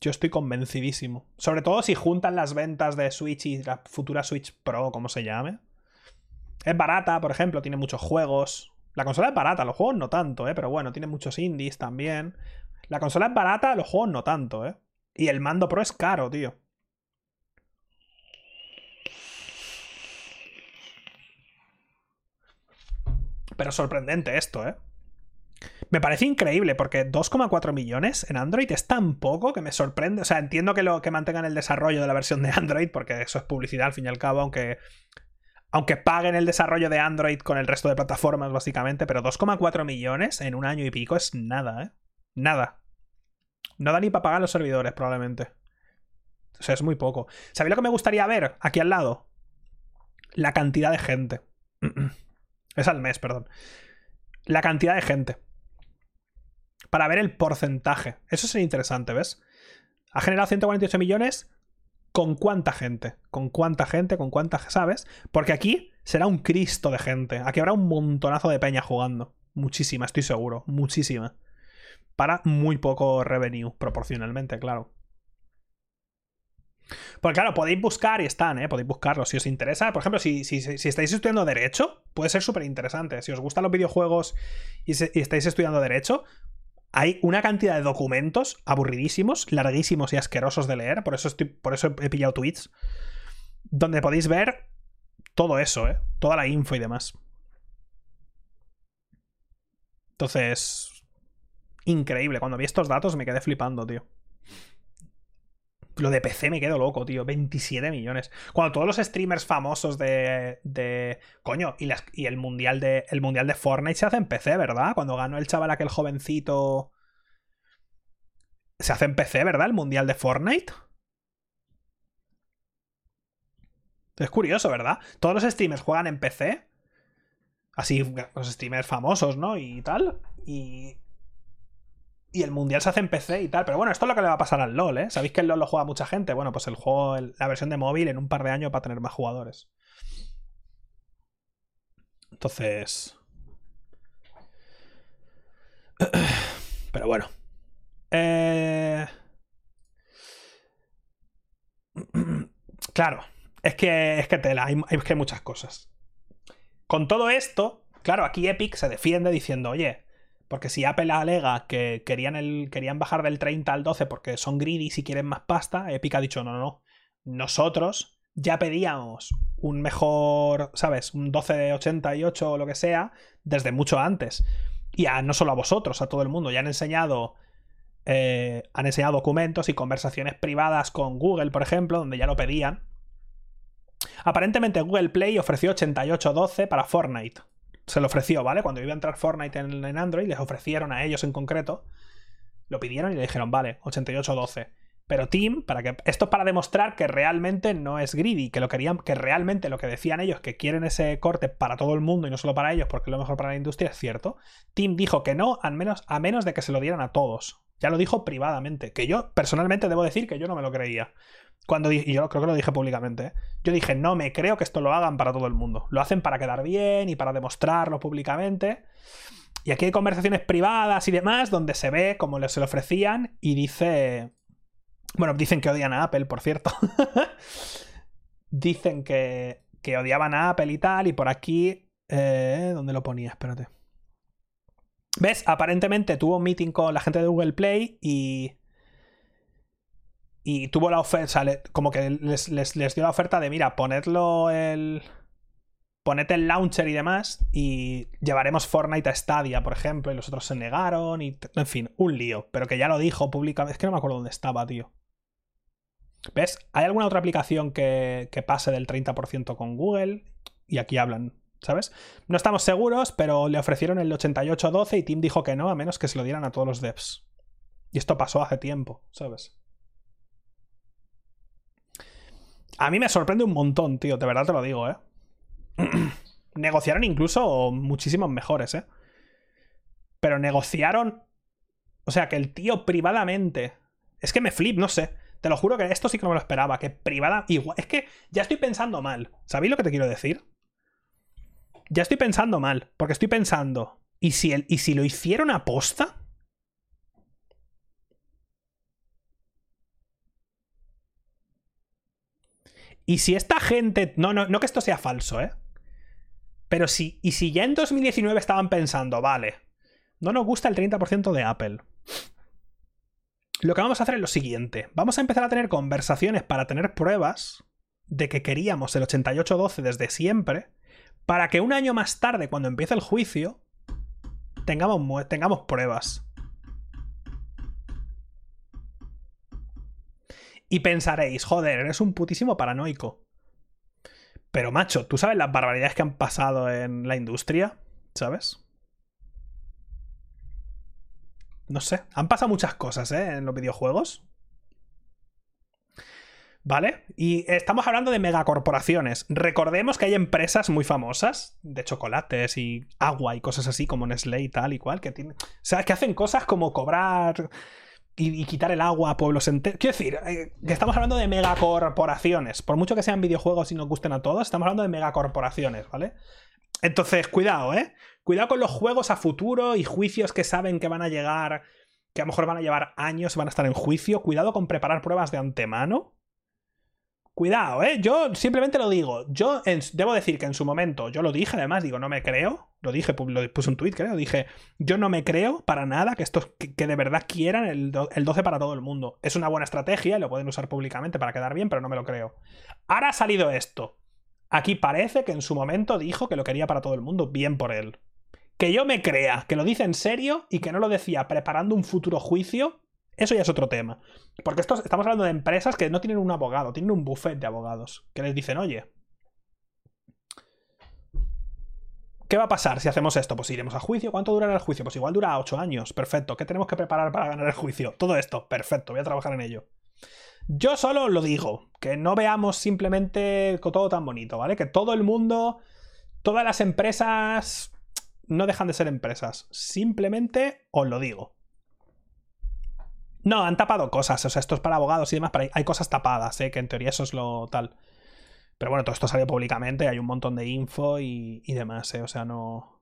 Yo estoy convencidísimo. Sobre todo si juntan las ventas de Switch y la futura Switch Pro, como se llame. Es barata, por ejemplo, tiene muchos juegos. La consola es barata, los juegos no tanto, ¿eh? Pero bueno, tiene muchos indies también. La consola es barata, los juegos no tanto, ¿eh? Y el mando Pro es caro, tío. Pero sorprendente esto, ¿eh? Me parece increíble porque 2,4 millones en Android es tan poco que me sorprende. O sea, entiendo que, lo, que mantengan el desarrollo de la versión de Android porque eso es publicidad al fin y al cabo, aunque, aunque paguen el desarrollo de Android con el resto de plataformas básicamente, pero 2,4 millones en un año y pico es nada, ¿eh? Nada. No da ni para pagar los servidores, probablemente. O sea, es muy poco. ¿Sabéis lo que me gustaría ver aquí al lado? La cantidad de gente. es al mes, perdón. La cantidad de gente. Para ver el porcentaje. Eso sería interesante, ¿ves? Ha generado 148 millones. ¿Con cuánta gente? ¿Con cuánta gente? ¿Con cuánta, sabes? Porque aquí será un Cristo de gente. Aquí habrá un montonazo de peña jugando. Muchísima, estoy seguro. Muchísima para muy poco revenue, proporcionalmente, claro. Porque claro, podéis buscar y están, ¿eh? Podéis buscarlos si os interesa. Por ejemplo, si, si, estáis estudiando Derecho, puede ser súper interesante. Si os gustan los videojuegos y, estáis estudiando Derecho, hay una cantidad de documentos aburridísimos, larguísimos y asquerosos de leer. Por eso, por eso he pillado tweets. Donde podéis ver todo eso, ¿eh? Toda la info y demás. Entonces, increíble. Cuando vi estos datos me quedé flipando, tío. Lo de PC me quedo loco, tío. 27 millones. Cuando todos los streamers famosos de. de coño, y, y, el, mundial de, el mundial de Fortnite se hace en PC, ¿verdad? Cuando ganó el chaval aquel jovencito. Se hace en PC, ¿verdad? El mundial de Fortnite. Es curioso, ¿verdad? Todos los streamers juegan en PC. Así, los streamers famosos, ¿no? Y tal. Y. Y el mundial se hace en PC y tal. Pero bueno, esto es lo que le va a pasar al LOL, ¿eh? ¿Sabéis que el LOL lo juega mucha gente? Bueno, pues el juego, la versión de móvil en un par de años va a tener más jugadores. Entonces. Pero bueno. Eh... Claro, es que, es que tela, hay, que hay muchas cosas. Con todo esto, claro, aquí Epic se defiende diciendo, oye, porque si Apple alega que querían, el, querían bajar del 30 al 12 porque son greedy y quieren más pasta, Epic ha dicho, no, no, no. Nosotros ya pedíamos un mejor, ¿sabes? Un 12 de 88 o lo que sea, desde mucho antes. Y a, no solo a vosotros, a todo el mundo. Ya han enseñado eh, han enseñado documentos y conversaciones privadas con Google, por ejemplo, donde ya lo pedían. Aparentemente Google Play ofreció 88.12 para Fortnite. Se lo ofreció, ¿vale? Cuando iba a entrar Fortnite en, Android, les ofrecieron a ellos en concreto. Lo pidieron y le dijeron, vale, 88.12. Pero Team, para que. Esto es para demostrar que realmente no es greedy, que lo querían, que realmente lo que decían ellos, que quieren ese corte para todo el mundo y no solo para ellos, porque es lo mejor para la industria, es cierto. Team dijo que no, al menos, a menos de que se lo dieran a todos. Ya lo dijo privadamente. Que yo, personalmente, debo decir que yo no me lo creía. Cuando y yo creo que lo dije públicamente. ¿eh? Yo dije, no me creo que esto lo hagan para todo el mundo. Lo hacen para quedar bien y para demostrarlo públicamente. Y aquí hay conversaciones privadas y demás donde se ve como se lo ofrecían y dice. Bueno, dicen que odian a Apple, por cierto. dicen que, que odiaban a Apple y tal. Y por aquí. Eh, ¿Dónde lo ponía? Espérate. ¿Ves? Aparentemente tuvo un meeting con la gente de Google Play y. Y tuvo la oferta, como que les, dio la oferta de, mira, ponedlo el. Ponete el launcher y demás y llevaremos Fortnite a Stadia, por ejemplo, y los otros se negaron y... En fin, un lío, pero que ya lo dijo públicamente. Es que no me acuerdo dónde estaba, tío. ¿Ves? ¿Hay alguna otra aplicación que, que pase del 30% con Google? Y aquí hablan ¿sabes? No estamos seguros, pero le ofrecieron el 8812 y Tim dijo que no, a menos que se lo dieran a todos los devs. Y esto pasó hace tiempo, ¿sabes? A mí me sorprende un montón, tío, de verdad te lo digo, ¿eh? negociaron incluso muchísimos mejores, ¿eh? Pero negociaron... O sea, que el tío privadamente... Es que me flip, no sé. Te lo juro que esto sí que no me lo esperaba. Que privada... Igual... Es que ya estoy pensando mal. ¿Sabéis lo que te quiero decir? ya estoy pensando mal, porque estoy pensando, ¿y si, el, ¿y si lo hicieron a Y si esta gente. No, no, no que esto sea falso, ¿eh? Pero si. Y si ya en 2019 estaban pensando, vale. No nos gusta el 30% de Apple. Lo que vamos a hacer es lo siguiente. Vamos a empezar a tener conversaciones para tener pruebas de que queríamos el 8812 desde siempre para que un año más tarde, cuando empiece el juicio, tengamos, tengamos pruebas. Y pensaréis, joder, eres un putísimo paranoico. Pero macho, ¿tú sabes las barbaridades que han pasado en la industria? ¿Sabes? No sé, han pasado muchas cosas, ¿eh? En los videojuegos. ¿Vale? Y estamos hablando de megacorporaciones. Recordemos que hay empresas muy famosas de chocolates y agua y cosas así como Nestlé y tal y cual que tienen, o sea, que hacen cosas como cobrar y, quitar el agua a pueblos enteros. Quiero decir, eh, que estamos hablando de megacorporaciones. Por mucho que sean videojuegos y nos gusten a todos, estamos hablando de megacorporaciones, ¿vale? Entonces, cuidado, ¿eh? Cuidado con los juegos a futuro y juicios que saben que van a llegar, que a lo mejor van a llevar años, van a estar en juicio. Cuidado con preparar pruebas de antemano Cuidado, ¿eh? Yo simplemente lo digo. Yo debo decir que en su momento, yo lo dije, además, digo, no me creo. Lo dije, puse un tweet, creo. Dije, yo no me creo para nada que estos que, de verdad quieran el, 12 para todo el mundo. Es una buena estrategia y lo pueden usar públicamente para quedar bien, pero no me lo creo. Ahora ha salido esto. Aquí parece que en su momento dijo que lo quería para todo el mundo. Bien por él. Que yo me crea que lo dice en serio y que no lo decía preparando un futuro juicio eso ya es otro tema. Porque estamos hablando de empresas que no tienen un abogado, tienen un buffet de abogados. Que les dicen, oye, ¿qué va a pasar si hacemos esto? Pues iremos a juicio. ¿Cuánto durará el juicio? Pues igual dura 8 años. Perfecto. ¿Qué tenemos que preparar para ganar el juicio? Todo esto. Perfecto. Voy a trabajar en ello. Yo solo lo digo, que no veamos simplemente todo tan bonito, ¿vale? Que todo el mundo, todas las empresas no dejan de ser empresas. Simplemente os lo digo. No, han tapado cosas. O sea, esto es para abogados y demás, pero hay, cosas tapadas, ¿eh? que en teoría eso es lo tal. Pero bueno, todo esto salió públicamente, hay un montón de info y, y demás, ¿eh? O sea, no.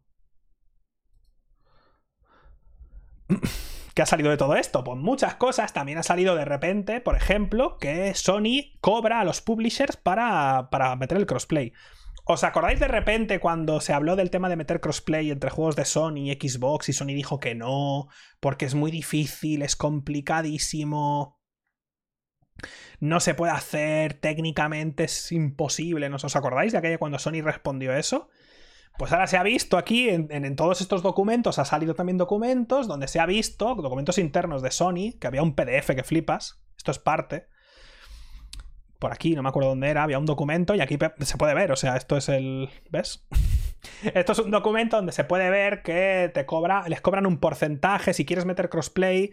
¿Qué ha salido de todo esto? Pues muchas cosas. También ha salido de repente, por ejemplo, que Sony cobra a los publishers para, para meter el crossplay. ¿Os acordáis de repente cuando se habló del tema de meter crossplay entre juegos de Sony y Xbox y Sony dijo que no, porque es muy difícil, es complicadísimo, no se puede hacer, técnicamente es imposible, ¿no os acordáis de aquella cuando Sony respondió eso? Pues ahora se ha visto aquí, en, todos estos documentos, ha salido también documentos donde se ha visto, documentos internos de Sony, que había un PDF que flipas, esto es parte, por aquí, no me acuerdo dónde era, había un documento y aquí se puede ver, o sea, esto es el... ¿Ves? esto es un documento donde se puede ver que te cobra, les cobran un porcentaje si quieres meter crossplay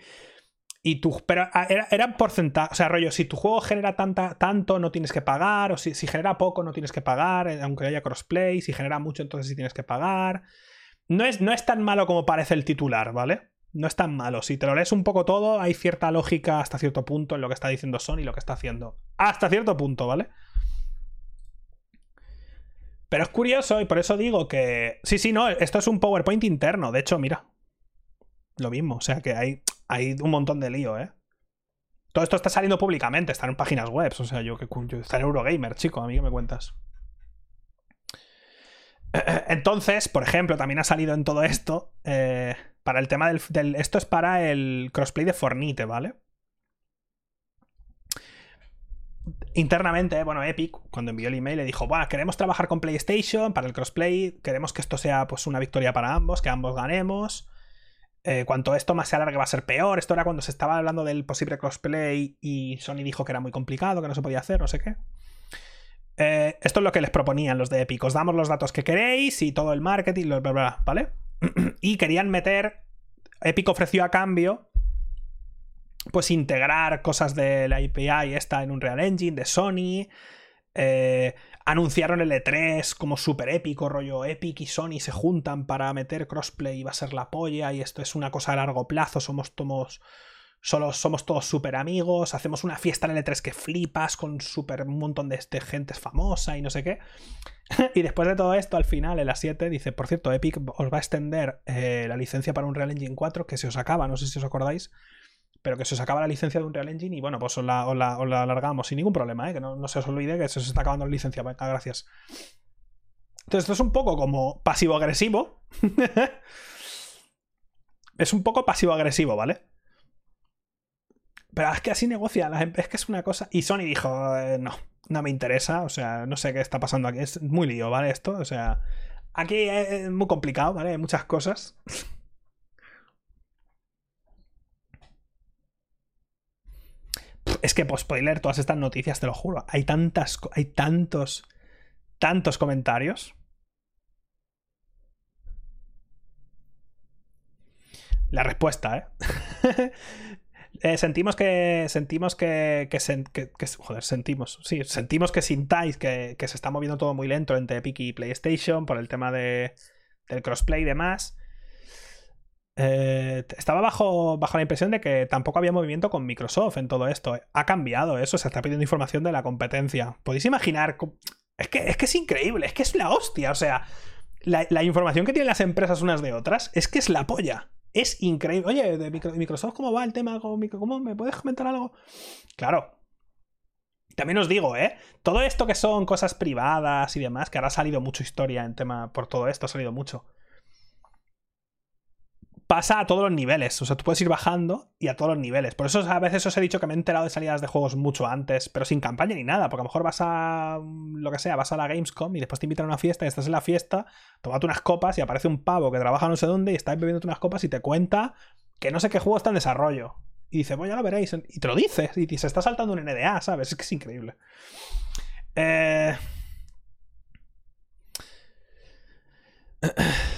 y tú, pero ah, era, era porcentaje, o sea, rollo, si tu juego genera tanta, tanto no tienes que pagar, o si, si genera poco no tienes que pagar, eh, aunque haya crossplay, si genera mucho entonces sí tienes que pagar. No es, no es tan malo como parece el titular, ¿vale? No es tan malo. Si te lo lees un poco todo, hay cierta lógica hasta cierto punto en lo que está diciendo Sony y lo que está haciendo. Hasta cierto punto, ¿vale? Pero es curioso y por eso digo que... Sí, sí, no, esto es un PowerPoint interno. De hecho, mira. Lo mismo, o sea que hay, hay un montón de lío, ¿eh? Todo esto está saliendo públicamente, está en páginas web. O sea, yo que está en Eurogamer, chico, a mí que me cuentas. Entonces, por ejemplo, también ha salido en todo esto... Eh, para el tema del, Esto es para el crossplay de Fornite, ¿vale? Internamente, bueno, Epic, cuando envió el email, le dijo, bueno, queremos trabajar con PlayStation para el crossplay, queremos que esto sea pues una victoria para ambos, que ambos ganemos. Eh, cuanto esto más se alargue va a ser peor. Esto era cuando se estaba hablando del posible crossplay y Sony dijo que era muy complicado, que no se podía hacer, no sé qué. Eh, esto es lo que les proponían los de Epic. Os damos los datos que queréis y todo el marketing, bla, bla, bla, ¿vale? y querían meter. Epic ofreció a cambio. Pues integrar cosas de la API esta en un Real Engine de Sony. Eh, anunciaron el E3 como súper épico, rollo Epic y Sony se juntan para meter crossplay y va a ser la polla. Y esto es una cosa a largo plazo. Somos tomos Solo somos todos súper amigos, hacemos una fiesta en el E3 que flipas con súper un montón de, gente famosa y no sé qué. y después de todo esto, al final, en las 7, dice, por cierto, Epic os va a extender eh, la licencia para un Real Engine 4 que se os acaba, no sé si os acordáis, pero que se os acaba la licencia de un Real Engine y bueno, pues os la, alargamos sin ningún problema, ¿eh? que no, se os olvide que se os está acabando la licencia. Venga, gracias. Entonces, esto es un poco como pasivo-agresivo. es un poco pasivo-agresivo, ¿vale? Pero es que así negocia, es que es una cosa. Y Sony dijo, eh, no, no me interesa, o sea, no sé qué está pasando aquí. Es muy lío, ¿vale? Esto, o sea, aquí es muy complicado, ¿vale? Hay muchas cosas. Es que, pues, spoiler, todas estas noticias, te lo juro. Hay tantas, hay tantos, tantos comentarios. La respuesta, ¿eh? Eh, sentimos que. Sentimos que, Joder, sentimos. Sí, sentimos que sintáis que, se está moviendo todo muy lento entre Epic y PlayStation por el tema de, del crossplay y demás. Eh, estaba bajo, bajo la impresión de que tampoco había movimiento con Microsoft en todo esto. Ha cambiado eso, se está pidiendo información de la competencia. ¿Podéis imaginar? Es que es, que es increíble, es que es la hostia. O sea, la, la información que tienen las empresas unas de otras es que es la polla. Es increíble. Oye, de Microsoft, ¿cómo va el tema? ¿Cómo me puedes comentar algo? Claro. También os digo, ¿eh? Todo esto que son cosas privadas y demás, que ahora ha salido mucha historia en tema por todo esto, ha salido mucho pasa a todos los niveles. O sea, tú puedes ir bajando y a todos los niveles. Por eso a veces os he dicho que me he enterado de salidas de juegos mucho antes, pero sin campaña ni nada. Porque a lo mejor vas a lo que sea, vas a la Gamescom y después te invitan a una fiesta y estás en la fiesta, tomate unas copas y aparece un pavo que trabaja no sé dónde y está bebiendo unas copas y te cuenta que no sé qué juego está en desarrollo. Y dice, bueno, ya lo veréis. Y te lo dices. Y se está saltando un NDA, ¿sabes? Es que es increíble. Eh...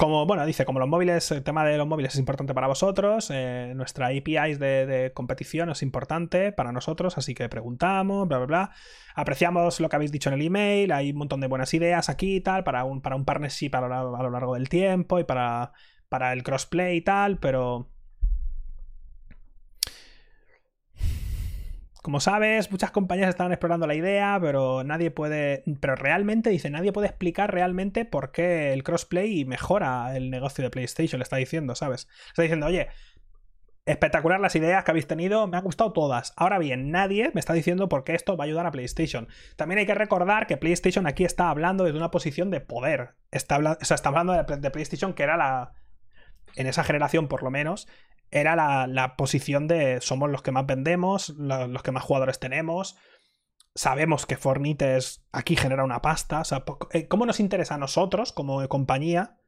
como, bueno, dice, como los móviles, el tema de los móviles es importante para vosotros, eh, nuestra API de, competición es importante para nosotros, así que preguntamos, bla, bla, bla. Apreciamos lo que habéis dicho en el email, hay un montón de buenas ideas aquí y tal, para un, para un partnership a lo, a lo largo del tiempo y para, para el crossplay y tal, pero Como sabes, muchas compañías están explorando la idea, pero nadie puede. Pero realmente, dice, nadie puede explicar realmente por qué el crossplay mejora el negocio de PlayStation, le está diciendo, ¿sabes? Está diciendo, oye, espectacular las ideas que habéis tenido, me han gustado todas. Ahora bien, nadie me está diciendo por qué esto va a ayudar a PlayStation. También hay que recordar que PlayStation aquí está hablando desde una posición de poder. Está, o sea, está hablando de PlayStation, que era la. En esa generación, por lo menos, era la, posición de somos los que más vendemos, los que más jugadores tenemos. Sabemos que Fortnite aquí genera una pasta. Eh, ¿cómo nos interesa a nosotros, como compañía,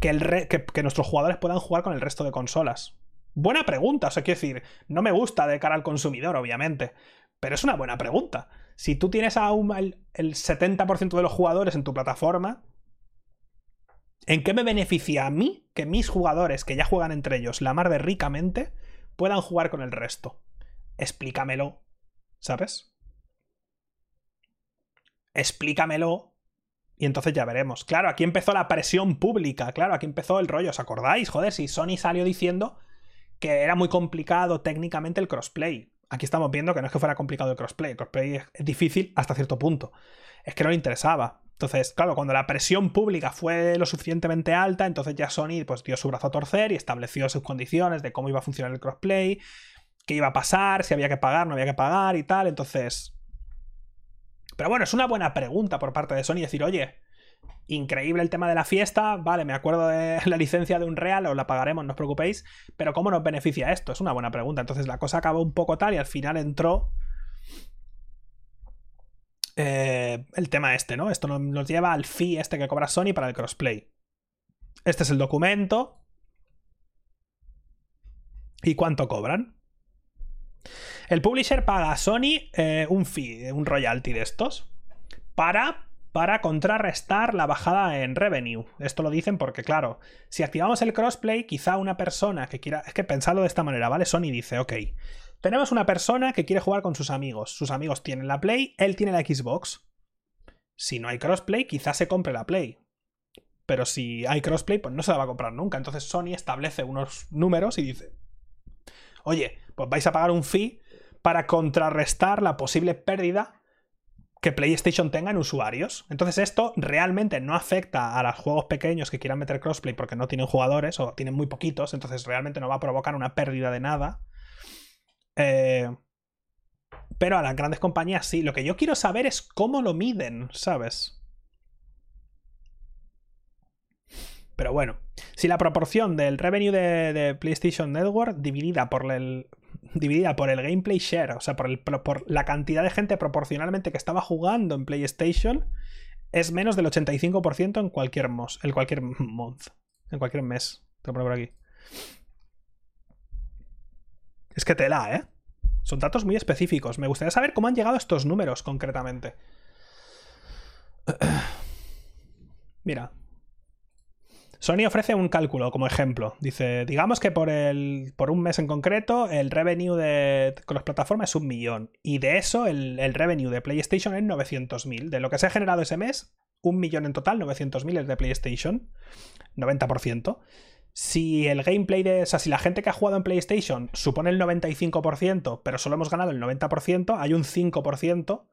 que, el que, nuestros jugadores puedan jugar con el resto de consolas? Buena pregunta, o sea, quiero decir, no me gusta de cara al consumidor, obviamente, pero es una buena pregunta. Si tú tienes a el 70% de los jugadores en tu plataforma, ¿En qué me beneficia a mí que mis jugadores, que ya juegan entre ellos la mar de ricamente, puedan jugar con el resto? Explícamelo, ¿sabes? Explícamelo y entonces ya veremos. Claro, aquí empezó la presión pública, claro, aquí empezó el rollo, ¿os acordáis? Joder, si Sony salió diciendo que era muy complicado técnicamente el crossplay. Aquí estamos viendo que no es que fuera complicado el crossplay, el crossplay es difícil hasta cierto punto. Es que no le interesaba. Entonces, claro, cuando la presión pública fue lo suficientemente alta, entonces ya Sony pues, dio su brazo a torcer y estableció sus condiciones de cómo iba a funcionar el crossplay, qué iba a pasar, si había que pagar, no había que pagar y tal. Entonces. Pero bueno, es una buena pregunta por parte de Sony decir, oye, increíble el tema de la fiesta, vale, me acuerdo de la licencia de un real, os la pagaremos, no os preocupéis, pero ¿cómo nos beneficia esto? Es una buena pregunta. Entonces la cosa acabó un poco tal y al final entró eh, el tema este, ¿no? Esto nos lleva al fee este que cobra Sony para el crossplay. Este es el documento. ¿Y cuánto cobran? El publisher paga a Sony eh, un fee, un royalty de estos, para, para contrarrestar la bajada en revenue. Esto lo dicen porque, claro, si activamos el crossplay, quizá una persona que quiera... Es que pensarlo de esta manera, ¿vale? Sony dice, ok, tenemos una persona que quiere jugar con sus amigos. Sus amigos tienen la Play, él tiene la Xbox. Si no hay crossplay, quizás se compre la Play. Pero si hay crossplay, pues no se la va a comprar nunca. Entonces Sony establece unos números y dice, oye, pues vais a pagar un fee para contrarrestar la posible pérdida que PlayStation tenga en usuarios. Entonces esto realmente no afecta a los juegos pequeños que quieran meter crossplay porque no tienen jugadores o tienen muy poquitos, entonces realmente no va a provocar una pérdida de nada. Eh, pero a las grandes compañías sí. Lo que yo quiero saber es cómo lo miden, ¿sabes? Pero bueno, si la proporción del revenue de, PlayStation Network dividida por el, dividida por el gameplay share, o sea, por, el, por la cantidad de gente proporcionalmente que estaba jugando en PlayStation, es menos del 85% en cualquier, mos, en cualquier month, en cualquier mes. Te lo pongo por aquí. Es que tela, ¿eh? Son datos muy específicos. Me gustaría saber cómo han llegado estos números concretamente. Mira. Sony ofrece un cálculo como ejemplo. Dice, digamos que por, el, por un mes en concreto el revenue de, con las plataformas es un millón. Y de eso el, el revenue de PlayStation es 900.000. De lo que se ha generado ese mes, un millón en total, 900.000 es de PlayStation. 90% si el gameplay de. O sea, si la gente que ha jugado en PlayStation supone el 95%, pero solo hemos ganado el 90%, hay un 5%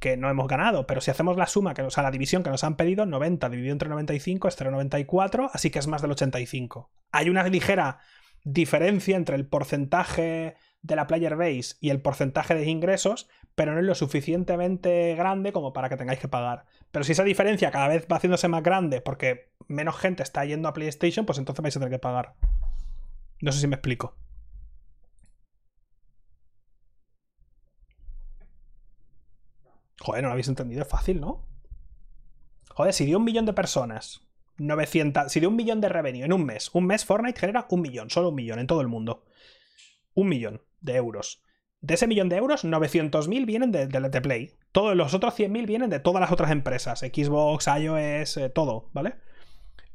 que no hemos ganado. Pero si hacemos la suma, que, o sea, la división que nos han pedido, 90 dividido entre 95 es 0,94, así que es más del 85. Hay una ligera diferencia entre el porcentaje de la player base y el porcentaje de ingresos, pero no es lo suficientemente grande como para que tengáis que pagar. Pero si esa diferencia cada vez va haciéndose más grande porque menos gente está yendo a PlayStation, pues entonces vais a tener que pagar. No sé si me explico. Joder, no lo habéis entendido, es fácil, ¿no? Joder, si dio un millón de personas, 900, si dio un millón de revenue en un mes, un mes Fortnite genera un millón, solo un millón en todo el mundo. Un millón de euros. De ese millón de euros, 900.000 vienen de, de, Play. Todos los otros 100.000 vienen de todas las otras empresas. Xbox, iOS, eh, todo, ¿vale?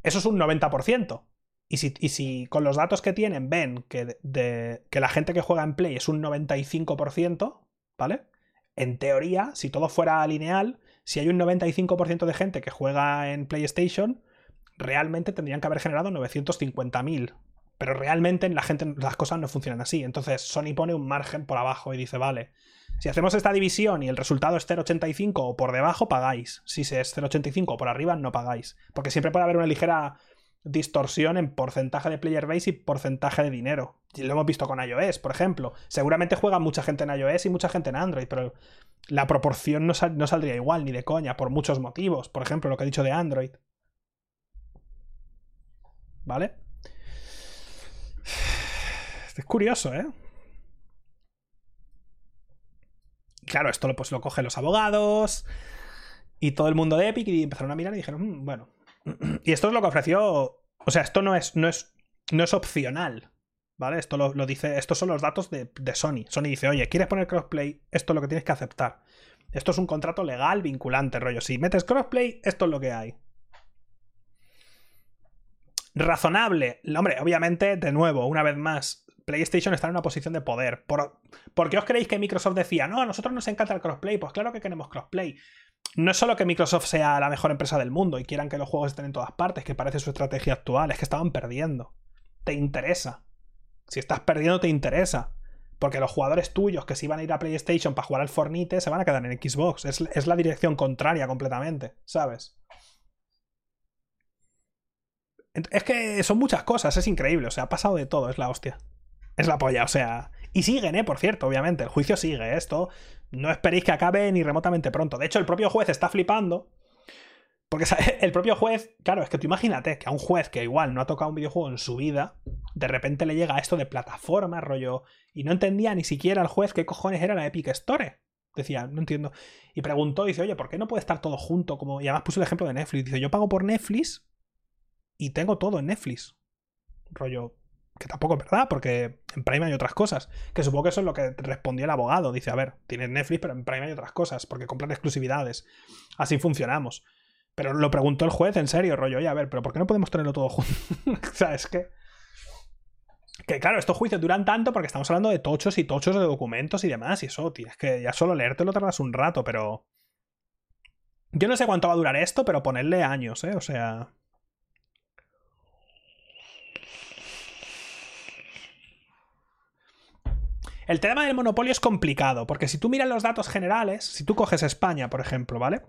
Eso es un 90%. Y si, y si con los datos que tienen ven que, de, que la gente que juega en Play es un 95%, ¿vale? En teoría, si todo fuera lineal, si hay un 95% de gente que juega en PlayStation, realmente tendrían que haber generado 950.000. Pero realmente la gente, las cosas no funcionan así. Entonces Sony pone un margen por abajo y dice, vale, si hacemos esta división y el resultado es 0,85 o por debajo, pagáis. Si es 0,85 o por arriba, no pagáis. Porque siempre puede haber una ligera distorsión en porcentaje de player base y porcentaje de dinero. Y lo hemos visto con iOS, por ejemplo. Seguramente juega mucha gente en iOS y mucha gente en Android, pero la proporción no, no saldría igual, ni de coña, por muchos motivos. Por ejemplo, lo que he dicho de Android. ¿Vale? Es curioso, ¿eh? Claro, esto lo, pues, lo cogen los abogados y todo el mundo de Epic y empezaron a mirar y dijeron, mm, bueno. Y esto es lo que ofreció. O sea, esto no es, no es, no es opcional. ¿Vale? Esto lo, dice. Estos son los datos de, de, Sony. Sony dice, oye, ¿quieres poner crossplay? Esto es lo que tienes que aceptar. Esto es un contrato legal vinculante, rollo. Si metes crossplay, esto es lo que hay. Razonable. Hombre, obviamente, de nuevo, una vez más, PlayStation está en una posición de poder. ¿Por, qué os creéis que Microsoft decía, no, a nosotros nos encanta el crossplay? Pues claro que queremos crossplay. No es solo que Microsoft sea la mejor empresa del mundo y quieran que los juegos estén en todas partes, que parece su estrategia actual, es que estaban perdiendo. Te interesa. Si estás perdiendo, te interesa. Porque los jugadores tuyos que se iban a ir a PlayStation para jugar al Fornite se van a quedar en Xbox. Es, es la dirección contraria completamente, ¿sabes? Es que son muchas cosas, es increíble, o sea, ha pasado de todo, es la hostia. Es la polla, o sea. Y siguen, ¿eh? Por cierto, obviamente. El juicio sigue. ¿eh? Esto no esperéis que acabe ni remotamente pronto. De hecho, el propio juez está flipando. Porque el propio juez, claro, es que tú imagínate que a un juez que igual no ha tocado un videojuego en su vida, de repente le llega esto de plataforma, rollo, y no entendía ni siquiera el juez qué cojones era la Epic Store. Decía, no entiendo. Y preguntó, dice, oye, ¿por qué no puede estar todo junto? Como... Y además puso el ejemplo de Netflix. Dice, yo pago por Netflix y tengo todo en Netflix. Rollo, que tampoco es verdad, porque en Prime hay otras cosas. Que supongo que eso es lo que respondió el abogado. Dice, a ver, tienes Netflix, pero en Prime hay otras cosas, porque compran exclusividades. Así funcionamos. Pero lo preguntó el juez en serio, rollo, oye, a ver, pero ¿por qué no podemos tenerlo todo junto? o sea, es que... Que claro, estos juicios duran tanto porque estamos hablando de tochos y tochos de documentos y demás, y eso, tienes que ya solo leértelo tardas un rato, pero... Yo no sé cuánto va a durar esto, pero ponerle años, ¿eh? O sea... El tema del monopolio es complicado, porque si tú miras los datos generales, si tú coges España, por ejemplo, ¿vale?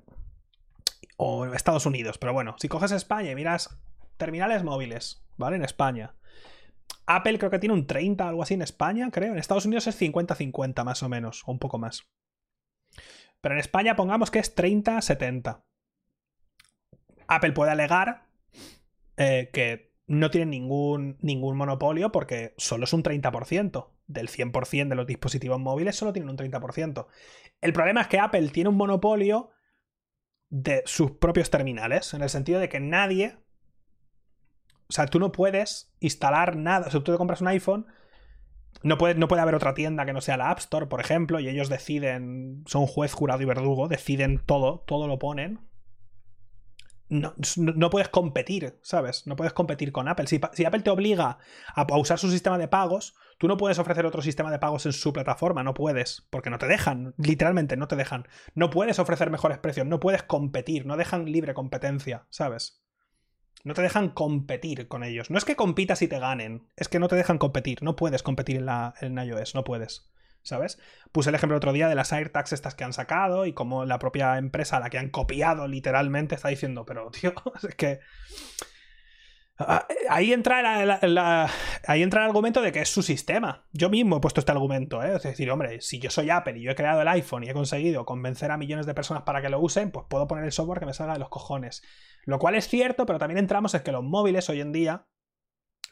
O Estados Unidos, pero bueno, si coges España y miras terminales móviles, ¿vale? En España. Apple creo que tiene un 30, algo así en España, creo. En Estados Unidos es 50-50 más o menos, o un poco más. Pero en España pongamos que es 30-70. Apple puede alegar eh, que no tiene ningún, ningún monopolio porque solo es un 30% del 100% de los dispositivos móviles solo tienen un 30%. El problema es que Apple tiene un monopolio de sus propios terminales, en el sentido de que nadie... O sea, tú no puedes instalar nada. O sea, tú te compras un iPhone, no puede, no puede haber otra tienda que no sea la App Store, por ejemplo, y ellos deciden, son juez, jurado y verdugo, deciden todo, todo lo ponen no, puedes competir, ¿sabes? No puedes competir con Apple. Si, Apple te obliga a, usar su sistema de pagos, tú no puedes ofrecer otro sistema de pagos en su plataforma, no puedes, porque no te dejan, literalmente no te dejan. No puedes ofrecer mejores precios, no puedes competir, no dejan libre competencia, ¿sabes? No te dejan competir con ellos. No es que compitas y te ganen, es que no te dejan competir, no puedes competir en, la, en iOS, no puedes. ¿Sabes? Puse el ejemplo otro día de las AirTags estas que han sacado y como la propia empresa a la que han copiado literalmente está diciendo, pero tío, es que... Ah, ahí entra, ahí entra el argumento de que es su sistema. Yo mismo he puesto este argumento, ¿eh? Es decir, hombre, si yo soy Apple y yo he creado el iPhone y he conseguido convencer a millones de personas para que lo usen, pues puedo poner el software que me salga de los cojones. Lo cual es cierto, pero también entramos en que los móviles hoy en día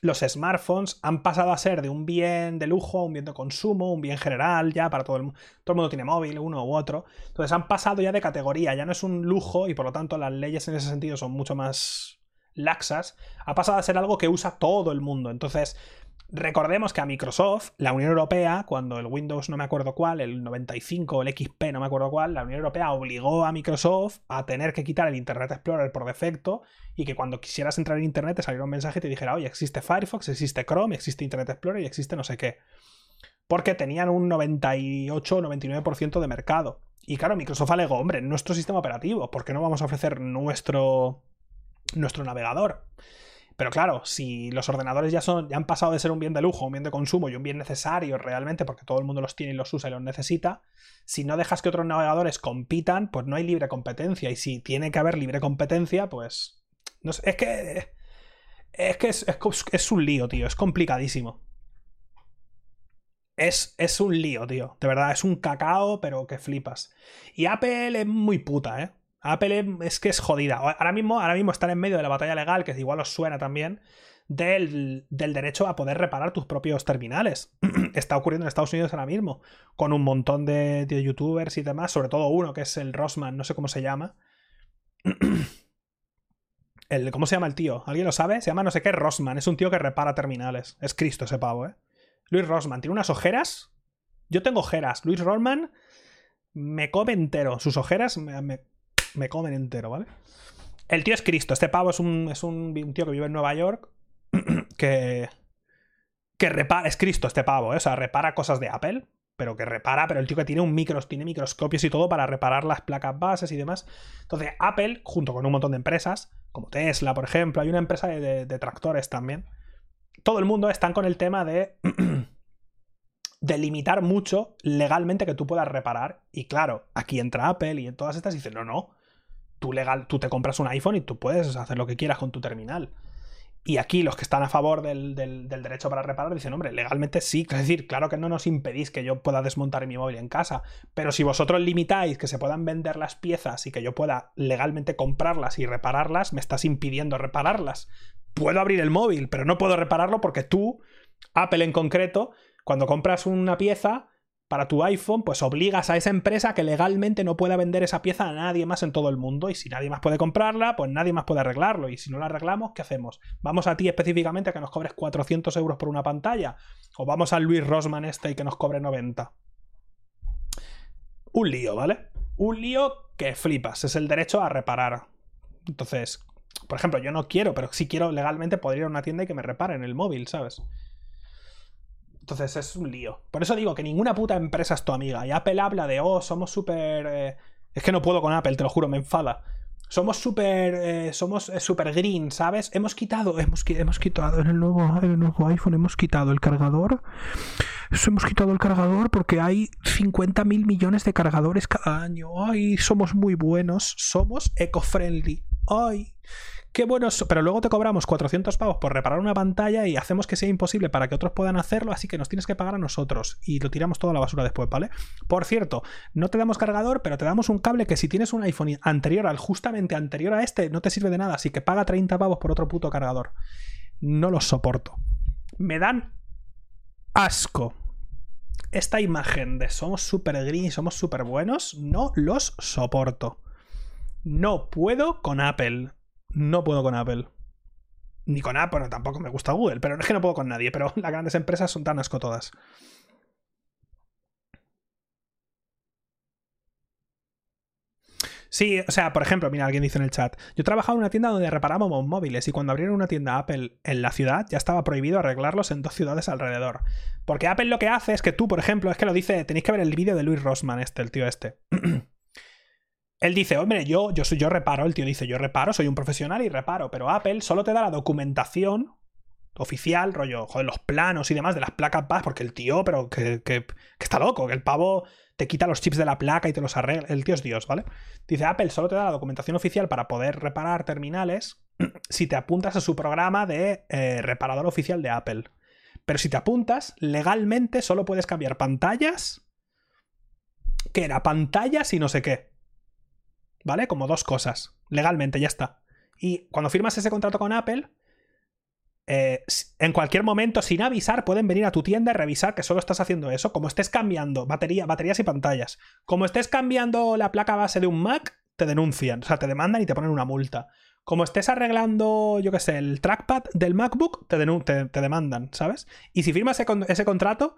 los smartphones han pasado a ser de un bien de lujo, un bien de consumo, un bien general ya para todo el mundo. Todo el mundo tiene móvil, uno u otro. Entonces han pasado ya de categoría, ya no es un lujo y por lo tanto las leyes en ese sentido son mucho más laxas. Ha pasado a ser algo que usa todo el mundo. Entonces, Recordemos que a Microsoft, la Unión Europea, cuando el Windows no me acuerdo cuál, el 95 o el XP no me acuerdo cuál, la Unión Europea obligó a Microsoft a tener que quitar el Internet Explorer por defecto y que cuando quisieras entrar en Internet te saliera un mensaje y te dijera, oye, existe Firefox, existe Chrome, existe Internet Explorer y existe no sé qué. Porque tenían un 98 o 99% de mercado. Y claro, Microsoft alegó, hombre, nuestro sistema operativo, ¿por qué no vamos a ofrecer nuestro, nuestro navegador? Pero claro, si los ordenadores ya, son, ya han pasado de ser un bien de lujo, un bien de consumo y un bien necesario realmente, porque todo el mundo los tiene y los usa y los necesita, si no dejas que otros navegadores compitan, pues no hay libre competencia. Y si tiene que haber libre competencia, pues. No sé, es que. Es que es, es, un lío, tío. Es complicadísimo. Es, es un lío, tío. De verdad, es un cacao, pero que flipas. Y Apple es muy puta, ¿eh? Apple es que es jodida. Ahora mismo, ahora mismo están en medio de la batalla legal, que igual os suena también, del, derecho a poder reparar tus propios terminales. Está ocurriendo en Estados Unidos ahora mismo, con un montón de, youtubers y demás, sobre todo uno que es el Rossman, no sé cómo se llama. El, ¿Cómo se llama el tío? ¿Alguien lo sabe? Se llama no sé qué Rossman. Es un tío que repara terminales. Es Cristo ese pavo, ¿eh? Luis Rossman. Tiene unas ojeras. Yo tengo ojeras. Luis Rossman me come entero. Sus ojeras me comen entero, ¿vale? El tío es Cristo. Este pavo es un, es un, tío que vive en Nueva York que. que repara. Es Cristo este pavo, ¿eh? O sea, repara cosas de Apple. Pero que repara, pero el tío que tiene un micros, tiene microscopios y todo para reparar las placas bases y demás. Entonces, Apple, junto con un montón de empresas, como Tesla, por ejemplo, hay una empresa de, de tractores también. Todo el mundo están con el tema de. de limitar mucho legalmente que tú puedas reparar. Y claro, aquí entra Apple y en todas estas dicen, no, no, tú, legal, tú te compras un iPhone y tú puedes hacer lo que quieras con tu terminal. Y aquí los que están a favor del, derecho para reparar dicen, hombre, legalmente sí, es decir, claro que no nos impedís que yo pueda desmontar mi móvil en casa, pero si vosotros limitáis que se puedan vender las piezas y que yo pueda legalmente comprarlas y repararlas, me estás impidiendo repararlas. Puedo abrir el móvil, pero no puedo repararlo porque tú, Apple en concreto, cuando compras una pieza, para tu iPhone, pues obligas a esa empresa que legalmente no pueda vender esa pieza a nadie más en todo el mundo. Y si nadie más puede comprarla, pues nadie más puede arreglarlo. Y si no la arreglamos, ¿qué hacemos? ¿Vamos a ti específicamente a que nos cobres 400 euros por una pantalla? ¿O vamos a Luis Rosman este y que nos cobre 90? Un lío, ¿vale? Un lío que flipas. Es el derecho a reparar. Entonces, por ejemplo, yo no quiero, pero si quiero legalmente podría ir a una tienda y que me reparen el móvil, ¿sabes? Entonces es un lío. Por eso digo que ninguna puta empresa es tu amiga. Y Apple habla de, oh, somos súper... Eh, es que no puedo con Apple, te lo juro, me enfada. Somos súper... Eh, somos eh, súper green, ¿sabes? Hemos quitado... Hemos, hemos quitado en el, nuevo, en el nuevo iPhone, hemos quitado el cargador. hemos quitado el cargador porque hay 50 mil millones de cargadores cada año. Ay, somos muy buenos. Somos eco-friendly. Ay qué bueno, pero luego te cobramos 400 pavos por reparar una pantalla y hacemos que sea imposible para que otros puedan hacerlo, así que nos tienes que pagar a nosotros y lo tiramos todo a la basura después, ¿vale? Por cierto, no te damos cargador, pero te damos un cable que si tienes un iPhone anterior al justamente anterior a este, no te sirve de nada, así que paga 30 pavos por otro puto cargador. No los soporto. Me dan asco. Esta imagen de somos super green y somos súper buenos, no los soporto. No puedo con Apple no puedo con Apple. Ni con Apple, tampoco me gusta Google, pero no es que no puedo con nadie, pero las grandes empresas son tan asco todas. Sí, o sea, por ejemplo, mira, alguien dice en el chat, yo trabajaba en una tienda donde reparábamos móviles y cuando abrieron una tienda Apple en la ciudad ya estaba prohibido arreglarlos en dos ciudades alrededor. Porque Apple lo que hace es que tú, por ejemplo, es que lo dice, tenéis que ver el vídeo de Luis Rossman, este, el tío este. Él dice, hombre, yo, yo, soy, yo reparo. El tío dice, yo reparo, soy un profesional y reparo. Pero Apple solo te da la documentación oficial, rollo, joder, los planos y demás de las placas base, porque el tío, pero que, que, está loco, que el pavo te quita los chips de la placa y te los arregla. El tío es Dios, ¿vale? Dice, Apple solo te da la documentación oficial para poder reparar terminales si te apuntas a su programa de eh, reparador oficial de Apple. Pero si te apuntas, legalmente solo puedes cambiar pantallas. que era? Pantallas y no sé qué. ¿Vale? Como dos cosas. Legalmente, ya está. Y cuando firmas ese contrato con Apple, eh, en cualquier momento, sin avisar, pueden venir a tu tienda y revisar que solo estás haciendo eso. Como estés cambiando batería, baterías y pantallas. Como estés cambiando la placa base de un Mac, te denuncian. O sea, te demandan y te ponen una multa. como estés arreglando, yo qué sé, el trackpad del MacBook, te, te, demandan, ¿sabes? Y si firmas ese, ese, contrato,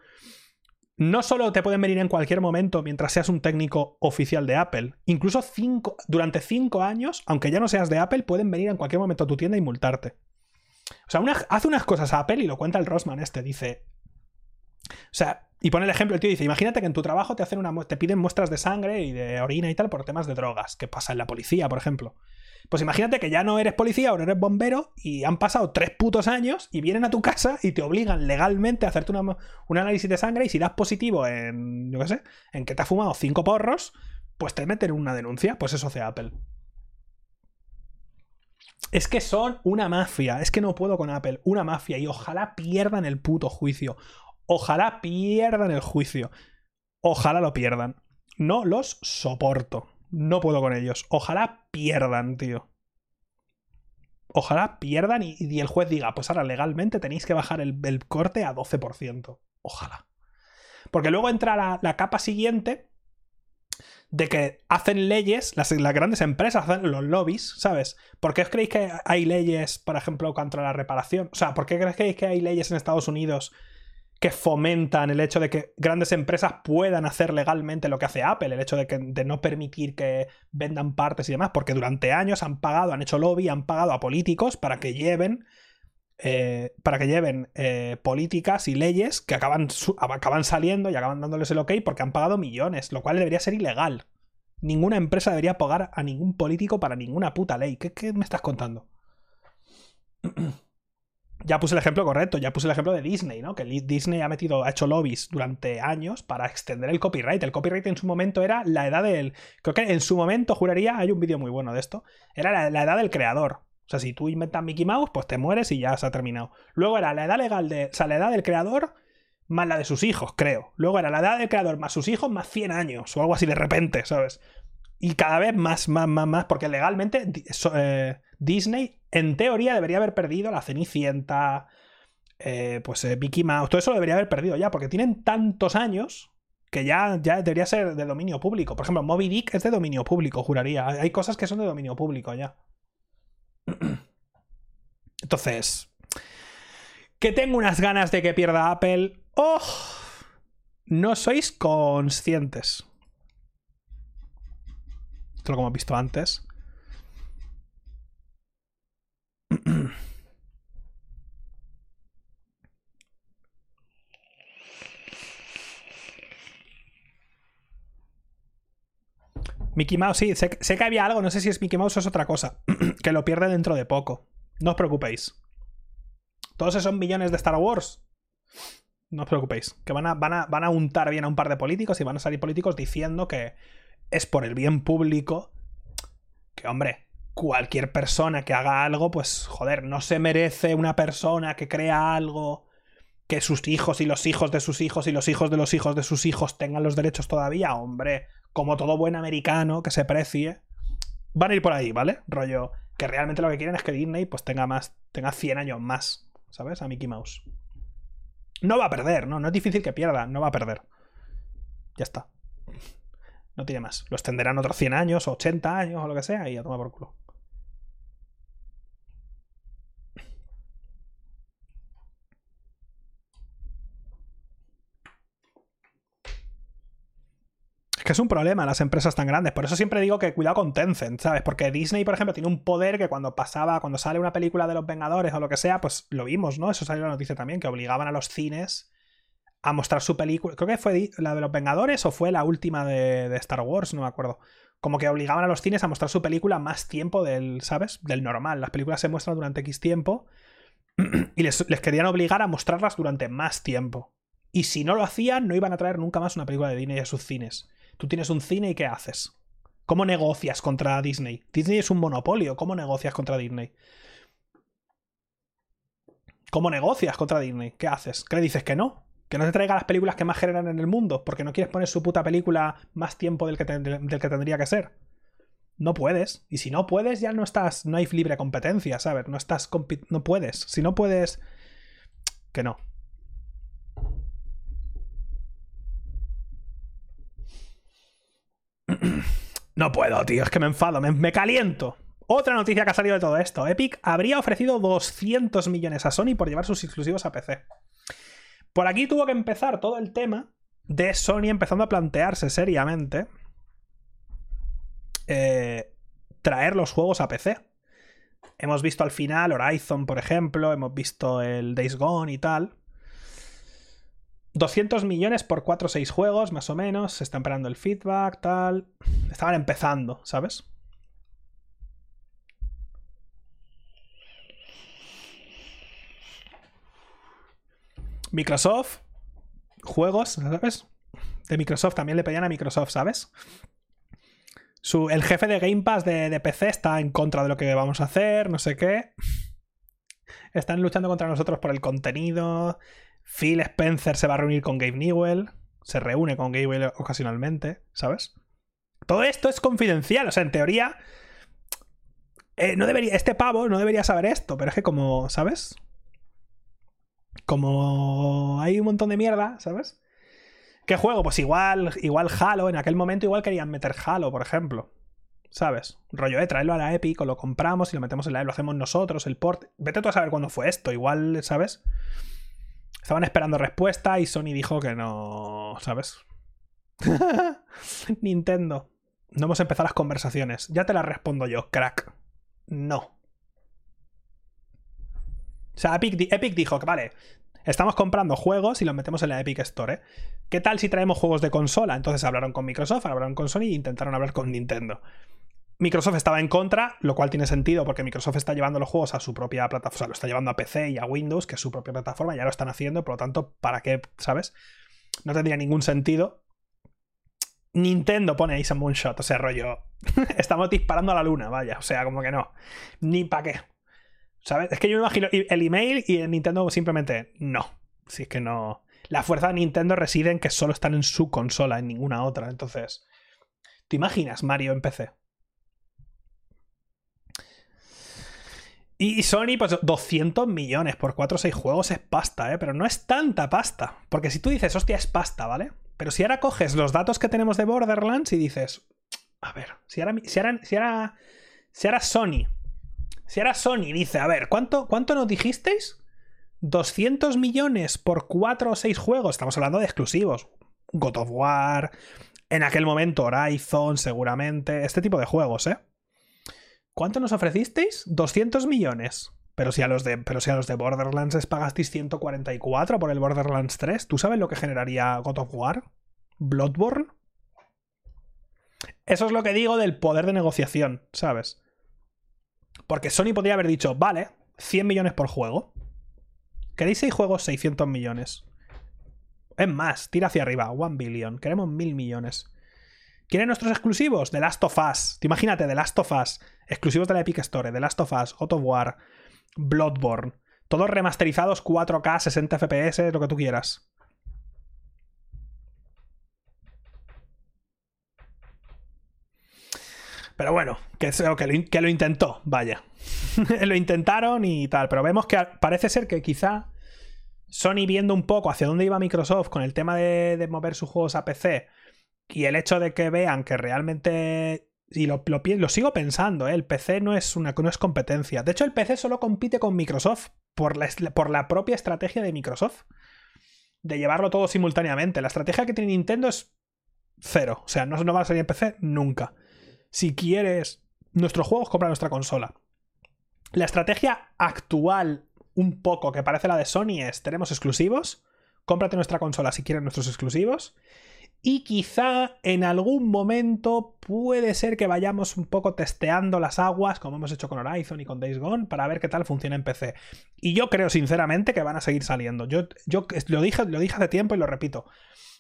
no solo te pueden venir en cualquier momento mientras seas un técnico oficial de Apple, incluso cinco, durante cinco años, aunque ya no seas de Apple, pueden venir en cualquier momento a tu tienda y multarte. O sea, hace unas cosas a Apple y lo cuenta el Rosman este, dice... O sea, y pone el ejemplo, el tío dice, imagínate que en tu trabajo te, hacen una, te piden muestras de sangre y de orina y tal por temas de drogas, que pasa en la policía, por ejemplo. Pues imagínate que ya no eres policía o no eres bombero y han pasado tres putos años y vienen a tu casa y te obligan legalmente a hacerte un análisis de sangre y si das positivo en, yo qué sé, en que te has fumado cinco porros, pues te meten una denuncia. Pues eso hace Apple. Es que son una mafia. Es que no puedo con Apple. Una mafia. Y ojalá pierdan el puto juicio. Ojalá pierdan el juicio. Ojalá lo pierdan. No los soporto. No puedo con ellos. Ojalá pierdan, tío. Ojalá pierdan y, el juez diga, pues ahora legalmente tenéis que bajar el, corte a 12%. Ojalá. Porque luego entra la, capa siguiente de que hacen leyes, las, las, grandes empresas hacen los lobbies, ¿sabes? ¿Por qué creéis que hay leyes, por ejemplo, contra la reparación? O sea, ¿por qué creéis que hay leyes en Estados Unidos que fomentan el hecho de que grandes empresas puedan hacer legalmente lo que hace Apple, el hecho de, que, de no permitir que vendan partes y demás, porque durante años han pagado, han hecho lobby, han pagado a políticos para que lleven eh, para que lleven eh, políticas y leyes que acaban, saliendo y acaban dándoles el ok porque han pagado millones, lo cual debería ser ilegal. Ninguna empresa debería pagar a ningún político para ninguna puta ley. ¿Qué, qué me estás contando? ya puse el ejemplo correcto, ya puse el ejemplo de Disney, ¿no? Que Disney ha metido, ha hecho lobbies durante años para extender el copyright. El copyright en su momento era la edad del. Creo que en su momento, juraría, hay un vídeo muy bueno de esto. Era la, edad del creador. O sea, si tú inventas Mickey Mouse, pues te mueres y ya se ha terminado. Luego era la edad legal de. O sea, la edad del creador más la de sus hijos, creo. Luego era la edad del creador más sus hijos más 100 años o algo así de repente, ¿sabes? Y cada vez más, más, más, más, porque legalmente eh, Disney, en teoría, debería haber perdido la Cenicienta, eh, pues eh, Mickey Mouse, todo eso lo debería haber perdido ya, porque tienen tantos años que ya, ya debería ser de dominio público. Por ejemplo, Moby Dick es de dominio público, juraría. Hay cosas que son de dominio público ya. Entonces, que tengo unas ganas de que pierda Apple. ¡Oh! No sois conscientes como hemos visto antes. Mickey Mouse, sí, sé, que había algo, no sé si es Mickey Mouse o es otra cosa, que lo pierde dentro de poco. No os preocupéis. Todos esos millones de Star Wars, no os preocupéis, que van a, van a, van a untar bien a un par de políticos y van a salir políticos diciendo que es por el bien público que, hombre, cualquier persona que haga algo, pues, joder, no se merece una persona que crea algo que sus hijos y los hijos de sus hijos y los hijos de los hijos de sus hijos tengan los derechos todavía, hombre, como todo buen americano que se precie. Van a ir por ahí, ¿vale? Rollo, que realmente lo que quieren es que Disney pues tenga más, tenga 100 años más, ¿sabes? A Mickey Mouse. No va a perder, ¿no? No es difícil que pierda, no va a perder. Ya está. No tiene más. Lo extenderán otros 100 años, 80 años o lo que sea y a tomar por culo. Que es un problema las empresas tan grandes. Por eso siempre digo que cuidado con Tencent, ¿sabes? Porque Disney, por ejemplo, tiene un poder que cuando pasaba, cuando sale una película de los Vengadores o lo que sea, pues lo vimos, ¿no? Eso salió en la noticia también, que obligaban a los cines a mostrar su película. Creo que fue la de los Vengadores o fue la última de, Star Wars, no me acuerdo. Como que obligaban a los cines a mostrar su película más tiempo del, ¿sabes? Del normal. Las películas se muestran durante X tiempo y les, querían obligar a mostrarlas durante más tiempo. Y si no lo hacían, no iban a traer nunca más una película de Disney a sus cines. Tú tienes un cine y ¿qué haces? ¿Cómo negocias contra Disney? Disney es un monopolio. ¿Cómo negocias contra Disney? ¿Cómo negocias contra Disney? ¿Qué haces? ¿Qué le dices que no? que no te traiga las películas que más generan en el mundo, porque no quieres poner su puta película más tiempo del que, del que tendría que ser. No puedes. Y si no puedes, ya no estás. No hay libre competencia, ¿sabes? No estás. No puedes. Si no puedes. Que no. No puedo, tío. Es que me enfado. Me, me caliento. otra noticia que ha salido de todo esto. Epic habría ofrecido 200 millones a Sony por llevar sus exclusivos a PC. Por aquí tuvo que empezar todo el tema de Sony empezando a plantearse seriamente eh, traer los juegos a PC. Hemos visto al final Horizon, por ejemplo, hemos visto el Days Gone y tal. 200 millones por 4 o 6 juegos, más o menos. Se está esperando el feedback, tal. Estaban empezando, ¿sabes? Microsoft, juegos, ¿sabes? De Microsoft también le pedían a Microsoft, ¿sabes? el jefe de Game Pass de, PC está en contra de lo que vamos a hacer, no sé qué. Están luchando contra nosotros por el contenido. Phil Spencer se va a reunir con Gabe Newell. Se reúne con Gabe Newell ocasionalmente, ¿sabes? Todo esto es confidencial, o sea, en teoría. Eh, no debería, este pavo no debería saber esto, pero es que como, ¿sabes? Como hay un montón de mierda, ¿sabes? ¿Qué juego? Pues igual, igual Halo, en aquel momento igual querían meter Halo, por ejemplo. ¿Sabes? Rollo, eh, traerlo a la Epic, o lo compramos y lo metemos en la Epic, lo hacemos nosotros, el port. Vete tú a saber cuándo fue esto, igual, ¿sabes? Estaban esperando respuesta y Sony dijo que no, ¿sabes? Nintendo. No hemos empezado las conversaciones. Ya te las respondo yo, crack. No. O sea, Epic, Epic dijo que, vale, estamos comprando juegos y los metemos en la Epic Store. ¿eh? ¿Qué tal si traemos juegos de consola? Entonces hablaron con Microsoft, hablaron con Sony e intentaron hablar con Nintendo. Microsoft estaba en contra, lo cual tiene sentido porque Microsoft está llevando los juegos a su propia plataforma, o sea, lo está llevando a PC y a Windows, que es su propia plataforma, ya lo están haciendo, por lo tanto, ¿para qué? ¿Sabes? No tendría ningún sentido. Nintendo pone ahí some Moonshot, o sea, rollo. Estamos disparando a la luna, vaya, o sea, como que no. Ni para qué. ¿Sabes? Es que yo me imagino el email y en Nintendo simplemente no. Si es que no. La fuerza de Nintendo reside en que solo están en su consola, en ninguna otra. Entonces, ¿te imaginas Mario en PC? Y Sony, pues 200 millones por 4 o 6 juegos es pasta, ¿eh? Pero no es tanta pasta. Porque si tú dices, hostia, es pasta, ¿vale? Pero si ahora coges los datos que tenemos de Borderlands y dices, a ver, si ahora, si ahora, si ahora, si ahora Sony si ahora Sony dice, a ver, ¿cuánto, cuánto nos dijisteis? 200 millones por 4 o 6 juegos. Estamos hablando de exclusivos. God of War. En aquel momento Horizon, seguramente. Este tipo de juegos, ¿eh? ¿Cuánto nos ofrecisteis? 200 millones. Pero si, a los de, pero si a los de Borderlands les pagasteis 144 por el Borderlands 3, ¿tú sabes lo que generaría God of War? ¿Bloodborne? Eso es lo que digo del poder de negociación, ¿sabes? Porque Sony podría haber dicho, vale, 100 millones por juego. ¿Queréis 6 juegos? 600 millones. Es más, tira hacia arriba, 1 billion. Queremos 1000 millones. ¿Quieren nuestros exclusivos? The Last of Us. Imagínate, The Last of Us. Exclusivos de la Epic Store. The Last of Us, God of War, Bloodborne. Todos remasterizados 4K, 60 FPS, lo que tú quieras. Pero bueno, que, que, lo, intentó, vaya. lo intentaron y tal. Pero vemos que parece ser que quizá Sony viendo un poco hacia dónde iba Microsoft con el tema de, mover sus juegos a PC y el hecho de que vean que realmente y lo, lo, sigo pensando, ¿eh? el PC no es, una, no es competencia. De hecho, el PC solo compite con Microsoft por la, por la, propia estrategia de Microsoft. De llevarlo todo simultáneamente. La estrategia que tiene Nintendo es cero. O sea, no, no va a salir en PC nunca si quieres nuestros juegos, compra nuestra consola. La estrategia actual, un poco que parece la de Sony, es: tenemos exclusivos, cómprate nuestra consola si quieres nuestros exclusivos. Y quizá en algún momento puede ser que vayamos un poco testeando las aguas, como hemos hecho con Horizon y con Days Gone, para ver qué tal funciona en PC. Y yo creo sinceramente que van a seguir saliendo. Yo, yo lo, dije, lo dije hace tiempo y lo repito.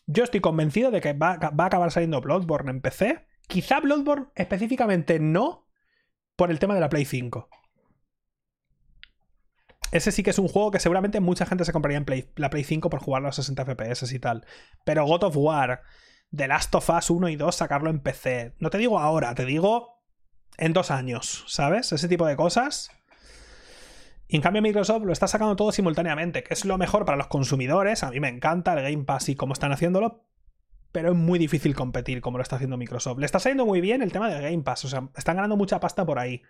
Yo estoy convencido de que va, va a acabar saliendo Bloodborne en PC Quizá Bloodborne específicamente no por el tema de la Play 5. Ese sí que es un juego que seguramente mucha gente se compraría en la Play 5 por jugarlo a 60 FPS y tal. Pero God of War, The Last of Us 1 y 2, sacarlo en PC. No te digo ahora, te digo en dos años, ¿sabes? Ese tipo de cosas. Y en cambio Microsoft lo está sacando todo simultáneamente, que es lo mejor para los consumidores. A mí me encanta el Game Pass y cómo están haciéndolo, pero es muy difícil competir como lo está haciendo Microsoft. Le está saliendo muy bien el tema del Game Pass, o sea, están ganando mucha pasta por ahí.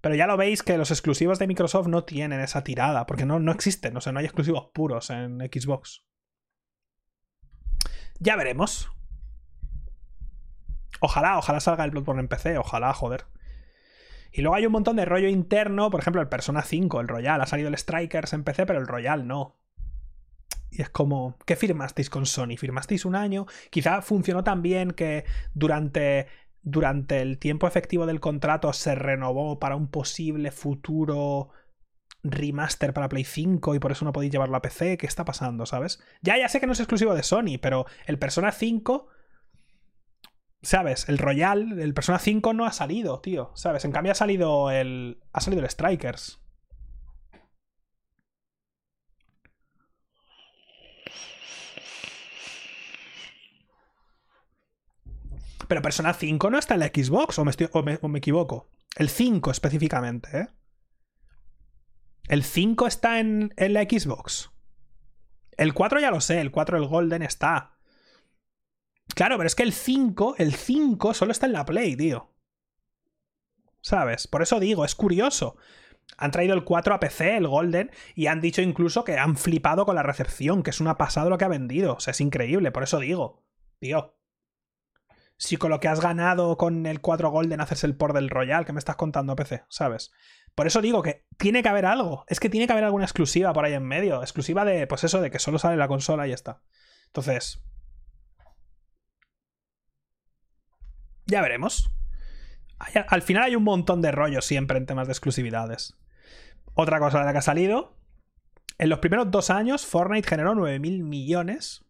Pero ya lo veis que los exclusivos de Microsoft no tienen esa tirada, porque no, no existen, o sea, no hay exclusivos puros en Xbox. Ya veremos. Ojalá, ojalá salga el Bloodborne en PC, ojalá, joder. Y luego hay un montón de rollo interno, por ejemplo, el Persona 5, el Royal, ha salido el Strikers en PC, pero el Royal no. Y es como, ¿qué firmasteis con Sony? ¿Firmasteis un año? Quizá funcionó tan bien que durante, durante el tiempo efectivo del contrato se renovó para un posible futuro remaster para Play 5 y por eso no podéis llevarlo a PC. ¿Qué está pasando, sabes? Ya, ya sé que no es exclusivo de Sony, pero el Persona 5 ¿Sabes? El Royal, el Persona 5 no ha salido, tío. ¿Sabes? En cambio ha salido el. Ha salido el Strikers. Pero Persona 5 no está en la Xbox, o me, o me, equivoco. El 5 específicamente, ¿eh? El 5 está en, en la Xbox. El 4 ya lo sé, el 4, el Golden está. Claro, pero es que el 5, el 5 solo está en la Play, tío. ¿Sabes? Por eso digo, es curioso. Han traído el 4 a PC, el Golden, y han dicho incluso que han flipado con la recepción, que es una pasada lo que ha vendido. O sea, es increíble, por eso digo. Tío. Si con lo que has ganado con el 4 Golden haces el port del Royal, que me estás contando PC, ¿sabes? Por eso digo que tiene que haber algo. Es que tiene que haber alguna exclusiva por ahí en medio. Exclusiva de, pues eso, de que solo sale la consola y ya está. Entonces, Ya veremos. Al final hay un montón de rollo siempre en temas de exclusividades. Otra cosa de la que ha salido. En los primeros dos años, Fortnite generó 9.000 millones.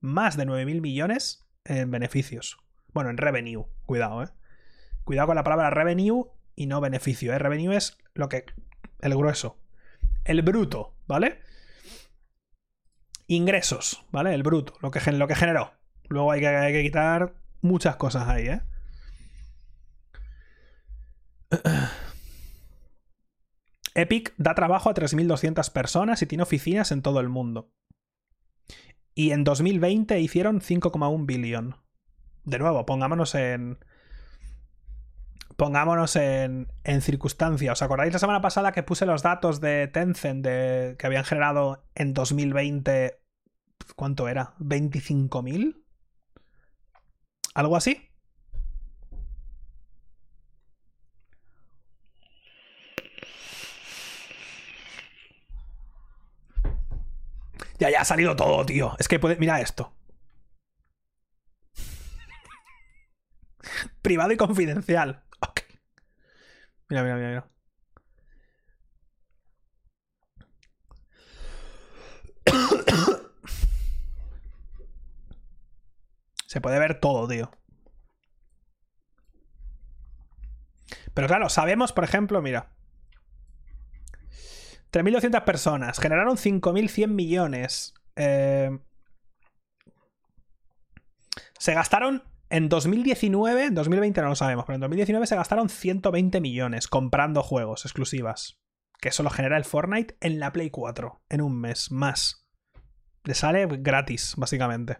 Más de 9.000 millones en beneficios. Bueno, en revenue. Cuidado, eh. Cuidado con la palabra revenue y no beneficio. ¿eh? Revenue es lo que. El grueso. El bruto, ¿vale? Ingresos, ¿vale? El bruto, lo que, lo que generó. Luego hay que, hay que quitar muchas cosas ahí, ¿eh? Epic da trabajo a 3.200 personas y tiene oficinas en todo el mundo. Y en 2020 hicieron 5,1 billón. De nuevo, pongámonos en. Pongámonos en, en circunstancia. ¿Os acordáis la semana pasada que puse los datos de Tencent de, que habían generado en 2020. ¿Cuánto era? ¿25.000? ¿Algo así? Ya, ya ha salido todo, tío. Es que puede. Mira esto. Privado y confidencial. Ok. Mira, mira, mira, mira. Se puede ver todo, tío. Pero claro, sabemos, por ejemplo, mira. 3.200 personas. Generaron 5.100 millones. Eh, se gastaron en 2019, en 2020 no lo sabemos, pero en 2019 se gastaron 120 millones comprando juegos exclusivas. Que eso lo genera el Fortnite en la Play 4, en un mes más. Le sale gratis, básicamente.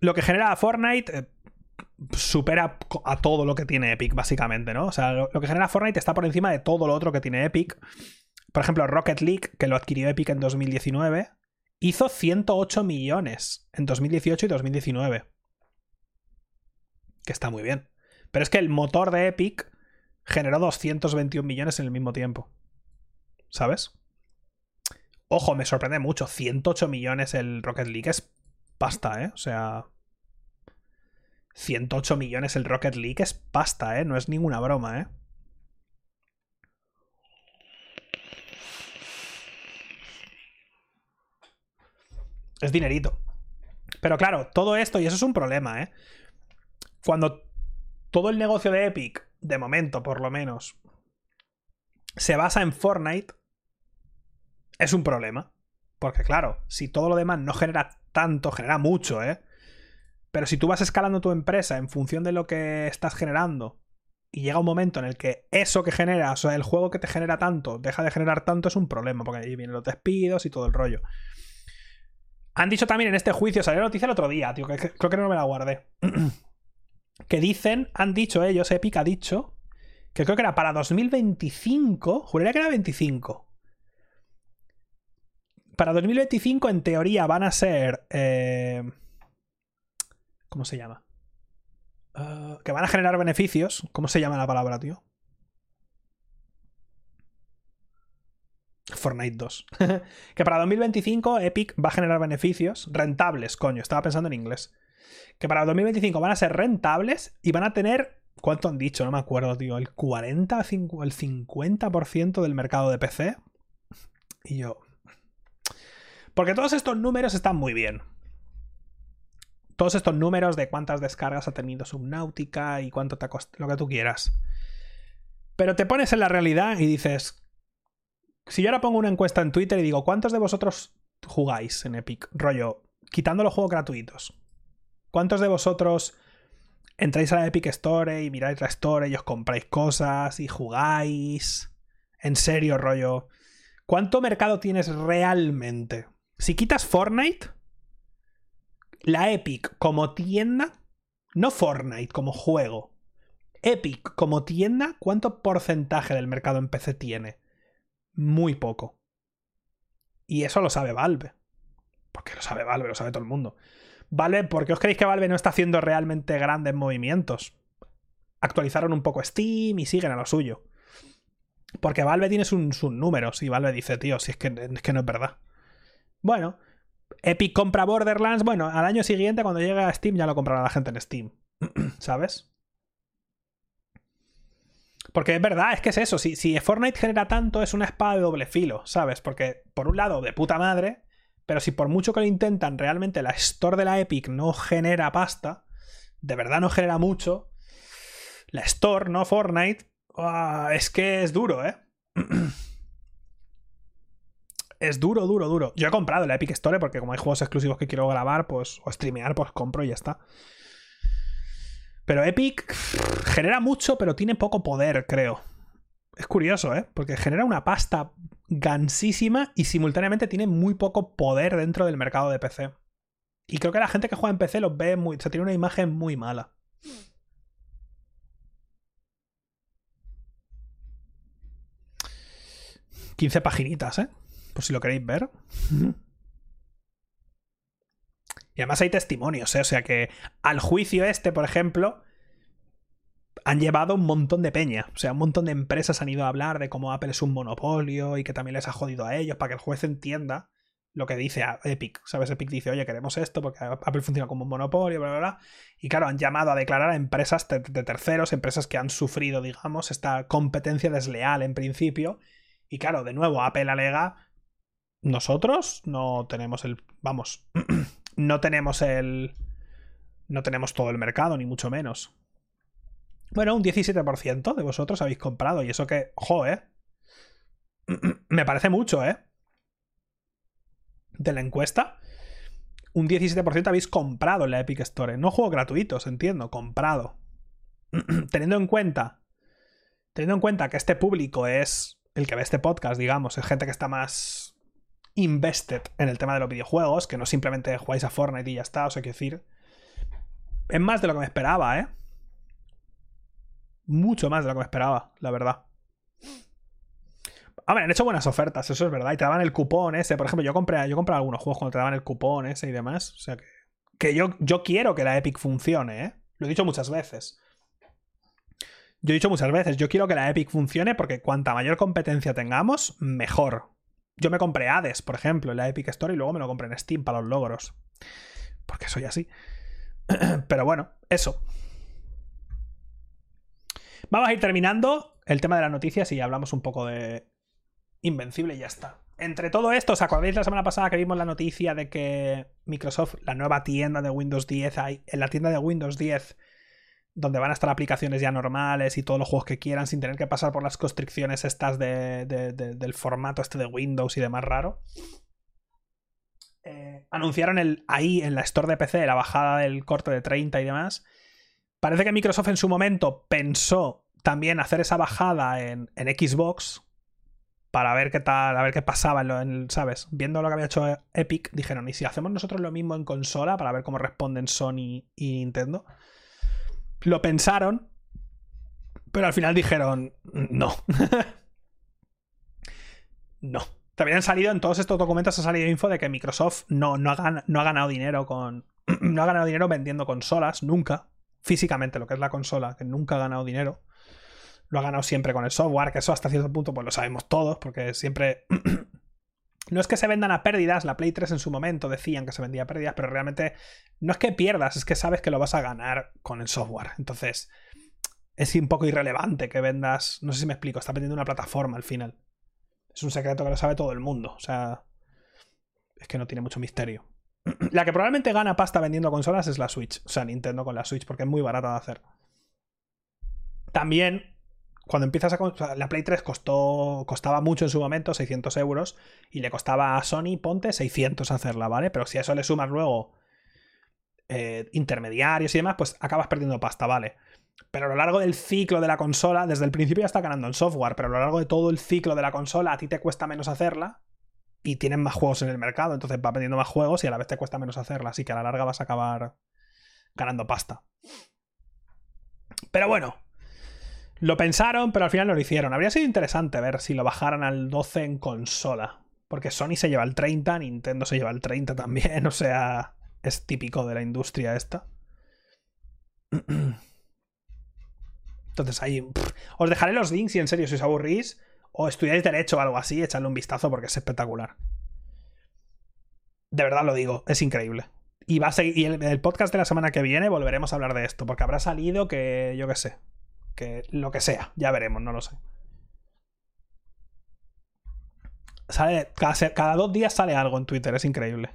lo que genera Fortnite eh, supera a todo lo que tiene Epic, básicamente, ¿no? O sea, lo, que genera Fortnite está por encima de todo lo otro que tiene Epic. Por ejemplo, Rocket League, que lo adquirió Epic en 2019, hizo 108 millones en 2018 y 2019. Que está muy bien. Pero es que el motor de Epic generó 221 millones en el mismo tiempo. ¿Sabes? Ojo, me sorprende mucho. 108 millones el Rocket League es pasta, ¿eh? O sea... 108 millones el Rocket League es pasta, ¿eh? No es ninguna broma, ¿eh? Es dinerito. Pero claro, todo esto, y eso es un problema, ¿eh? Cuando todo el negocio de Epic, de momento por lo menos, se basa en Fortnite, es un problema. Porque claro, si todo lo demás no genera tanto, genera mucho, ¿eh? Pero si tú vas escalando tu empresa en función de lo que estás generando y llega un momento en el que eso que genera, o sea, el juego que te genera tanto, deja de generar tanto, es un problema, porque ahí vienen los despidos y todo el rollo. Han dicho también en este juicio, salió la noticia el otro día, tío, que creo que no me la guardé. que dicen, han dicho ellos, Epic ha dicho, que creo que era para 2025, juraría que era 25. Para 2025, en teoría, van a ser... Eh, ¿Cómo se llama? Ah, que van a generar beneficios. ¿Cómo se llama la palabra, tío? Fortnite 2. que para 2025 Epic va a generar beneficios rentables, coño, estaba pensando en inglés. Que para 2025 van a ser rentables y van a tener, ¿cuánto han dicho? No me acuerdo, tío, el 40, el 50% del mercado de PC. Y yo... Porque todos estos números están muy bien todos estos números de cuántas descargas ha tenido Subnautica y cuánto te ha costado, lo que tú quieras. Pero te pones en la realidad y dices, si yo ahora pongo una encuesta en Twitter y digo, ¿cuántos de vosotros jugáis en Epic? Rollo, quitando los juegos gratuitos. ¿Cuántos de vosotros entráis a la Epic Store y miráis la Store y os compráis cosas y jugáis? En serio, rollo. ¿Cuánto mercado tienes realmente? Si quitas Fortnite, la Epic como tienda, no Fortnite como juego, Epic como tienda, ¿cuánto porcentaje del mercado en PC tiene? Muy poco. Y eso lo sabe Valve. Porque lo sabe Valve, lo sabe todo el mundo. ¿Vale? ¿Por qué os creéis que Valve no está haciendo realmente grandes movimientos? Actualizaron un poco Steam y siguen a lo suyo. Porque Valve tiene sus, números y Valve dice, tío, si es que, es que no es verdad. Bueno, Epic compra Borderlands, bueno, al año siguiente cuando llegue a Steam ya lo comprará la gente en Steam. ¿Sabes? Porque es verdad, es que es eso. Si, si Fortnite genera tanto, es una espada de doble filo, ¿sabes? Porque, por un lado, de puta madre, pero si por mucho que lo intentan, realmente la store de la Epic no genera pasta, de verdad no genera mucho, la store, no Fortnite, ah, es que es duro, ¿eh? es duro, duro, duro. Yo he comprado la Epic Store porque como hay juegos exclusivos que quiero grabar, pues, o streamear, pues compro y ya está. Pero Epic genera mucho, pero tiene poco poder, creo. Es curioso, ¿eh? Porque genera una pasta gansísima y simultáneamente tiene muy poco poder dentro del mercado de PC. Y creo que la gente que juega en PC los ve muy. O sea, tiene una imagen muy mala. 15 paginitas, ¿eh? Por si lo queréis ver. Y además hay testimonios, ¿eh? o sea que al juicio este, por ejemplo, han llevado un montón de peña. O sea, un montón de empresas han ido a hablar de cómo Apple es un monopolio y que también les ha jodido a ellos para que el juez entienda lo que dice Epic. ¿Sabes? Epic dice, oye, queremos esto porque Apple funciona como un monopolio, bla, bla, bla. Y claro, han llamado a declarar a empresas de terceros, empresas que han sufrido, digamos, esta competencia desleal en principio. Y claro, de nuevo, Apple alega nosotros no tenemos el. Vamos. no tenemos el. No tenemos todo el mercado, ni mucho menos. Bueno, un 17% de vosotros habéis comprado. Y eso que. Ojo, ¿eh? Me parece mucho, ¿eh? De la encuesta. Un 17% habéis comprado en la Epic Store. No juegos gratuitos, entiendo. Comprado. teniendo en cuenta. Teniendo en cuenta que este público es. El que ve este podcast, digamos. Es gente que está más invested en el tema de los videojuegos, que no simplemente jugáis a Fortnite y ya está, o sea, que decir. Es más de lo que me esperaba, ¿eh? Mucho más de lo que me esperaba, la verdad. Ver, han hecho buenas ofertas, eso es verdad. Y te daban el cupón ese. Por ejemplo, yo compré, yo compré algunos juegos cuando te daban el cupón ese y demás. O sea que. Que yo, yo quiero que la Epic funcione, ¿eh? Lo he dicho muchas veces. Yo he dicho muchas veces, yo quiero que la Epic funcione porque cuanta mayor competencia tengamos, mejor. Yo me compré Hades, por ejemplo, en la Epic Store y luego me lo compré en Steam para los logros. Porque soy así. Pero bueno, eso. Vamos a ir terminando el tema de las noticias y hablamos un poco de Invencible y ya está. Entre todo esto, ¿os acordáis la semana pasada que vimos la noticia de que Microsoft, la nueva tienda de Windows 10, hay, en la tienda de Windows 10 donde van a estar aplicaciones ya normales y todos los juegos que quieran sin tener que pasar por las constricciones estas del formato este de Windows y demás raro. Eh, anunciaron el, ahí en la store de PC la bajada del corte de 30 y demás. Parece que Microsoft en su momento pensó también hacer esa bajada en, en Xbox para ver qué tal, a ver qué pasaba, en ¿sabes? Viendo lo que había hecho Epic, dijeron, ¿y si hacemos nosotros lo mismo en consola para ver cómo responden Sony y Nintendo? Lo pensaron, pero al final dijeron, no. no. También han salido, en todos estos documentos ha salido info de que Microsoft no, ha, no ha ganado dinero con... no ha ganado dinero vendiendo consolas, nunca. Físicamente, lo que es la consola, que nunca ha ganado dinero lo ha ganado siempre con el software, que eso hasta cierto punto pues lo sabemos todos, porque siempre... no es que se vendan a pérdidas, la Play 3 en su momento decían que se vendía a pérdidas, pero realmente no es que pierdas, es que sabes que lo vas a ganar con el software. Entonces, es un poco irrelevante que vendas, no sé si me explico, está vendiendo una plataforma al final. Es un secreto que lo sabe todo el mundo, o sea, es que no tiene mucho misterio. La que probablemente gana pasta vendiendo consolas es la Switch, o sea, Nintendo con la Switch, porque es muy barata de hacer. También cuando empiezas a... La Play 3 costó, costaba mucho en su momento, 600 euros, y le costaba a Sony, ponte, 600 hacerla, ¿vale? Pero si a eso le sumas luego eh, intermediarios y demás, pues acabas perdiendo pasta, ¿vale? Pero a lo largo del ciclo de la consola, desde el principio ya está ganando en software, pero a lo largo de todo el ciclo de la consola a ti te cuesta menos hacerla y tienen más juegos en el mercado, entonces va vendiendo más juegos y a la vez te cuesta menos hacerla, así que a la larga vas a acabar ganando pasta. Pero bueno, lo pensaron, pero al final no lo hicieron. Habría sido interesante ver si lo bajaran al 12 en consola. Porque Sony se lleva el 30, Nintendo se lleva el 30 también. O sea, es típico de la industria esta. Entonces ahí... os dejaré los links y en serio, si os aburrís o estudiáis derecho o algo así, echadle un vistazo porque es espectacular. De verdad lo digo, es increíble. Y, va a seguir, y el, el podcast de la semana que viene volveremos a hablar de esto, porque habrá salido que, yo qué sé, que lo que sea, ya veremos, no lo sé. Sale, cada, dos días sale algo en Twitter, es increíble.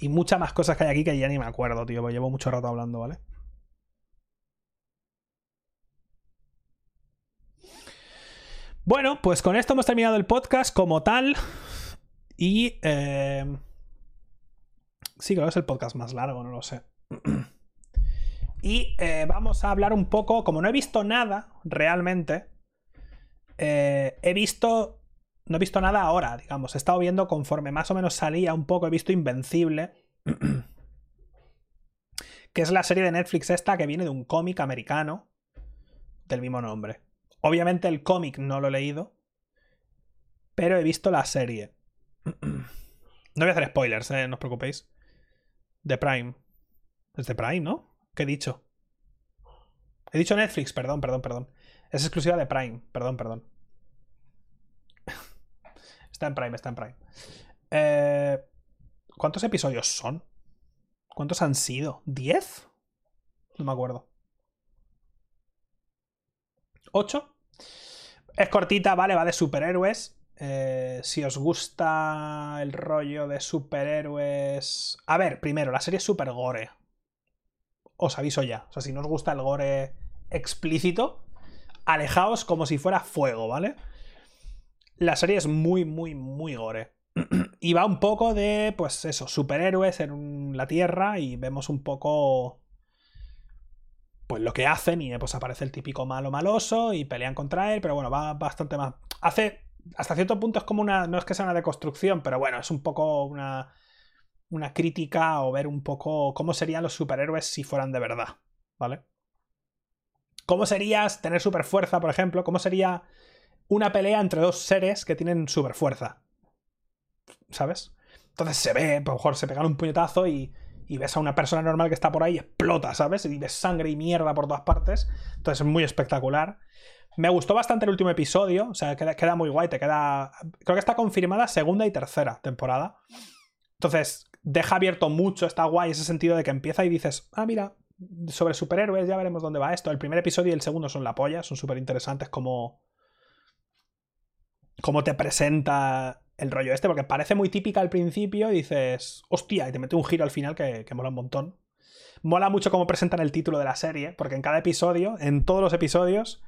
Y muchas más cosas que hay aquí que ya ni me acuerdo, tío, porque llevo mucho rato hablando, ¿vale? Bueno, pues con esto hemos terminado el podcast como tal. Y... Eh... Sí, creo que es el podcast más largo, no lo sé. Y eh, vamos a hablar un poco, como no he visto nada realmente, eh, he visto, no he visto nada ahora, digamos, he estado viendo conforme más o menos salía un poco, he visto Invencible, que es la serie de Netflix esta que viene de un cómic americano del mismo nombre. Obviamente el cómic no lo he leído, pero he visto la serie. No voy a hacer spoilers, eh, no os preocupéis. De Prime. Es de Prime, ¿no? ¿Qué he dicho? He dicho Netflix, perdón, perdón, perdón. Es exclusiva de Prime, perdón, perdón. está en Prime, está en Prime. Eh, ¿Cuántos episodios son? ¿Cuántos han sido? ¿10? No me acuerdo. ¿8? Es cortita, vale, va de superhéroes. Eh, si os gusta el rollo de superhéroes... A ver, primero, la serie es super gore os aviso ya. O sea, si no os gusta el gore explícito, alejaos como si fuera fuego, ¿vale? La serie es muy, muy, muy gore. y va un poco de, pues eso, superhéroes en la Tierra y vemos un poco pues lo que hacen y pues aparece el típico malo maloso y pelean contra él, pero bueno, va bastante más... Hace, hasta cierto punto es como una, no es que sea una deconstrucción, pero bueno, es un poco una una crítica o ver un poco cómo serían los superhéroes si fueran de verdad, ¿vale? ¿Cómo serías tener super fuerza, por ejemplo? ¿Cómo sería una pelea entre dos seres que tienen super fuerza? ¿Sabes? Entonces se ve, a lo mejor se pegan un puñetazo y, y ves a una persona normal que está por ahí y explota, ¿sabes? Y ves sangre y mierda por todas partes. Entonces es muy espectacular. Me gustó bastante el último episodio, o sea, queda, queda muy guay, te queda... Creo que está confirmada segunda y tercera temporada. Entonces, deja abierto mucho, está guay ese sentido de que empieza y dices, ah, mira, sobre superhéroes ya veremos dónde va esto. El primer episodio y el segundo son la polla, son súper interesantes como... Cómo te presenta el rollo este, porque parece muy típica al principio y dices, hostia, y te mete un giro al final que, que mola un montón. Mola mucho cómo presentan el título de la serie, porque en cada episodio, en todos los episodios,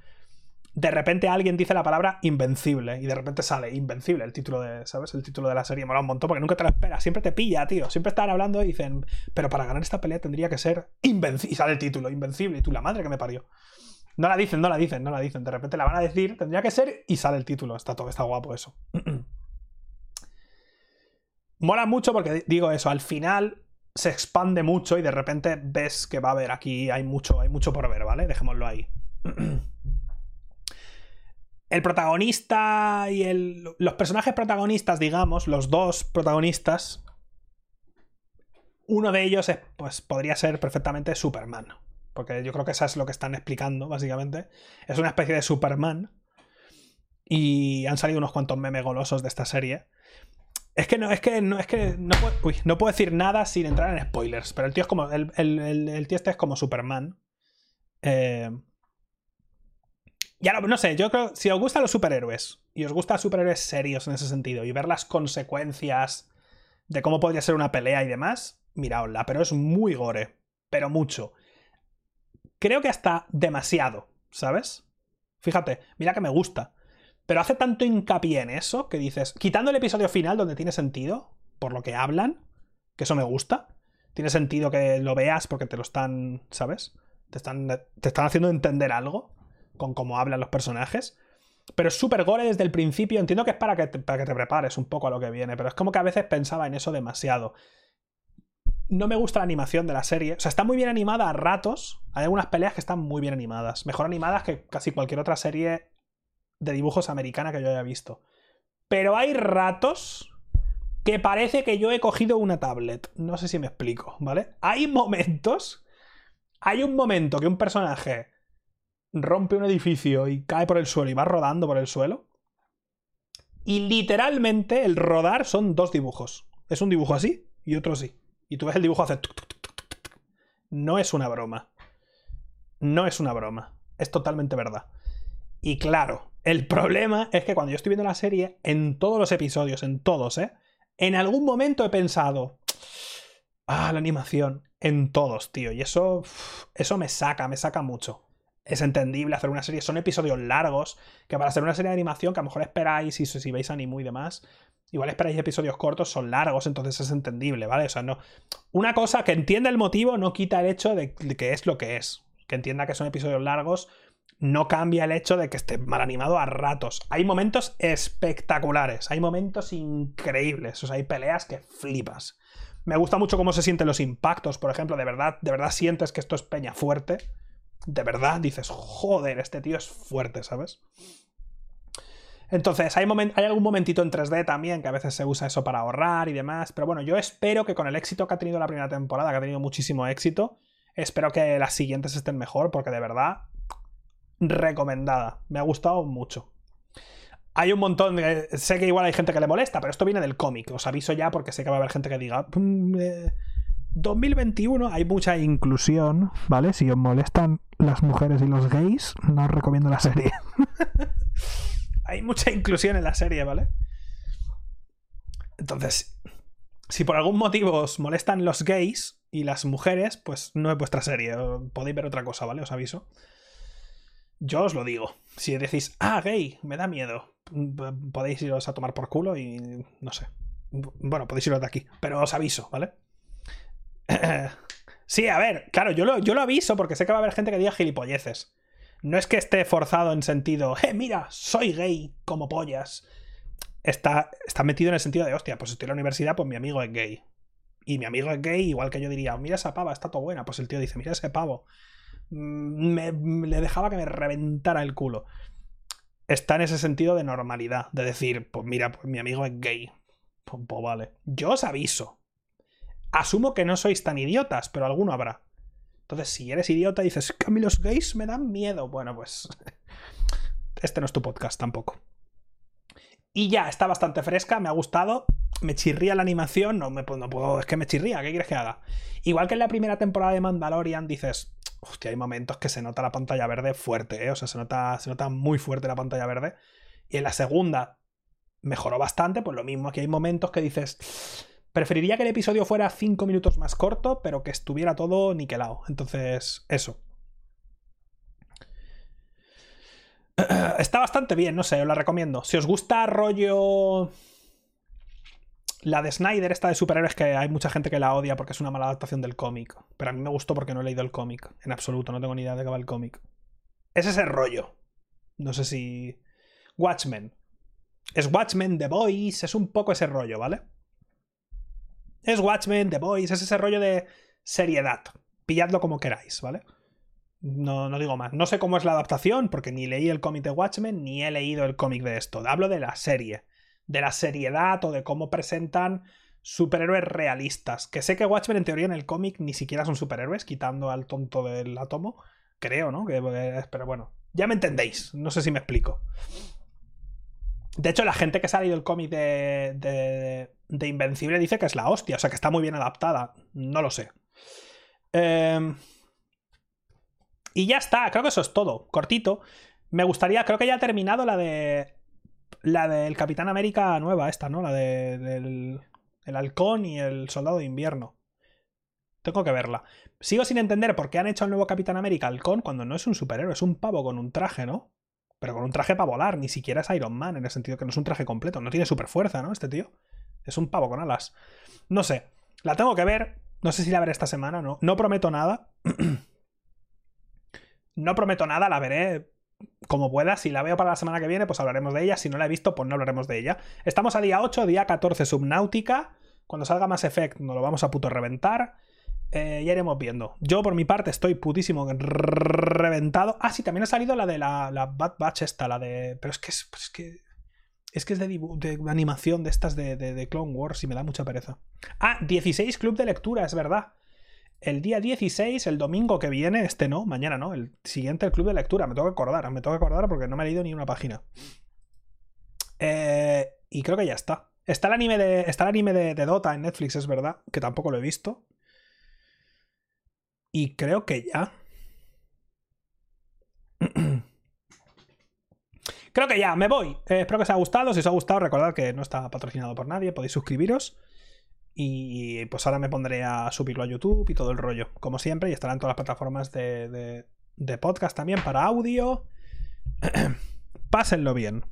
de repente alguien dice la palabra invencible y de repente sale invencible el título de, ¿sabes? El título de la serie mola un montón porque nunca te lo esperas, siempre te pilla, tío. Siempre están hablando y dicen, pero para ganar esta pelea tendría que ser invencible. Y sale el título, invencible, y tú la madre que me parió. No la dicen, no la dicen, no la dicen. De repente la van a decir, tendría que ser y sale el título. Está todo, está guapo eso. Mola mucho porque digo eso, al final se expande mucho y de repente ves que va a haber aquí, hay mucho, hay mucho por ver, ¿vale? Dejémoslo ahí. El protagonista y el, los personajes protagonistas, digamos, los dos protagonistas, uno de ellos es, pues, podría ser perfectamente Superman. Porque yo creo que eso es lo que están explicando, básicamente. Es una especie de Superman. Y han salido unos cuantos memes golosos de esta serie. Es que no, es que no, es que no puedo, decir nada sin entrar en spoilers. Pero el tío es como. El, el, tío este es como Superman. Eh, ya no, no sé, yo creo. Si os gustan los superhéroes. Y os gustan superhéroes serios en ese sentido. Y ver las consecuencias de cómo podría ser una pelea y demás. Miraosla. Pero es muy gore. Pero mucho. Creo que hasta demasiado. ¿Sabes? Fíjate, mira que me gusta. Pero hace tanto hincapié en eso que dices, quitando el episodio final donde tiene sentido, por lo que hablan, que eso me gusta, tiene sentido que lo veas porque te lo están, ¿sabes? Te están, te están haciendo entender algo con cómo hablan los personajes. Pero es súper gore desde el principio. Entiendo que es para que, te, para que te prepares un poco a lo que viene, pero es como que a veces pensaba en eso demasiado. No me gusta la animación de la serie. O sea, está muy bien animada a ratos. Hay algunas peleas que están muy bien animadas. Mejor animadas que casi cualquier otra serie de dibujos americana que yo haya visto. Pero hay ratos que parece que yo he cogido una tablet. No sé si me explico, ¿vale? Hay momentos. Hay un momento que un personaje rompe un edificio y cae por el suelo y va rodando por el suelo. Y literalmente el rodar son dos dibujos. Es un dibujo así y otro así. Y tú ves el dibujo hacer. No es una broma. No es una broma. Es totalmente verdad. Y claro, el problema es que cuando yo estoy viendo la serie, en todos los episodios, en todos, ¿eh? En algún momento he pensado, ah, la animación, en todos, tío. Y eso, eso me saca, me saca mucho. Es entendible hacer una serie, son episodios largos, que para hacer una serie de animación que a lo mejor esperáis, si, si veis anime y demás, igual esperáis episodios cortos, son largos, entonces es entendible, ¿vale? O sea, no. Una cosa que entienda el motivo no quita el hecho de que es lo que es. Que entienda que son episodios largos, no cambia el hecho de que esté mal animado a ratos. Hay momentos espectaculares, hay momentos increíbles, o sea, hay peleas que flipas. Me gusta mucho cómo se sienten los impactos, por ejemplo, de verdad, de verdad sientes que esto es peña fuerte. De verdad dices, joder, este tío es fuerte, ¿sabes? Entonces, hay, algún momentito en 3D también que a veces se usa eso para ahorrar y demás. Pero bueno, yo espero que con el éxito que ha tenido la primera temporada, que ha tenido muchísimo éxito, espero que las siguientes estén mejor, porque de verdad recomendada. Me ha gustado mucho. Hay un montón de... Sé que igual hay gente que le molesta, pero esto viene del cómic. Os aviso ya porque sé que va a haber gente que diga... 2021 mm, eh, hay mucha inclusión, ¿vale? Si os molestan las mujeres y los gays, no os recomiendo la serie. hay mucha inclusión en la serie, ¿vale? Entonces, si por algún motivo os molestan los gays y las mujeres, pues no es vuestra serie. Podéis ver otra cosa, ¿vale? Os aviso. Yo os lo digo. Si decís, ah, gay, me da miedo, podéis iros a tomar por culo y no sé. Bueno, podéis iros de aquí, pero os aviso, ¿vale? Sí, a ver, claro, yo lo, yo lo aviso porque sé que va a haber gente que diga gilipolleces. No es que esté forzado en sentido, eh, mira, soy gay como pollas. Está, está metido en el sentido de, hostia, pues estoy en la universidad, pues mi amigo es gay. Y mi amigo es gay, igual que yo diría, mira esa pava, está todo buena. Pues el tío dice, mira ese pavo, me, le dejaba que me reventara el culo. Está en ese sentido de normalidad, de decir, pues mira, pues mi amigo es gay. Pues, pues, vale. Yo os aviso. Asumo que no sois tan idiotas, pero alguno habrá. Entonces, si eres idiota y dices, que a los gays me dan miedo, bueno, pues este no es tu podcast tampoco. Y ya, está bastante fresca, me ha gustado. Me chirría la animación, no, me, no puedo, es que me chirría, ¿qué quieres que haga? Igual que en la primera temporada de Mandalorian dices, hostia, hay momentos que se nota la pantalla verde fuerte, ¿eh? O sea, se nota, se nota muy fuerte la pantalla verde. Y en la segunda mejoró bastante, pues lo mismo, aquí hay momentos que dices, preferiría que el episodio fuera 5 minutos más corto, pero que estuviera todo niquelado. Entonces, eso. Está bastante bien, no sé, os la recomiendo. Si os gusta rollo la de Snyder, esta de superhéroes, que hay mucha gente que la odia porque es una mala adaptación del cómic. Pero a mí me gustó porque no he leído el cómic. En absoluto, no tengo ni idea de qué va el cómic. Es ese rollo. No sé si. Watchmen. Es Watchmen, The Boys, es un poco ese rollo, ¿vale? Es Watchmen, The Boys, es ese rollo de seriedad. Pilladlo como queráis, ¿vale? No, no digo más. No sé cómo es la adaptación, porque ni leí el cómic de Watchmen, ni he leído el cómic de esto. Hablo de la serie. De la seriedad o de cómo presentan superhéroes realistas. Que sé que Watchmen en teoría en el cómic ni siquiera son superhéroes, quitando al tonto del átomo. Creo, ¿no? Que, pero bueno, ya me entendéis. No sé si me explico. De hecho, la gente que ha salido el cómic de, de, de, Invencible dice que es la hostia, o sea que está muy bien adaptada. No lo sé. Em, y ya está, creo que eso es todo. Cortito. Me gustaría, creo que ya ha terminado la de. La del Capitán América nueva, esta, ¿no? La de, del el halcón y el soldado de invierno. Tengo que verla. Sigo sin entender por qué han hecho al nuevo Capitán América halcón cuando no es un superhéroe, es un pavo con un traje, ¿no? Pero con un traje para volar, ni siquiera es Iron Man, en el sentido que no es un traje completo, no tiene super fuerza, ¿no? Este tío. Es un pavo con alas. No sé. La tengo que ver. No sé si la veré esta semana, ¿no? No prometo nada. no prometo nada, la veré como pueda. Si la veo para la semana que viene, pues hablaremos de ella. Si no la he visto, pues no hablaremos de ella. Estamos a día 8, día 14, Subnáutica. Cuando salga más Effect, nos lo vamos a puto reventar. Eh, ya iremos viendo. Yo, por mi parte, estoy putísimo reventado. Ah, sí, también ha salido la de la, la Bad Batch esta, la de... Pero es que es, pues que... Es que es de, de animación de estas de, de, Clone Wars y me da mucha pereza. Ah, 16 Club de Lectura, es verdad. El día 16, el domingo que viene, este no, mañana no, el siguiente el Club de Lectura. Me tengo que acordar, me tengo que acordar porque no me he leído ni una página. Eh, y creo que ya está. Está el anime, de, está el anime de, de Dota en Netflix, es verdad, que tampoco lo he visto. Y creo que ya. creo que ya, me voy. Eh, espero que os haya gustado. Si os ha gustado, recordad que no está patrocinado por nadie. Podéis suscribiros. Y pues ahora me pondré a subirlo a YouTube y todo el rollo. Como siempre. Y estará en todas las plataformas de, de podcast también para audio. Pásenlo bien.